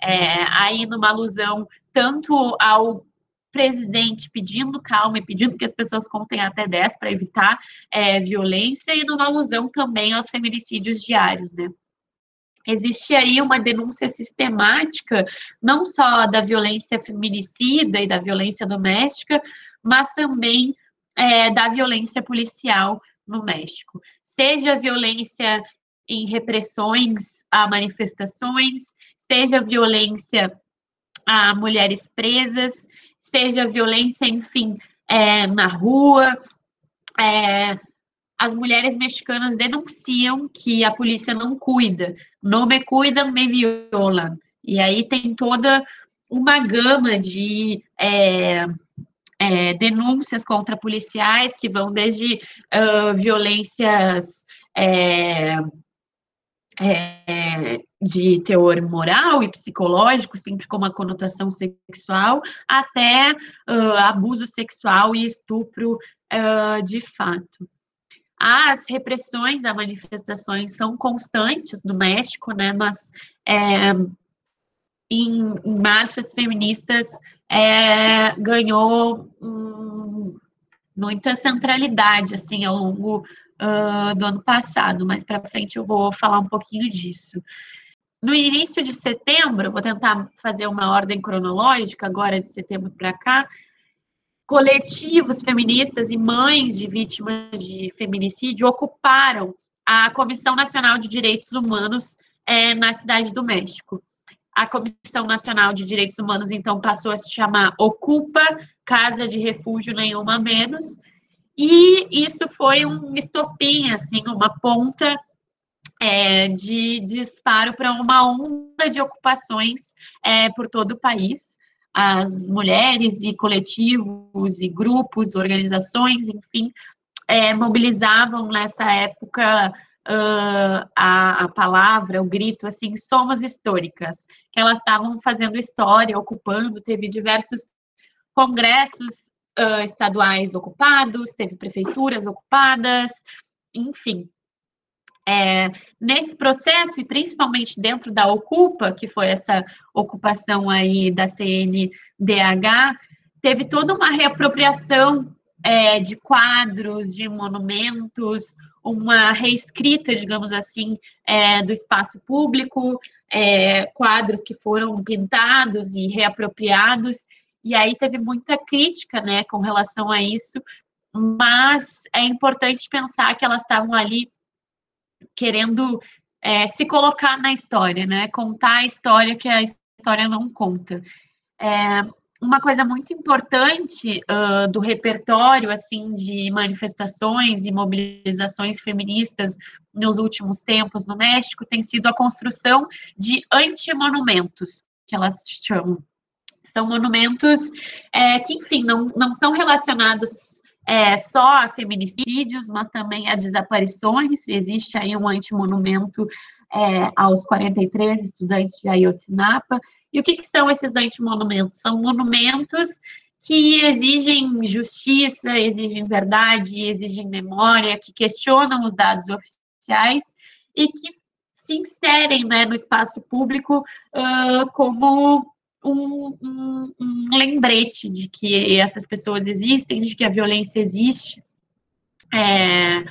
É, aí, numa alusão tanto ao presidente pedindo calma e pedindo que as pessoas contem até 10 para evitar é, violência e numa alusão também aos feminicídios diários, né? Existe aí uma denúncia sistemática, não só da violência feminicida e da violência doméstica, mas também é, da violência policial no México. Seja violência em repressões a manifestações, seja violência a mulheres presas, seja violência, enfim, é, na rua. É, as mulheres mexicanas denunciam que a polícia não cuida. Não me cuida, me violam. E aí tem toda uma gama de é, é, denúncias contra policiais que vão desde uh, violências é, é, de teor moral e psicológico, sempre com uma conotação sexual, até uh, abuso sexual e estupro uh, de fato. As repressões a manifestações são constantes no México, né, mas é, em, marchas feministas é, ganhou um, muita centralidade assim ao longo uh, do ano passado, mas para frente eu vou falar um pouquinho disso. No início de setembro, vou tentar fazer uma ordem cronológica, agora de setembro para cá, coletivos feministas e mães de vítimas de feminicídio ocuparam a Comissão Nacional de Direitos Humanos é, na Cidade do México. A Comissão Nacional de Direitos Humanos, então, passou a se chamar Ocupa Casa de Refúgio Nenhuma Menos, e isso foi um estopim, assim, uma ponta é, de, disparo para uma onda de ocupações é, por todo o país. As mulheres e coletivos e grupos, organizações, enfim, é, mobilizavam nessa época uh, a, a, palavra, o grito, assim, somos históricas, que elas estavam fazendo história, ocupando, teve diversos congressos uh, estaduais ocupados, teve prefeituras ocupadas, enfim. É, nesse processo, e principalmente dentro da Ocupa, que foi essa ocupação aí da CNDH, teve toda uma reapropriação é, de quadros, de monumentos, uma reescrita, digamos assim, é, do espaço público, é, quadros que foram pintados e reapropriados, e aí teve muita crítica, né, com relação a isso, mas é importante pensar que elas estavam ali querendo é, se colocar na história, né, contar a história que a história não conta. É, uma coisa muito importante uh, do repertório assim de manifestações e mobilizações feministas nos últimos tempos no México tem sido a construção de antimonumentos, que elas chamam. São monumentos é, que, enfim, não, não são relacionados é, só a feminicídios, mas também a desaparições. Existe aí um antimonumento é, aos 43 estudantes de Ayotzinapa. E o que, que são esses antimonumentos? São monumentos que exigem justiça, exigem verdade, exigem memória, que questionam os dados oficiais e que se inserem né, no espaço público uh, como um, um, um lembrete de que essas pessoas existem, de que a violência existe. É,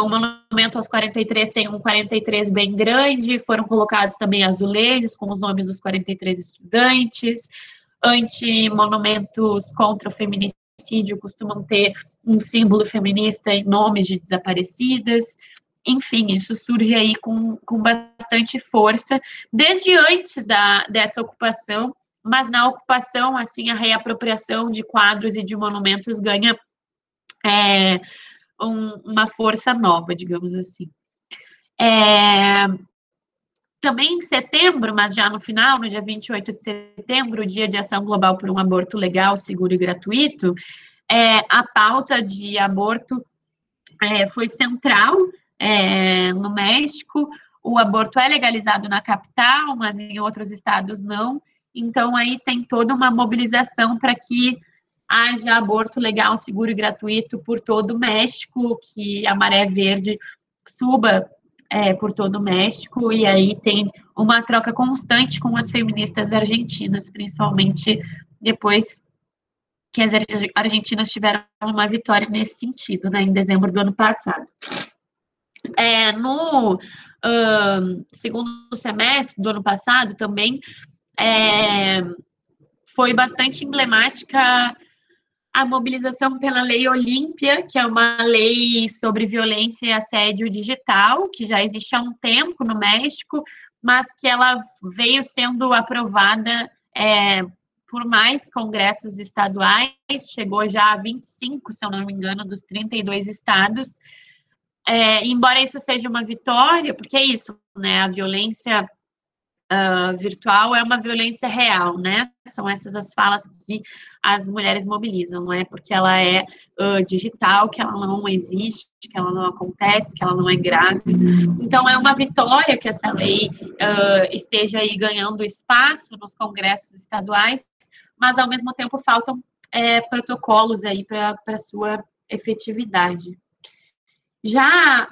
o monumento aos 43 tem um 43 bem grande, foram colocados também azulejos com os nomes dos 43 estudantes, anti-monumentos contra o feminicídio costumam ter um símbolo feminista em nomes de desaparecidas, enfim, isso surge aí com, com bastante força, desde antes da, dessa ocupação, mas na ocupação, assim, a reapropriação de quadros e de monumentos ganha é, um, uma força nova, digamos assim. É, também em setembro, mas já no final, no dia 28 de setembro, o Dia de Ação Global por um Aborto Legal, Seguro e Gratuito, é, a pauta de aborto é, foi central é, no México, o aborto é legalizado na capital, mas em outros estados não. Então, aí tem toda uma mobilização para que haja aborto legal, seguro e gratuito por todo o México, que a maré verde suba é, por todo o México, e aí tem uma troca constante com as feministas argentinas, principalmente depois que as argentinas tiveram uma vitória nesse sentido, né, em dezembro do ano passado. É, no uh, segundo semestre do ano passado também é, foi bastante emblemática a mobilização pela Lei Olímpia, que é uma lei sobre violência e assédio digital, que já existe há um tempo no México, mas que ela veio sendo aprovada é, por mais congressos estaduais, chegou já a 25, se eu não me engano, dos 32 estados. É, embora isso seja uma vitória, porque é isso, né? A violência uh, virtual é uma violência real, né? São essas as falas que as mulheres mobilizam, não é porque ela é uh, digital, que ela não existe, que ela não acontece, que ela não é grave. Então, é uma vitória que essa lei uh, esteja aí ganhando espaço nos congressos estaduais, mas, ao mesmo tempo, faltam é, protocolos aí para sua efetividade. Já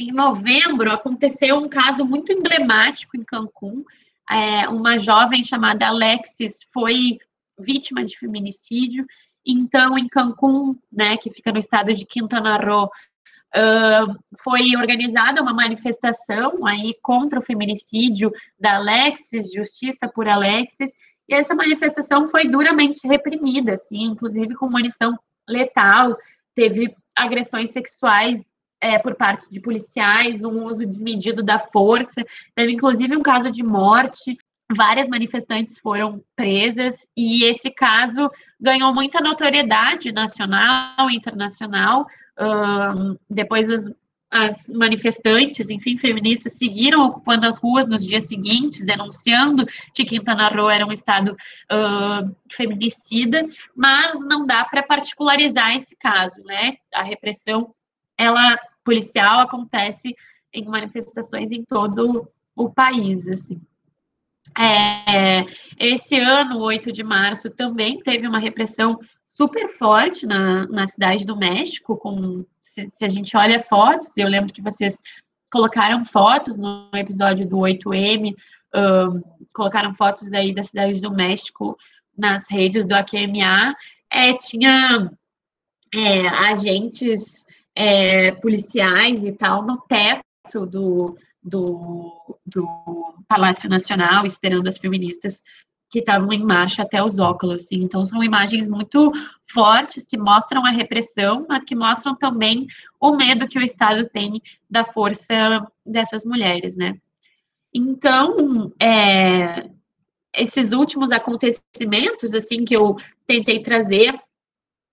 em novembro, aconteceu um caso muito emblemático em Cancún. É, uma jovem chamada Alexis foi vítima de feminicídio. Então, em Cancún, né, que fica no estado de Quintana Roo, uh, foi organizada uma manifestação aí contra o feminicídio da Alexis, Justiça por Alexis, e essa manifestação foi duramente reprimida, assim, inclusive com munição letal, teve agressões sexuais é, por parte de policiais, um uso desmedido da força, teve inclusive um caso de morte, várias manifestantes foram presas, e esse caso ganhou muita notoriedade nacional e internacional. Um, depois as, as manifestantes, enfim, feministas, seguiram ocupando as ruas nos dias seguintes, denunciando que Quintana Roo era um estado uh, feminicida, mas não dá para particularizar esse caso, né? A repressão, ela policial acontece em manifestações em todo o país, assim. É, esse ano, 8 de março, também teve uma repressão super forte na, na cidade do México, com, se, se, a gente olha fotos, eu lembro que vocês colocaram fotos no episódio do 8M, um, colocaram fotos aí da cidade do México nas redes do AQMA, é, tinha é, agentes é, policiais e tal no teto do, do, do Palácio Nacional, esperando as feministas que estavam em marcha até os óculos. Assim. Então, são imagens muito fortes que mostram a repressão, mas que mostram também o medo que o Estado tem da força dessas mulheres, né? Então, é, esses últimos acontecimentos, assim, que eu tentei trazer,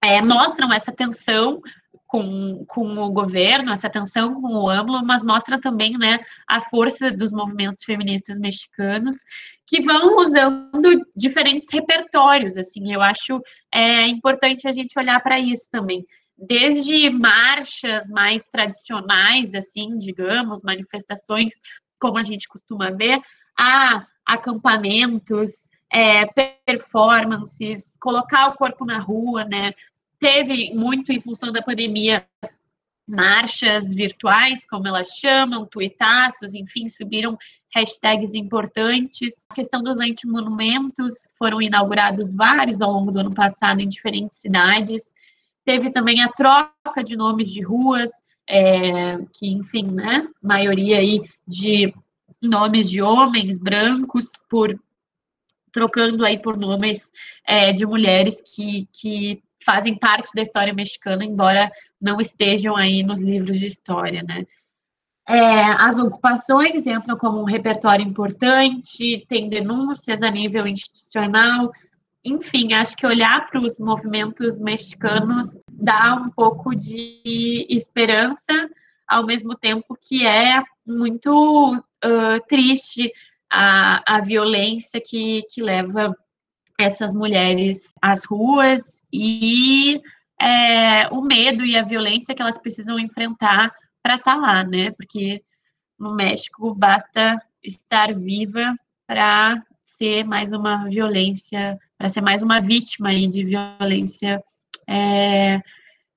é, mostram essa tensão com, com o governo, essa tensão com o AMLO, mas mostra também né, a força dos movimentos feministas mexicanos que vão usando diferentes repertórios. Assim, eu acho é, importante a gente olhar para isso também. Desde marchas mais tradicionais, assim, digamos, manifestações, como a gente costuma ver, a acampamentos, é, performances, colocar o corpo na rua, né? Teve muito em função da pandemia marchas virtuais, como elas chamam, tuitaços, enfim, subiram hashtags importantes. A questão dos antimonumentos, foram inaugurados vários ao longo do ano passado em diferentes cidades. Teve também a troca de nomes de ruas, é, que, enfim, né, maioria aí de nomes de homens brancos por trocando aí por nomes é, de mulheres que, que fazem parte da história mexicana, embora não estejam aí nos livros de história, né? É, as ocupações entram como um repertório importante, tem denúncias a nível institucional, enfim, acho que olhar para os movimentos mexicanos dá um pouco de esperança, ao mesmo tempo que é muito uh, triste a, a violência que, que leva essas mulheres às ruas e é, o medo e a violência que elas precisam enfrentar para estar tá lá, né? Porque no México basta estar viva para ser mais uma violência, para ser mais uma vítima aí de violência é,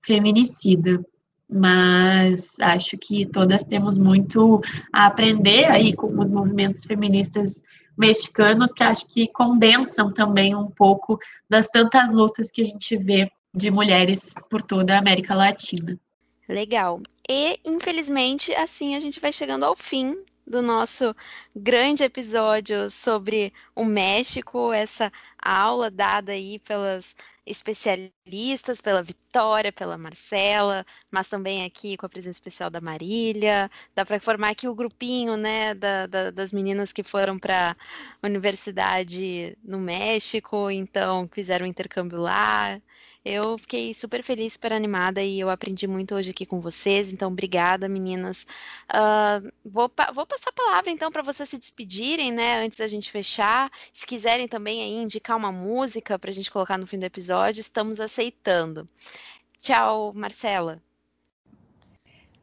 feminicida. Mas acho que todas temos muito a aprender aí com os movimentos feministas mexicanos que acho que condensam também um pouco das tantas lutas que a gente vê de mulheres por toda a América Latina. Legal. E, infelizmente, assim a gente vai chegando ao fim do nosso grande episódio sobre o México, essa aula dada aí pelas especialistas, pela Vitória, pela Marcela, mas também aqui com a presença especial da Marília. Dá para formar aqui o grupinho, né, da, da, das meninas que foram para a universidade no México, então fizeram intercâmbio lá. Eu fiquei super feliz, super animada e eu aprendi muito hoje aqui com vocês. Então, obrigada, meninas. Uh, vou, vou passar a palavra então para vocês se despedirem, né? Antes da gente fechar. Se quiserem também aí indicar uma música para a gente colocar no fim do episódio, estamos aceitando. Tchau, Marcela.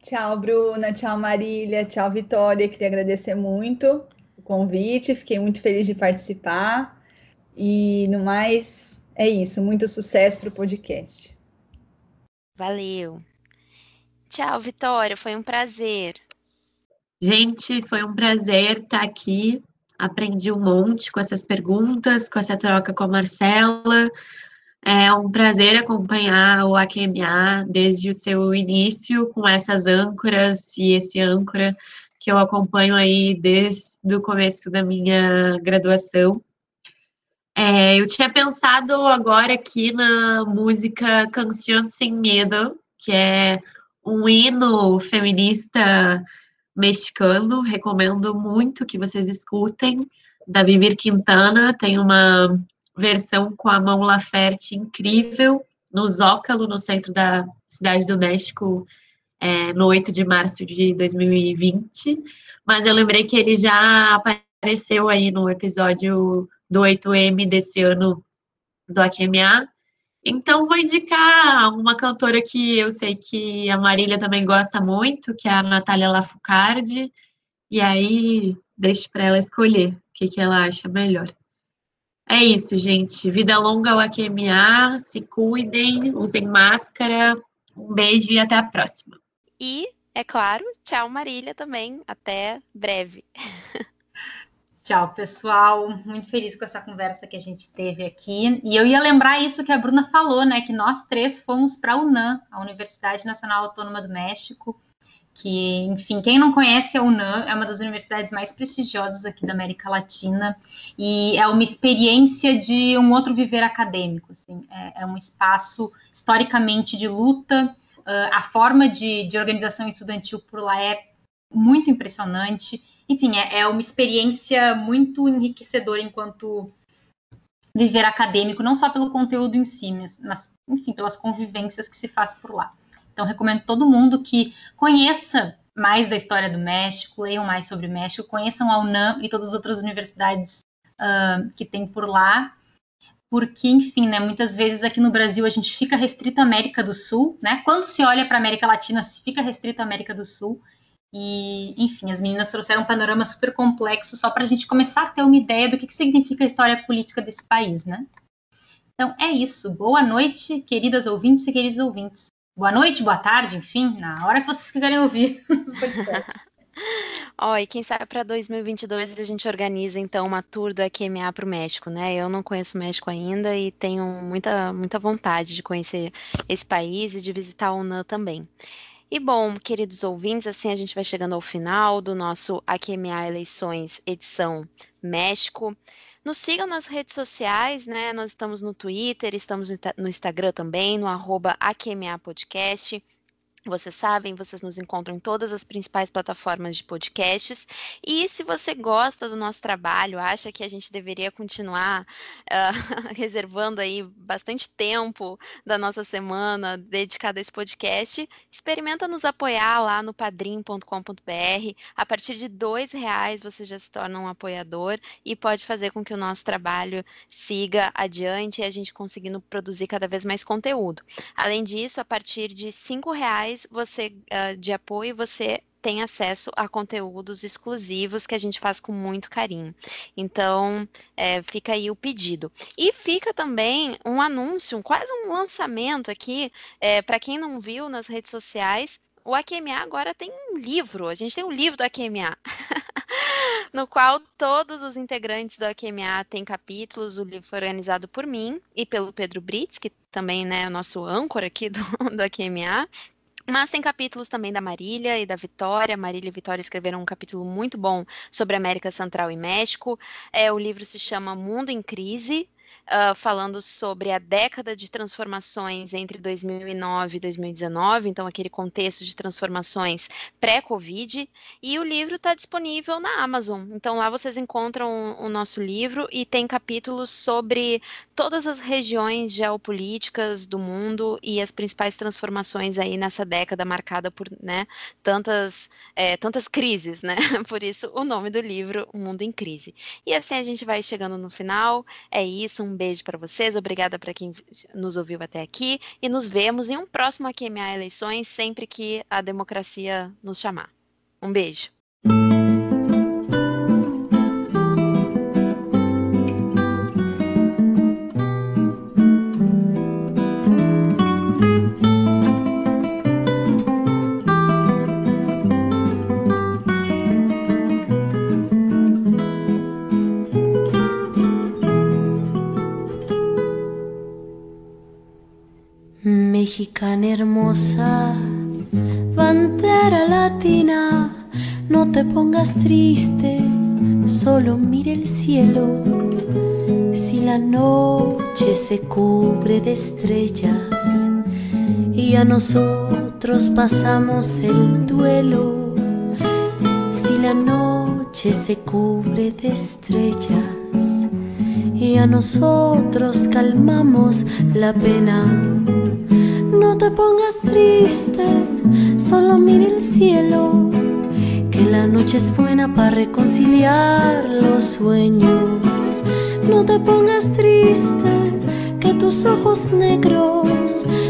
Tchau, Bruna. Tchau, Marília. Tchau, Vitória. Queria agradecer muito o convite. Fiquei muito feliz de participar. E no mais, é isso, muito sucesso para o podcast. Valeu. Tchau, Vitória, foi um prazer. Gente, foi um prazer estar aqui. Aprendi um monte com essas perguntas, com essa troca com a Marcela. É um prazer acompanhar o AQMA desde o seu início, com essas âncoras e esse âncora que eu acompanho aí desde o começo da minha graduação. É, eu tinha pensado agora aqui na música Canção Sem Medo, que é um hino feminista mexicano. Recomendo muito que vocês escutem. Da Vivir Quintana tem uma versão com a Mão Laferte incrível no Zócalo, no centro da cidade do México, é, no 8 de março de 2020. Mas eu lembrei que ele já apareceu aí no episódio do 8M desse ano do AQMA. Então, vou indicar uma cantora que eu sei que a Marília também gosta muito, que é a Natália Lafucardi. E aí, deixo para ela escolher o que, que ela acha melhor. É isso, gente. Vida longa ao AQMA. Se cuidem, usem máscara. Um beijo e até a próxima. E, é claro, tchau, Marília, também. Até breve. Tchau, pessoal. Muito feliz com essa conversa que a gente teve aqui. E eu ia lembrar isso que a Bruna falou, né? Que nós três fomos para a UNAM, a Universidade Nacional Autônoma do México, que, enfim, quem não conhece a UNAM é uma das universidades mais prestigiosas aqui da América Latina e é uma experiência de um outro viver acadêmico. Assim, é, é um espaço historicamente de luta. Uh, a forma de, de organização estudantil por lá é muito impressionante enfim, é, é uma experiência muito enriquecedora enquanto viver acadêmico, não só pelo conteúdo em si, mas, enfim, pelas convivências que se faz por lá. Então, recomendo todo mundo que conheça mais da história do México, leiam mais sobre o México, conheçam a UNAM e todas as outras universidades uh, que tem por lá, porque, enfim, né, muitas vezes aqui no Brasil a gente fica restrito à América do Sul, né? Quando se olha para a América Latina, se fica restrito à América do Sul, e, enfim, as meninas trouxeram um panorama super complexo só para a gente começar a ter uma ideia do que, que significa a história política desse país, né? Então é isso. Boa noite, queridas ouvintes e queridos ouvintes. Boa noite, boa tarde, enfim, na hora que vocês quiserem ouvir. Ó, oh, e quem sabe para 2022 a gente organiza então uma tour do EQMA para o México, né? Eu não conheço o México ainda e tenho muita, muita vontade de conhecer esse país e de visitar o UNAM também. E bom, queridos ouvintes, assim a gente vai chegando ao final do nosso AQMA Eleições edição México. Nos sigam nas redes sociais, né? Nós estamos no Twitter, estamos no Instagram também, no arroba AQMA Podcast. Vocês sabem, vocês nos encontram em todas as principais plataformas de podcasts. E se você gosta do nosso trabalho, acha que a gente deveria continuar uh, reservando aí bastante tempo da nossa semana dedicada a esse podcast, experimenta nos apoiar lá no padrim.com.br. A partir de dois reais você já se torna um apoiador e pode fazer com que o nosso trabalho siga adiante e a gente conseguindo produzir cada vez mais conteúdo. Além disso, a partir de cinco reais reais você uh, de apoio você tem acesso a conteúdos exclusivos que a gente faz com muito carinho. Então, é, fica aí o pedido. E fica também um anúncio, quase um lançamento aqui, é, para quem não viu nas redes sociais. O AQMA agora tem um livro, a gente tem um livro do AQMA. no qual todos os integrantes do AQMA têm capítulos. O livro foi organizado por mim e pelo Pedro Brits, que também né, é o nosso âncora aqui do, do AQMA. Mas tem capítulos também da Marília e da Vitória. Marília e Vitória escreveram um capítulo muito bom sobre América Central e México. É, o livro se chama Mundo em Crise, uh, falando sobre a década de transformações entre 2009 e 2019, então aquele contexto de transformações pré-Covid, e o livro está disponível na Amazon. Então lá vocês encontram o nosso livro e tem capítulos sobre todas as regiões geopolíticas do mundo e as principais transformações aí nessa década marcada por né, tantas, é, tantas crises, né? Por isso o nome do livro, O Mundo em Crise. E assim a gente vai chegando no final. É isso, um beijo para vocês, obrigada para quem nos ouviu até aqui e nos vemos em um próximo AQMA Eleições sempre que a democracia nos chamar. Um beijo. Hermosa, bandera latina, no te pongas triste, solo mire el cielo. Si la noche se cubre de estrellas y a nosotros pasamos el duelo, si la noche se cubre de estrellas y a nosotros calmamos la pena no te pongas triste, solo mira el cielo, que la noche es buena para reconciliar los sueños. No te pongas triste, que tus ojos negros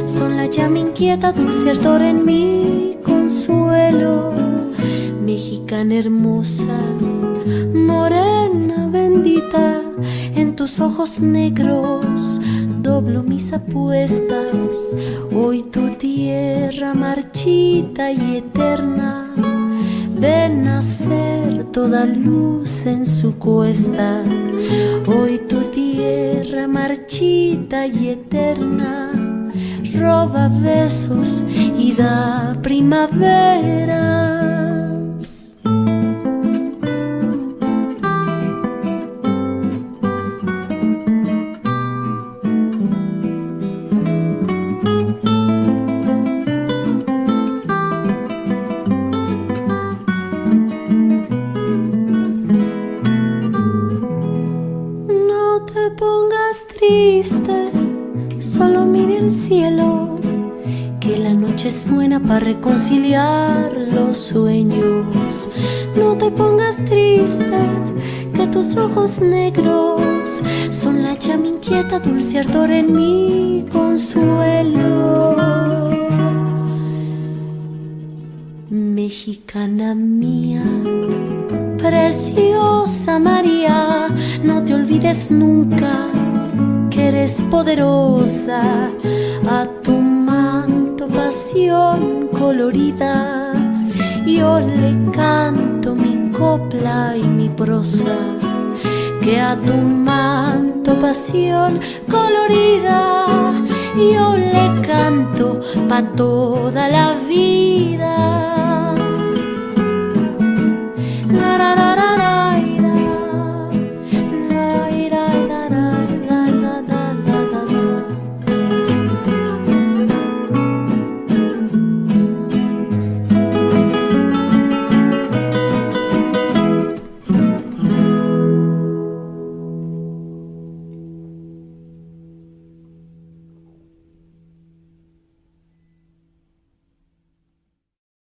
son la llama inquieta, dulce ardor en mi consuelo. Mexicana hermosa, morena bendita, en tus ojos negros doblo mis apuestas. Hoy tu tierra marchita y eterna ven a ser toda luz en su cuesta. Hoy tu tierra marchita y eterna roba besos y da primavera. Para reconciliar los sueños. No te pongas triste, que tus ojos negros son la llama inquieta, dulce ardor en mi consuelo. Mexicana mía, preciosa María, no te olvides nunca que eres poderosa a tu pasión colorida. Yo le canto mi copla y mi prosa, que a tu manto pasión colorida. Yo le canto pa' toda la vida.